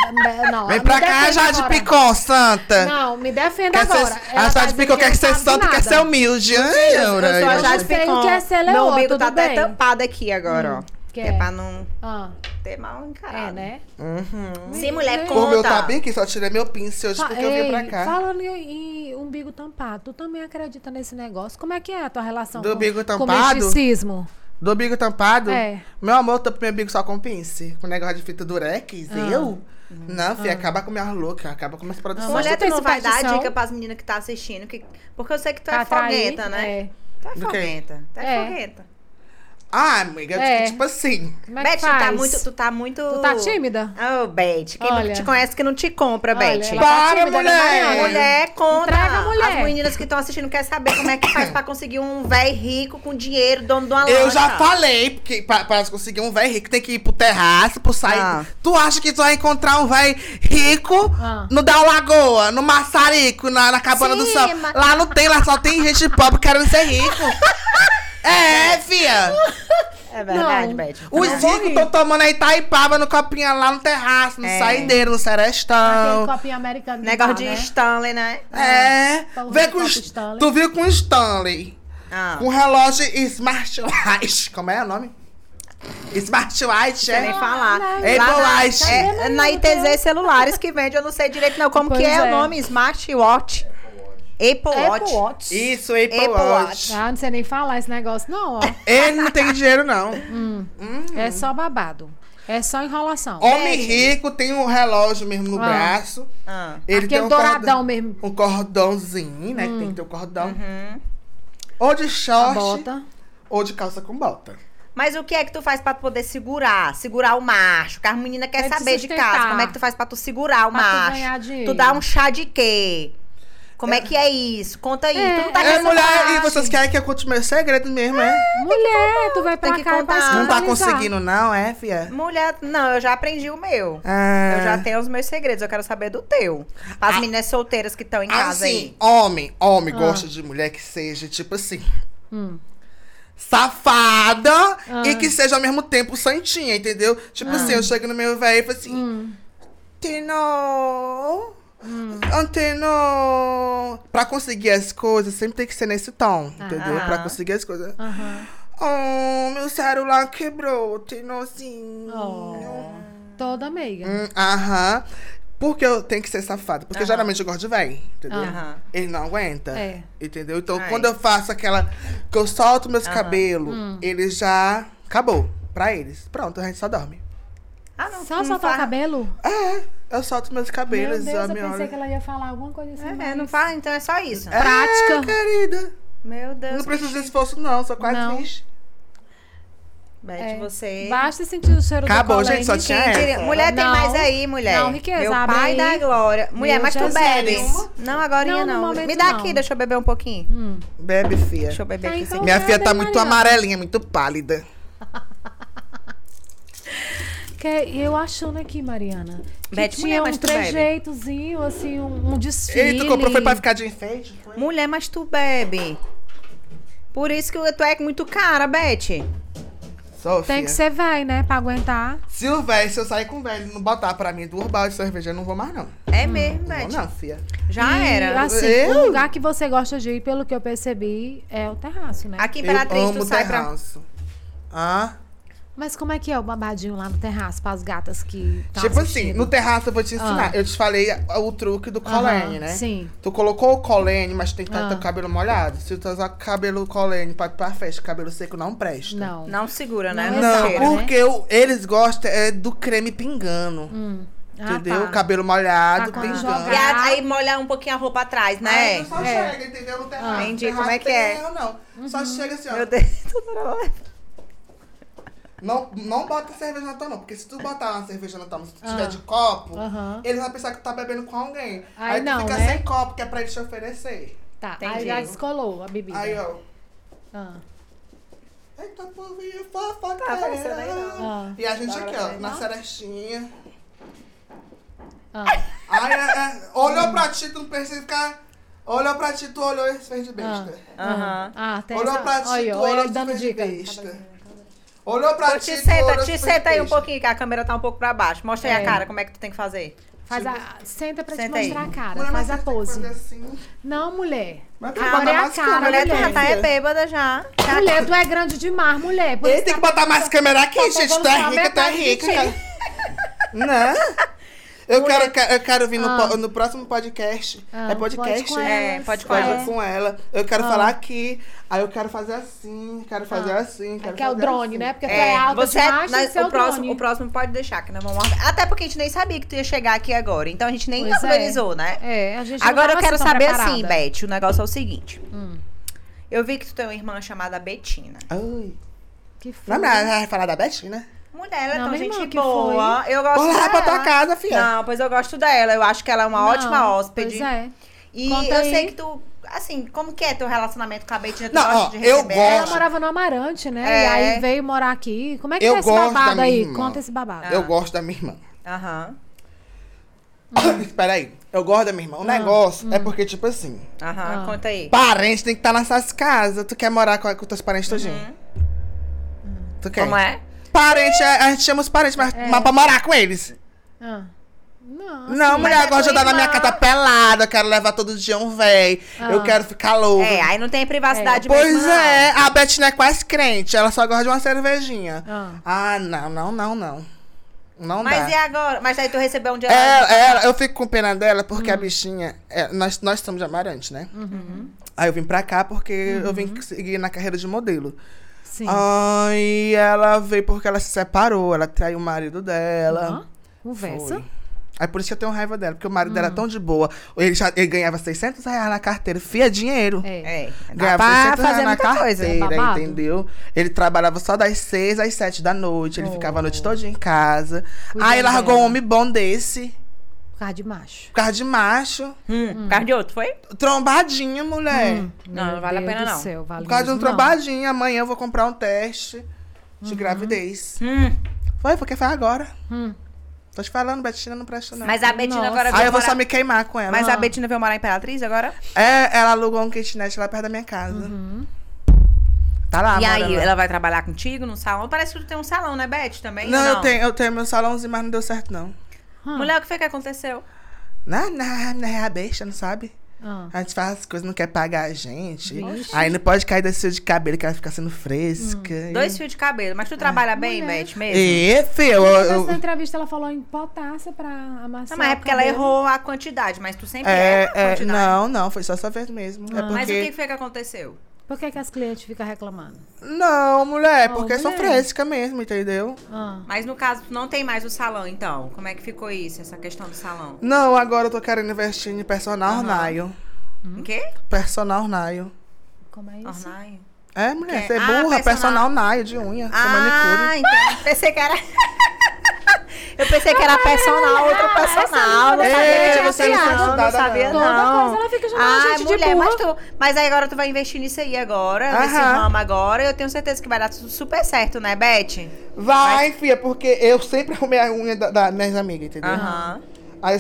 B: não.
C: Vem pra cá, Jade
B: agora.
C: Picon, santa.
B: Não, me defenda
C: Quer
B: agora.
C: ser,
B: Ela
C: a Jade Picon
B: que
C: quer ser santa, quer ser humilde. Ai,
A: Eu sou a
C: Aurélio.
A: Jade
B: não sei o
A: Picon.
B: é
A: Meu umbigo tá até tampado aqui agora, ó.
B: Que
A: Que é
B: é?
A: pra não
B: Ah,
A: ter mal encarado.
B: é, né?
A: Sim, mulher,
B: Pô,
C: O meu
A: conta.
C: tá bem aqui, só tirei meu pincel hoje
B: Fa-
C: porque eu vim pra
B: Ei,
C: cá.
B: Falando em, em umbigo tampado, tu também acredita nesse negócio? Como é que é a tua relação
C: Do
B: com,
C: umbigo
B: com
C: tampado?
B: o misticismo?
C: Do umbigo tampado?
B: É.
C: Meu amor, eu tô pro meu umbigo só com pince. Com negócio de fita durex.
B: Ah.
C: Eu? Não, filha, acaba com minhas loucas, acaba com minhas produções.
B: Mas
A: Mulher,
B: tu
A: não vai dar dica pras meninas que tá assistindo, que... porque eu sei que tu é
B: atrair,
A: fogueta, né?
B: É.
A: Tu é fogueta. Tu é,
B: É.
C: Ah, amiga,
B: É.
C: tipo assim.
B: Como é que
A: Beth, tu tá muito... Tu tá muito...
B: Tu tá tímida?
A: Oh, Beth. Quem
B: Olha.
A: não te conhece que não te compra,
B: Olha,
A: Beth.
B: tá
C: Para,
B: tímida,
C: mulher!
B: né?
A: Mulher, conta.
B: Entrega a mulher.
A: As meninas que estão assistindo querem saber como é que faz pra conseguir um véi rico com dinheiro, dono de uma
C: Eu
A: lancha.
C: já falei, porque pra, pra conseguir um velho rico tem que ir pro terraço, pro sair.
A: Ah.
C: Tu acha que tu vai encontrar um velho rico
B: Ah.
C: no Dal Lagoa, no Maçarico, na, na Cabana do
A: Sim,
C: Sol?
A: mas-
C: Lá não tem, lá só tem gente pobre querendo ser rico. é, fia.
A: É verdade. Beth.
C: Os
B: não rir.
C: estão tomando a Itaipava no copinho lá no terraço, no
A: É.
C: saideiro, no
B: Aquele
C: serestão.
B: copinho americano.
A: Negócio
B: não
A: de
B: né?
A: Stanley, né?
C: É.
B: Pão
C: Vê
B: de
C: com
B: copo Stanley.
C: Tu viu com o Stanley.
A: Ah.
C: Com relógio Smartwatch. Como é o nome? Smartwatch,
A: Sei nem
C: é?
A: falar.
B: não,
C: Apple
A: Lá na-
C: Watch.
A: É, na ITZ Celulares que vende, eu não sei direito não como
B: Pois
A: que é,
B: é.
A: o nome, Smartwatch. Apple Watch.
B: Apple Watch.
C: Isso, Apple,
A: Apple
C: Watch.
B: Ah, não sei nem falar esse negócio, não, ó.
C: Ele não tem dinheiro, não.
B: É só babado. É só enrolação.
C: Homem rico tem um relógio mesmo no
B: Ah.
C: braço.
A: Ah.
C: Ele tem
B: Aquele
C: um
B: douradão
C: cordão,
B: mesmo.
C: um cordãozinho, né? Que tem que ter o cordão.
A: Uhum.
C: Ou de
B: A
C: short,
B: bota.
C: ou de calça com bota.
A: Mas o que é que tu faz pra tu poder segurar? Segurar o macho. Que a menina quer
B: Pra te
A: saber de casa. Como é que tu faz pra tu segurar o
B: Pra tu
A: macho?
B: ganhar dinheiro.
A: Tu dá um chá de quê? Como é que é isso? Conta aí.
B: É,
A: tu não tá
C: É, mulher, e vocês querem que eu conte meus segredos mesmo, é?
B: Mulher, tu vai pra
A: Tem que
B: cá e
A: contar.
C: Não tá conseguindo, não, é, fia?
A: Mulher, não, eu já aprendi o meu.
C: Ah.
A: Eu já tenho os meus segredos, eu quero saber do teu. As meninas solteiras que estão em casa
C: Assim,
A: aí.
C: homem, homem
B: Ah.
C: gosta de mulher que seja, tipo assim,
B: Hum.
C: safada
B: Ah.
C: e que seja ao mesmo tempo santinha, entendeu? Tipo assim, eu chego no meu velho e falo assim,
B: Hum.
C: Tino, Anteno. Pra conseguir as coisas, sempre tem que ser nesse tom, entendeu?
A: Ah.
C: Pra conseguir as coisas.
B: Aham.
C: Oh, meu celular quebrou, Tinozinho.
B: Oh. Toda meiga.
C: Hum, Aham. Porque eu tenho que ser safada. Porque
A: Aham.
C: geralmente eu gosto de velho, entendeu?
A: Aham.
C: Ele não aguenta.
B: É.
C: Entendeu? Então,
A: Ai.
C: quando eu faço aquela. que eu solto meus
A: Aham.
C: cabelos,
B: Hum.
C: ele já. Acabou. Pra eles. Pronto, a gente só dorme.
A: Ah, não.
B: Só soltar o cabelo?
C: É, eu solto meus
B: Meu
C: cabelos,
B: Deus,
C: eu
B: pensei
C: olho.
B: que ela ia falar alguma coisa assim.
A: É,
B: mas-
A: não faz, então é só isso.
C: É,
B: prática.
C: querida.
A: Meu Deus.
C: Não precisa de esforço, não. Só quase
B: Não.
C: fiz.
A: Beth,
B: É.
A: você.
B: Basta sentir o cheiro
C: Acabou,
B: do
C: gente, só tinha essa.
A: Mulher tem
B: Não.
A: mais aí, mulher.
B: Não, riqueza,
A: Meu pai
B: aí.
A: da glória. Mulher,
B: Meu
A: mas tu bebes? Não, agora
B: Não,
A: não. Me dá
B: não.
A: aqui, deixa eu beber um pouquinho.
B: Hum.
C: Bebe, fia.
A: Deixa eu beber
B: Tá,
A: aqui.
B: então-
C: Minha
B: Bebe,
C: filha tá muito amarelinha, muito pálida.
B: Que eu achando aqui, Mariana. Que
A: Beth,
B: tinha
A: mulher,
B: um
A: mas tu bebe?
B: trejeitozinho, assim, um, um desfile.
C: Ei, tu comprou foi pra ficar de enfeite? Foi?
A: Mulher, mas tu bebe. Por isso que tu é muito cara, Beth.
C: Sofia.
B: Tem que ser velho, né? Pra aguentar.
C: Se o velho, se eu sair com o velho e não botar pra mim duas balas de cerveja, eu não vou mais, não.
A: É mesmo,
C: Não
A: Beth.
C: vou, não, fia.
A: Já
B: E,
A: era.
B: Assim,
C: Eu?
B: o lugar que você gosta de ir, pelo que eu percebi, é o terraço, né?
A: Aqui em
C: Eu
A: Imperatriz,
C: amo
A: tu sai pra.
C: terraço. Ah?
B: Mas como é que é o babadinho lá no terraço, pras gatas que tão
C: tipo assim,
B: assistindo?
C: no terraço eu vou te ensinar.
B: Ah.
C: Eu te falei o truque do colene, né?
B: Sim.
C: Tu colocou o colene, mas tem que estar
B: Ah.
C: o cabelo molhado. Se tu usar cabelo colene pra ir pra festa, cabelo seco não presta.
B: Não.
A: Não segura, né?
B: Não
A: Não,
B: né?
C: porque o- eles gostam é do creme pingando.
B: Hum. Ah,
C: entendeu?
B: tá.
C: Cabelo molhado,
B: quando
C: pingando.
A: E a- aí molhar um pouquinho a roupa atrás, né?
C: Aí só
B: É.
C: chega, entendeu? No terraço.
A: Ah, entendi
C: Terraço
A: como é que
C: tem
A: é.
C: erro, não. Só chega assim, ó.
A: Meu Deus.
C: Não, não bota cerveja na tua mão, porque se tu botar uma cerveja na tua mão, se tu tiver
B: Ah.
C: de copo,
B: Aham.
C: ele vai pensar que tu tá bebendo com alguém.
B: Aí
C: Aí,
B: não,
C: tu fica
B: né?
C: sem copo, que é pra ele te oferecer.
B: Tá, aí
A: Entendi.
B: já descolou a bebida.
C: Aí, ó.
B: Ah,
C: Eita, povinho, fofoca.
A: Tá aparecendo aí, não.
B: ah,
C: E a gente
A: Tá
C: aqui, ó, na
A: não?
C: cerestinha.
B: ah.
C: Aí, é, é, olhou pra ti, tu não precisa ficar... Olhou pra ti, tu olhou e fez de besta.
A: Aham.
B: Ah, tem
C: Olhou
B: essa...
C: pra ti, tu olhou e fez de
B: dica.
C: besta. Olhou pra ti,
A: senta, te senta aí um pouquinho, que a câmera tá um pouco pra baixo. Mostra aí
B: É.
A: a cara, como é que tu tem que fazer.
B: Faz a... Senta pra
A: Senta
B: te
A: aí.
B: mostrar a cara.
C: Mulher, mas
B: faz a
C: você tem que
B: pose.
C: fazer assim.
B: Não, mulher.
C: Mas tem que botar
B: é a
C: mais
B: cara,
C: câmera,
A: Mulher, tu
B: mulher.
A: já tá é bêbada já. Já-
B: Mulher, tu é grande demais, mulher. Por
C: Ele tem que botar mais câmera aqui,
B: Tá
C: gente. Tu é rica, tu é rica, cara. Não. Eu quero, eu quero vir no,
B: Ah.
C: po- no próximo podcast.
B: Ah,
C: é podcast?
B: pode com
A: É,
B: elas.
A: pode com
C: Pode
A: ela.
C: com ela. Eu quero
B: Ah.
C: falar aqui. Aí eu quero fazer assim, quero fazer assim. Quero
B: Aqui é o drone,
C: assim.
B: né? Porque tu é alta
A: você
B: demais,
A: nós-
B: que ser
A: o,
B: o
A: próximo,
B: drone.
A: o próximo pode deixar, que nós vamos Até porque a gente nem sabia que tu ia chegar aqui agora. Então a gente nem
B: Pois é.
A: organizou, né?
B: É, a gente não
A: Agora eu quero
B: assim
A: saber
B: preparada.
A: assim, Beth, o negócio é o seguinte.
B: Hum,
A: Eu vi que tu tem uma irmã chamada Betina.
C: Ai.
B: que?
C: Não, mas vai falar da Betina?
A: Mulher, ela é tão gente
B: que
A: boa. Eu gosto
C: Vou lá
A: dela.
C: pra tua casa, filha.
A: Não, pois eu gosto dela. Eu acho que ela é uma
B: Não,
A: ótima hóspede.
B: Pois é.
A: E
B: Conta
A: eu
B: aí.
A: sei que tu, assim, como que é teu relacionamento com a Betina? Tu
C: Não,
A: gosta
C: ó,
A: de
C: eu
A: receber
C: gosto.
B: Ela
A: ela?
B: morava no Amarante, né?
A: É.
B: E aí veio morar aqui. Como é que
C: Eu
B: é esse
C: gosto da
B: babado aí?
C: irmã.
B: Conta esse babado.
A: Ah.
C: Eu gosto da minha irmã.
A: Aham,
C: Espera aí. Eu gosto da minha irmã. O negócio é porque, tipo assim,
A: aham,
B: Ah.
A: conta aí.
C: parente tem que estar nessas casas. Tu quer morar com, com teus parentes todinho? Tu quer?
A: Como é?
C: Parente, a, a gente chama os parentes, mas, mas pra morar com eles.
B: Ah. Não,
C: Não,
B: assim,
C: mulher,
A: é
C: de
A: tua
C: andar na minha casa pelada, eu quero levar todo dia um véi,
B: Ah.
C: eu quero ficar louca.
A: É, aí não tem privacidade
C: Pois
A: mesmo, não.
C: é, a Beth não é quase crente, ela só gosta de uma cervejinha.
B: Ah.
C: Ah, não, não, não, não. Não
A: Mas
C: dá.
A: e agora? Mas aí tu recebeu um dia...
C: É, ela, eu fico com pena dela porque a
B: Hum.
C: bichinha. é, nós, nós somos de Amarante, né?
B: Uhum.
C: Aí eu vim pra cá porque eu vim seguir na carreira de modelo.
B: Sim.
C: Aí ela veio porque ela se separou, ela traiu o marido dela.
B: Aham. Conversa.
C: Foi. Aí por isso que eu tenho raiva dela, porque o marido
B: Hum.
C: dela é tão de boa. Ele, já, ele ganhava 600 reais na carteira, fia dinheiro.
B: É.
A: É,
C: Ganhava
A: pra
C: 600
A: fazer
C: reais na
A: coisa.
C: carteira,
B: babado.
C: entendeu? Ele trabalhava só das 6 às 7 da noite, ele
B: Oh.
C: ficava a noite toda em casa.
B: Cuidando
C: Aí largou
B: dela.
C: um homem bom desse,
B: causa de macho.
C: por causa de macho.
A: Hum, Carro de outro, foi?
C: Trombadinha, mulher.
B: Hum,
A: Não, não vale a pena, não.
B: Céu, vale
C: Por causa de um
B: mesmo não.
C: trombadinho, amanhã eu vou comprar um teste de gravidez.
A: Hum,
C: Foi, porque foi agora.
B: Hum.
C: Tô te falando, Betina não presta não.
A: mas a Betina
B: Nossa.
A: agora
C: Aí
A: veio
C: eu vou
A: morar...
C: só me queimar com ela.
A: Mas
B: Ah.
A: a Betina veio morar em Imperatriz agora?
C: É, ela alugou um kitnet lá perto da minha casa.
B: Uhum.
C: Tá lá,
A: e aí,
C: lá.
A: ela vai trabalhar contigo no salão? Parece que tu tem um salão, né, Beth, também?
C: Não,
A: ou
C: eu tenho, eu tenho meu salãozinho, mas não deu certo, não.
B: Hum.
A: Mulher, o que foi que aconteceu?
C: Não, não, não é a besta, não sabe?
B: Ah.
C: A gente faz as coisas, não quer pagar a gente.
B: Vixe.
C: Aí não pode cair desse fio de cabelo que ela fica sendo fresca.
B: Hum.
C: E-
A: Dois fios de cabelo. Mas tu trabalha bem,
B: Mulher.
A: Beth, mesmo?
C: E, filho, eu, eu-
B: entrevista ela falou em potássio pra amassar
A: Não, mas é porque ela errou a quantidade, mas tu sempre
C: é,
A: erra a
C: é,
A: quantidade.
C: não, não, foi só essa vez mesmo. É
B: Ah.
C: porque...
A: Mas o que foi que aconteceu?
B: Por que, que as clientes ficam reclamando?
C: Não, mulher,
B: Oh,
C: porque são
B: mulher.
C: fresca mesmo, entendeu?
B: Ah.
A: Mas no caso, não tem mais o salão, então. Como é que ficou isso, essa questão do salão?
C: Não, agora eu tô querendo investir em personal
A: Aham.
C: nail.
A: Em quê?
C: Personal nail.
B: Como é isso?
A: Ornaio.
C: É, mulher,
A: Que-
C: você é
A: ah,
C: burra,
A: personal-
C: personal nail de unha, com
A: Ah,
C: manicure.
A: então. Pensei que era... Eu pensei que era personal, outro personal. Não sabia que tinha
C: você não
A: não,
C: estudada,
A: sabia,
C: não.
B: Toda
A: não.
B: coisa ela fica chamando a
A: Ah,
B: gente de
A: mulher, mas,
B: burra.
A: tu, mas aí agora tu vai investir nisso aí agora, nesse ramo agora. Eu tenho certeza que vai dar tudo super certo, né, Beth?
C: Vai, filha, porque eu sempre arrumei a unha da, da minhas amigas, entendeu?
A: Aham.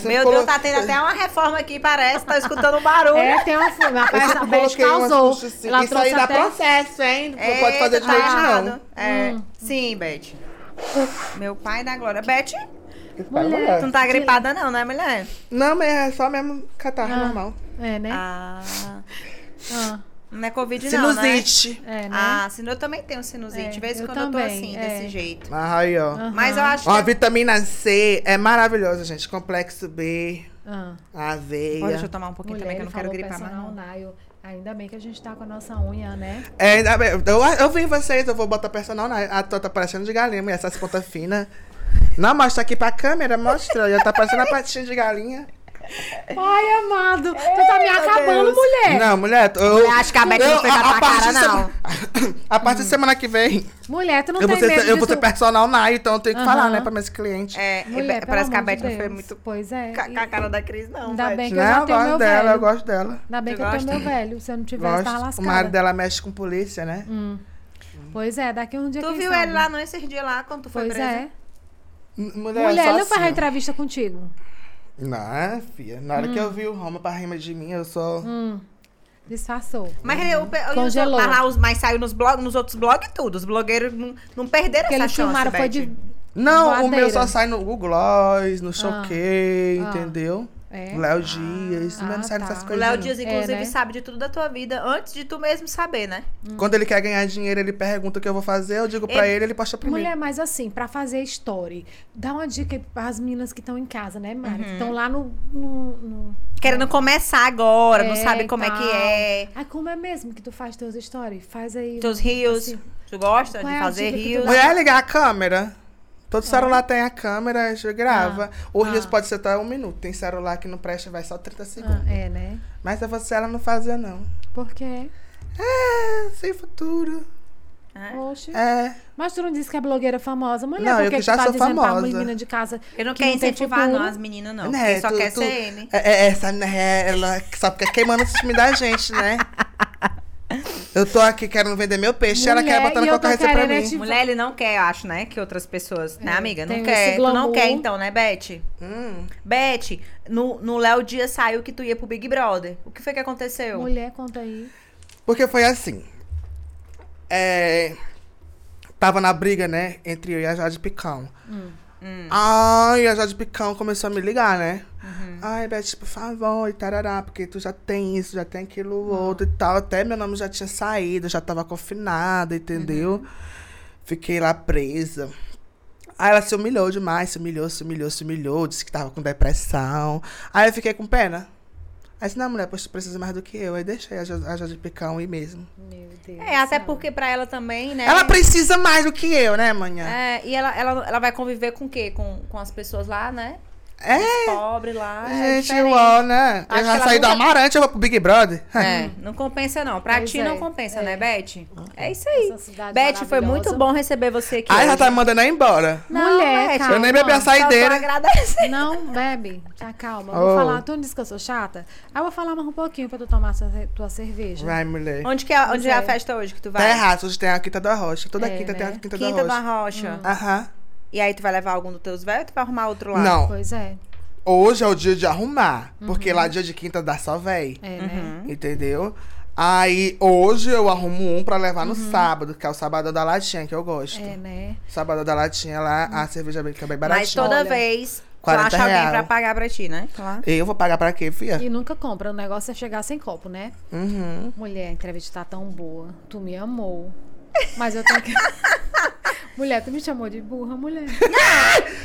A: Meu
C: colo-
A: Deus, tá tendo até uma reforma aqui, parece. Tá escutando um barulho.
B: É, tem uma. A Beth
C: coloquei umas
B: causou.
C: assim.
B: Ela
C: Isso aí
B: trouxe
C: dá
B: até...
C: processo, hein? Não pode fazer de
A: tá
C: noite,
A: errado.
C: não.
A: É.
B: Hum.
A: Sim, Beth. Meu pai da glória. Beth,
C: Vai,
B: Mulher.
A: tu não tá gripada não, né, mulher?
C: Não, mas é só mesmo catarro
B: Ah.
C: normal.
B: É, né?
A: Ah,
B: Ah,
A: não é Covid não, né?
C: Sinusite.
B: é, né?
A: Ah, sinu... eu também tenho sinusite.
B: É,
A: De vez em quando eu tô
B: também,
A: assim,
B: é.
A: desse jeito.
C: Aí, ó.
A: Mas eu acho
C: Ó, a
A: que...
C: vitamina C é maravilhosa, gente. Complexo B,
B: Ah.
C: aveia.
A: Pô, deixa eu tomar um pouquinho
B: Mulher,
A: também, que eu não quero gripar mais não.
B: Ainda bem que a gente tá com a nossa unha, né?
C: É, ainda bem, eu, eu vi vocês, eu vou botar personal na. A tua tá parecendo de galinha, mulher, essas pontas finas. Não, mostra aqui pra câmera, mostra. Já tá parecendo a patinha de galinha.
B: Ai, amado, tu tá me acabando, mulher.
C: Não, mulher, eu.
A: Eu acho que a Beth não fez a tua cara, não.
C: sema- A partir de semana que vem,
B: Mulher, tu não
C: eu vou
B: tem
C: ser,
B: medo
C: eu vou ser personal na, então eu tenho que falar, né, pra meus clientes.
A: É,
B: Mulher,
A: parece que a Beth não foi
B: Deus.
A: muito
B: Pois é.
A: com a- cara da Cris, não.
B: Ainda bem que eu
C: Não,
B: tenho meu
C: dela,
B: velho.
C: eu gosto dela.
B: Ainda bem que eu tenho meu velho. Se eu não tivesse, tava
C: Gosto. O
B: lascada.
C: marido dela mexe com polícia, né?
B: Hum. Pois é, daqui um dia
A: Tu viu ele lá, não, esses dias lá, quando tu foi
B: Pois
A: presa?
B: é.
C: Mulher,
B: Mulher, ele não faz a
C: assim,
B: entrevista contigo.
C: Não, filha. Na hora que eu vi o Roma pra rima de mim, eu só.
B: Hum. Disfarçou.
A: Mas o, pe-
B: Congelou.
A: Mas, lá, os, mas saiu nos, blog, nos outros blogs e tudo. Os blogueiros não, não perderam
B: Porque
A: essa
B: eles
A: chance,
B: filmaram, foi de...
C: Não, o
B: Voadeira.
C: meu só sai no Google Gloss, no Choquei,
B: Ah.
C: entendeu?
B: É.
C: Léo Dias,
B: Ah,
C: não sai
B: tá.
C: dessas
A: O
C: coisas.
A: Léo
C: não.
A: Dias,
B: É,
A: inclusive,
B: né?
A: sabe de tudo da tua vida antes de tu mesmo saber, né?
C: Quando ele quer ganhar dinheiro, ele pergunta o que eu vou fazer, eu digo pra
A: Ele-
C: ele, ele posta primeiro.
B: Mulher, mas assim, pra fazer story, dá uma dica para as meninas que estão em casa, né, Mari?
A: Uhum.
B: Que estão lá no... no, no-
A: Querendo começar agora, não
B: É,
A: sabe
B: e
A: como é que
B: tal.
A: é.
B: Ah, como é mesmo que tu faz teus stories? Faz aí...
A: Teus rios.
B: assim.
A: Tu gosta
B: Qual
A: de
B: é
A: fazer
B: que
A: rios?
C: Mulher, ligar a câmera. Todo celular tem a câmera, a gente grava. O
B: Ah.
C: Rios pode ser até um minuto. Tem celular que não presta, vai só 30 segundos.
B: Ah, é, né?
C: Mas é você ela não fazer, não.
B: Por quê?
C: É, sem futuro.
A: É.
B: Oxe.
C: É.
B: Mas tu não disse que é blogueira famosa. Mulher,
C: Não, eu
B: que
C: já
B: tá
C: sou famosa.
B: menina de casa
A: Ele não
B: que
A: quer
B: não
A: incentivar
B: futuro?
A: não, as meninas, não.
C: Né,
A: Ele só
C: tu-
A: quer
C: tu-
A: ser ele.
C: É, é, essa, né, ela só fica queimando o time da gente, né? Eu tô aqui querendo vender meu peixe, ela
B: Mulher,
C: quer botando
B: e eu tô
C: concorrência pra
B: querendo é
C: mim.
B: te-
A: Mulher, ele não quer, eu acho, né? Que outras pessoas. né,
B: É,
A: amiga? Não quer. Tu não quer, então, né, Beth?
C: Hum.
A: Beth, no, no Léo Dias saiu que tu ia pro Big Brother. O que foi que aconteceu?
B: Mulher, conta aí.
C: Porque foi assim. É, tava na briga, né? Entre eu e a Jade Picão.
A: Hum.
C: Ai, a Jade Picão começou a me ligar, né?
A: Uhum.
C: Ai, Beth, por favor, e tarará, porque tu já tem isso, já tem aquilo outro e tal. Até meu nome já tinha saído, já tava confinada, entendeu?
A: Uhum.
C: Fiquei lá presa. Aí ela se humilhou demais, se humilhou, se humilhou, se humilhou, disse que tava com depressão. Aí eu fiquei com pena. Aí disse, não, mulher, pois tu precisa mais do que eu. Aí deixei a a Jade Picão ir mesmo.
B: Meu Deus.
A: É, até
B: céu.
A: porque pra ela também, né?
C: Ela precisa mais do que eu, né, manhã?
A: É, e ela, ela, ela vai conviver com o quê? Com, com as pessoas lá, né?
C: É,
A: Os pobres lá. é
C: gente,
A: diferente.
C: uau, né?
A: Acho
C: eu já saí do
A: nunca-
C: Amarante, eu vou pro Big Brother.
A: É, não compensa não. Pra
B: Pois
A: ti
B: é,
A: não compensa,
B: é.
A: né, Beth? É isso aí. Beth, foi muito bom receber você aqui.
C: Aí já
A: hoje.
C: tá me mandando ir embora.
A: Não,
B: Mulher,
A: Beth,
B: calma.
C: Eu nem bebi a saideira.
B: Não, bebe. Tá calma. Eu
C: Oh.
B: Vou falar. Tu não disse que eu sou chata? Aí eu vou falar mais um pouquinho pra tu tomar sua, tua cerveja.
C: Vai, mulher.
A: Onde, que é, onde é a
B: é.
A: festa hoje que tu vai?
C: Tá errado, hoje tem a Quinta da Rocha. Toda
B: É,
C: quinta tem a
B: né?
C: Quinta,
A: Quinta
C: da
A: da
C: Rocha.
A: Rocha.
C: Aham.
A: E aí tu vai levar algum dos teus velhos ou tu vai arrumar outro lá?
C: Não,
B: Pois é.
C: hoje é o dia de arrumar.
B: Uhum.
C: Porque lá dia de quinta dá só véi.
B: É,
A: Uhum.
B: né?
C: Entendeu? Aí hoje eu arrumo um pra levar no
B: Uhum.
C: sábado, que é o sábado da latinha, que eu gosto.
B: É, né?
C: Sábado da latinha lá, a cerveja bem, que é bem baratinha.
A: Mas toda
B: Olha,
A: vez tu
C: 40
A: acha alguém
C: real.
A: pra pagar pra ti, né? Claro.
C: Eu vou pagar pra quê, filha?
B: E nunca compra. O negócio é chegar sem copo, né?
C: Uhum.
B: Mulher, a entrevista tá tão boa. Tu me amou. Mas eu tenho que. mulher, tu me chamou de burra, mulher.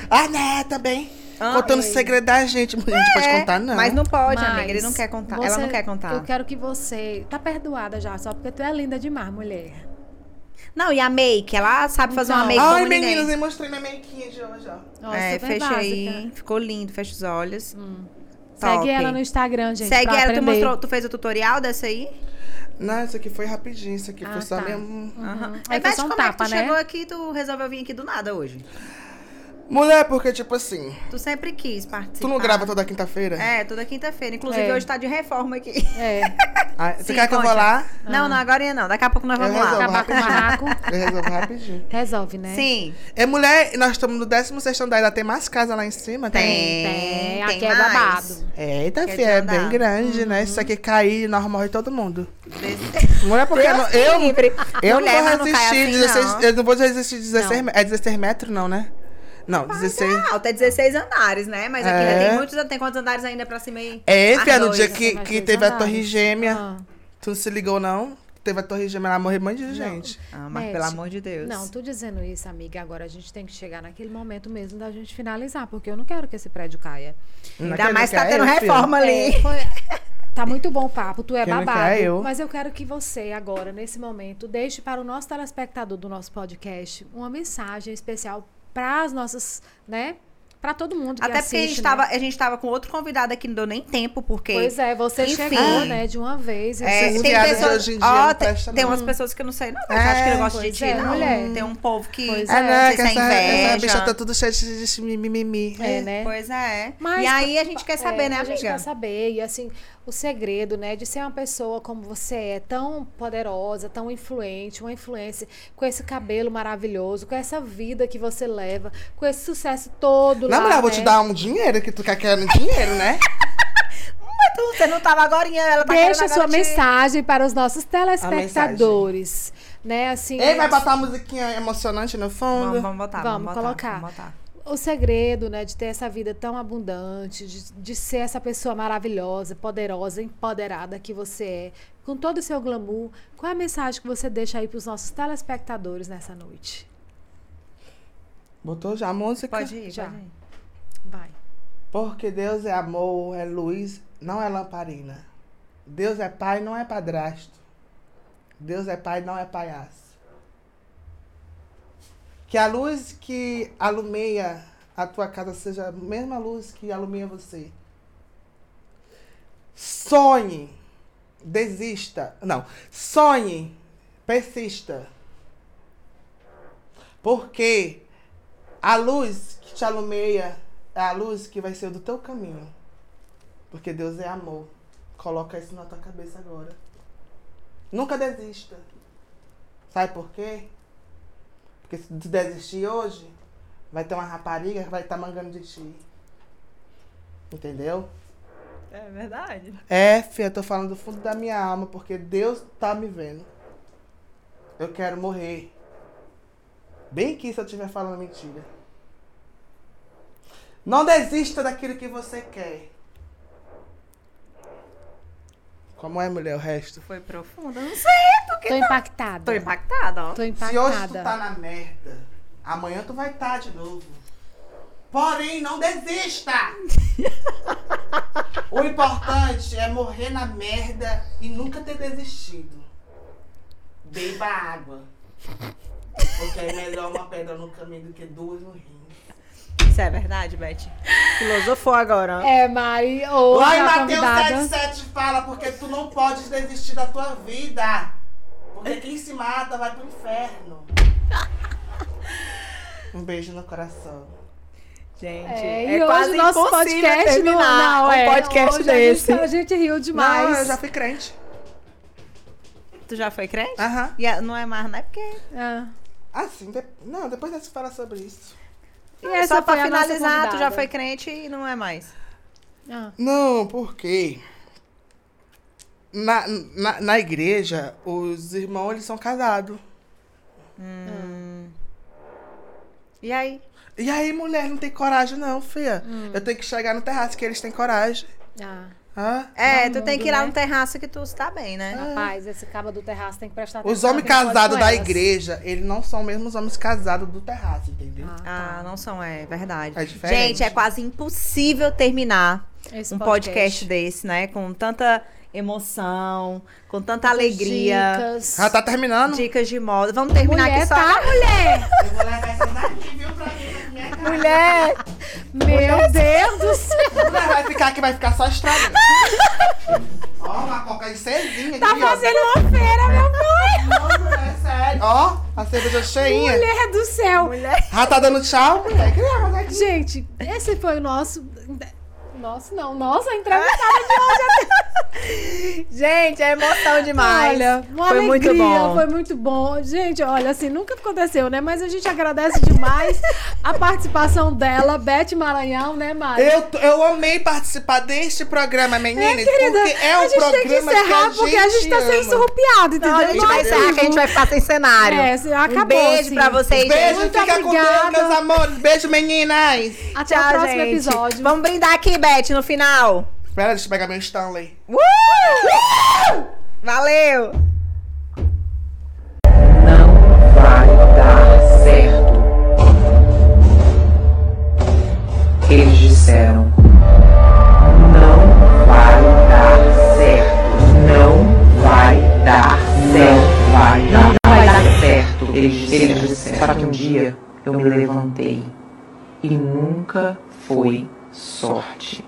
C: Ah, né, também.
A: Ah,
C: Contando
B: ei.
C: segredo da gente. Mulher, a gente pode
A: É,
C: contar, não.
A: Mas não pode,
B: Mas
A: amiga. Ele não quer contar. Ela
B: você-
A: não quer contar.
B: Eu quero que você. Tá perdoada já, só porque tu é linda demais, mulher.
A: Não, e a make? Ela sabe fazer uma
B: Então.
A: make
C: Ai,
A: como ninguém.
C: meninas, eu mostrei minha maquinha de hoje, ó.
B: Nossa,
A: é,
B: super
A: fecha
B: básica.
A: aí. Ficou lindo, fecha os olhos.
B: Segue
A: Top.
B: ela no Instagram, gente.
A: Segue
B: pra
A: ela. Tu,
B: aprender.
A: mostrou, tu fez o tutorial dessa aí?
C: Não, isso aqui foi rapidinho, isso aqui
B: Ah,
C: foi só
B: tá.
C: mesmo.
A: Aham.
B: Aí
A: Aí,
B: foi
A: Beth,
B: só um
A: como é que
B: tapa,
A: tu
B: né?
A: chegou aqui e tu resolveu vir aqui do nada hoje?
C: Mulher, porque, tipo assim,
A: Tu sempre quis participar.
C: tu não grava toda quinta-feira?
A: É, toda quinta-feira. Inclusive,
B: É.
A: hoje tá de reforma aqui.
B: É.
C: Ah, você
A: Sim,
C: quer que eu vou
A: conte.
C: lá?
A: Não, não, agora não. Daqui a pouco nós
C: Eu
A: vamos lá.
C: resolvo
B: Acabar com o barraco.
C: Eu resolvo rapidinho.
B: Resolve, né?
A: Sim.
C: É, mulher, nós estamos no 16 andar, ainda tem mais casa lá em cima?
A: Tem.
B: Tem. Aqui
A: tem
B: é
A: mais.
B: babado.
C: Eita, filha, é
A: de
C: bem grande, né? Se isso aqui cair, nós morre todo mundo.
A: Desse-
C: Mulher, porque
A: Deus
C: não- eu,
A: livre.
C: eu
A: Mulher,
C: não vou
A: não
C: resistir
A: assim,
C: 16,
A: não.
C: eu não vou resistir 16,
B: Não.
C: é 16 metros não, né? Não, 16...
A: Alto é 16 andares, né? Mas aqui
C: É.
A: ainda tem muitos. Tem quantos andares ainda pra cima aí?
C: É, filha, no dia que, que teve a
B: andares.
C: torre gêmea,
B: Ah.
C: tu não se ligou não? Teve a torre gêmea, ela morreu um monte de gente.
A: Ah, mas
B: Beth,
A: pelo amor de Deus.
B: Não, tô dizendo isso, amiga. Agora a gente tem que chegar naquele momento mesmo da gente finalizar, porque eu não quero que esse prédio caia.
A: Ainda mais que tá tendo
C: eu,
A: reforma ali.
B: É, foi- Tá muito bom o papo, tu é
C: Quem não
B: babado.
C: quer, eu.
B: Mas eu quero que você, agora, nesse momento, deixe para o nosso telespectador do nosso podcast uma mensagem especial para as nossas, né? Pra todo mundo que
A: Até porque a gente,
B: assiste,
A: tava,
B: né?
A: a gente tava com outro convidado aqui, não deu nem tempo, porque.
B: Pois é, você
A: Enfim.
B: chegou, né, de uma vez.
A: É, tem pessoas,
C: hoje em dia
A: ó, tem, tem umas pessoas que eu não sei, não. mas
C: É,
A: acho que não gosta de ti,
B: é,
A: não.
B: mulher.
A: Tem um povo que.
B: Pois é.
C: Não que
A: é
C: essa, essa
A: inveja.
C: bicha tá tudo cheia de mimimi.
B: É, né?
A: Pois é.
B: Mas,
A: e aí a gente quer saber,
B: é,
A: né,
B: A gente
A: amiga?
B: quer saber. E assim, o segredo, né, de ser uma pessoa como você é, tão poderosa, tão influente, uma influência, com esse cabelo maravilhoso, com essa vida que você leva, com esse sucesso todo
C: Não,
B: lá,
C: mulher, eu vou
B: né?
C: te dar um dinheiro que tu quer querendo dinheiro, né?
A: Mas tu- você não tava agora, ela tá
B: Deixa sua mensagem para os nossos telespectadores, né? Assim,
C: Ei, vai botar uma musiquinha emocionante no fundo.
A: Vamos, vamos botar, vamos,
B: Vamos
A: botar,
B: colocar.
A: Vamos botar.
B: O segredo, né, de ter essa vida tão abundante, de, de ser essa pessoa maravilhosa, poderosa, empoderada que você é, com todo o seu glamour, qual é a mensagem que você deixa aí para os nossos telespectadores nessa noite?
C: Botou já a música?
A: Pode ir,
B: Já.
A: pode ir.
B: Vai.
C: Porque Deus é amor, é luz, não é lamparina. Deus é pai, não é padrasto. Deus é pai, não é palhaço. Que a luz que alumeia a tua casa seja a mesma luz que alumeia você. Sonhe, desista. Não, sonhe, persista. Porque a luz que te alumeia é a luz que vai ser do teu caminho. Porque Deus é amor. Coloca isso na tua cabeça agora. Nunca desista. Sabe por quê? Porque se tu desistir hoje, vai ter uma rapariga que vai estar mangando de ti. Entendeu?
A: É verdade.
C: É, filha, eu tô falando do fundo da minha alma, porque Deus tá me vendo. Eu quero morrer. Bem que se eu estiver falando mentira. Não desista daquilo que você quer. Como é, mulher, o resto?
A: Foi profundo. Eu não sei.
B: Tô impactada.
A: Tô impactada, ó.
B: Tô
C: Se
B: impactada.
C: hoje tu tá na merda, amanhã tu vai estar de novo. Porém, não desista! o importante é morrer na merda e nunca ter desistido. Beba água. Porque é melhor uma pedra no caminho do que duas no rim.
A: Isso é verdade, Beth? Filosofou agora.
B: É, Mari,
C: em
B: a
C: Mateus
B: convidada...
C: 7,7 fala porque tu não podes desistir da tua vida. Porque quem se mata vai pro inferno. Um beijo no coração.
A: Gente,
B: É,
A: é,
B: e hoje
A: quase
B: o nosso
A: impossível
B: podcast
A: terminar
B: não
A: um
B: é.
A: podcast
B: hoje a
A: desse.
B: gente, a gente riu demais.
C: Não, eu já fui crente.
A: Tu já foi crente?
C: Aham.
A: E a- não é mais, não é porque...
B: Ah.
C: Ah, sim. de- Não, depois a gente fala sobre isso.
B: E
A: É
B: essa
A: só pra
B: foi a nossa
A: finalizar, tu já foi crente e não é mais.
B: Ah.
C: Não, porque na, na, na igreja, os irmãos eles são casados.
A: E aí?
C: E aí, mulher, não tem coragem, não, filha.
B: Hum.
C: Eu tenho que chegar no terraço que eles têm coragem.
B: Ah.
C: Ah?
A: É, tu tem
B: mundo,
A: que ir lá
B: né?
A: no terraço que tu está bem, né?
B: Rapaz, esse cabo do terraço tem que prestar atenção.
C: Os homens casados da igreja, eles não são mesmo os homens casados do terraço, entendeu?
B: Ah,
A: Ah, não são, é verdade.
C: É diferente.
A: Gente, é quase impossível terminar
B: Esse
A: um podcast. desse, né? Com tanta emoção, com tanta alegria.
B: Dicas.
C: Já tá terminando?
A: Dicas de moda. Vamos terminar
B: Mulher,
A: aqui só.
B: tá, mulher?
C: Eu vou levar essas daqui, viu, pra mim, pra minha casa.
A: Mulher!
B: Meu Deus do céu.
C: Mulher, vai ficar aqui, vai ficar só estragando. Ó, uma coca de cezinha
B: Tá
C: aqui, ó.
B: fazendo uma feira, meu pai.
C: Não, mulher, sério. Ó, a cerveja cheinha.
B: Mulher do céu.
C: Já tá dando tchau, mulher.
B: Gente, esse foi o nosso... Nosso não, nossa entrevistada de hoje.
A: Gente, é emoção demais.
B: Olha, uma
A: foi
B: alegria,
A: muito bom.
B: foi muito bom. Gente, olha, assim, nunca aconteceu, né? Mas a gente agradece demais a participação dela, Beth Maranhão, né, Mari?
C: Eu, eu amei participar deste programa, meninas,
B: Querida,
C: porque é um
B: a gente
C: programa
B: tem que encerrar
C: que
B: porque a gente tá sendo
C: ama.
B: surrupiado, entendeu?
A: Não, a gente vai encerrar que a gente vai ficar sem cenário.
B: É, se- acabou,
A: um beijo
B: assim.
A: pra vocês,
C: Beijo,
A: gente.
B: Muito
C: fica com Deus,
B: obrigada.
C: meus amores. Beijo, meninas.
B: Até
A: Tchau,
B: o próximo
A: gente.
B: episódio.
A: Vamos brindar aqui, Beth, no final.
C: Espera, deixa eu pegar meu Stanley.
A: Uh! Valeu!
D: não vai dar certo. Eles disseram: não vai dar certo, não vai dar certo, vai, não vai dar certo. Eles disseram. Eles disseram. Só que um dia eu me levantei e nunca foi sorte.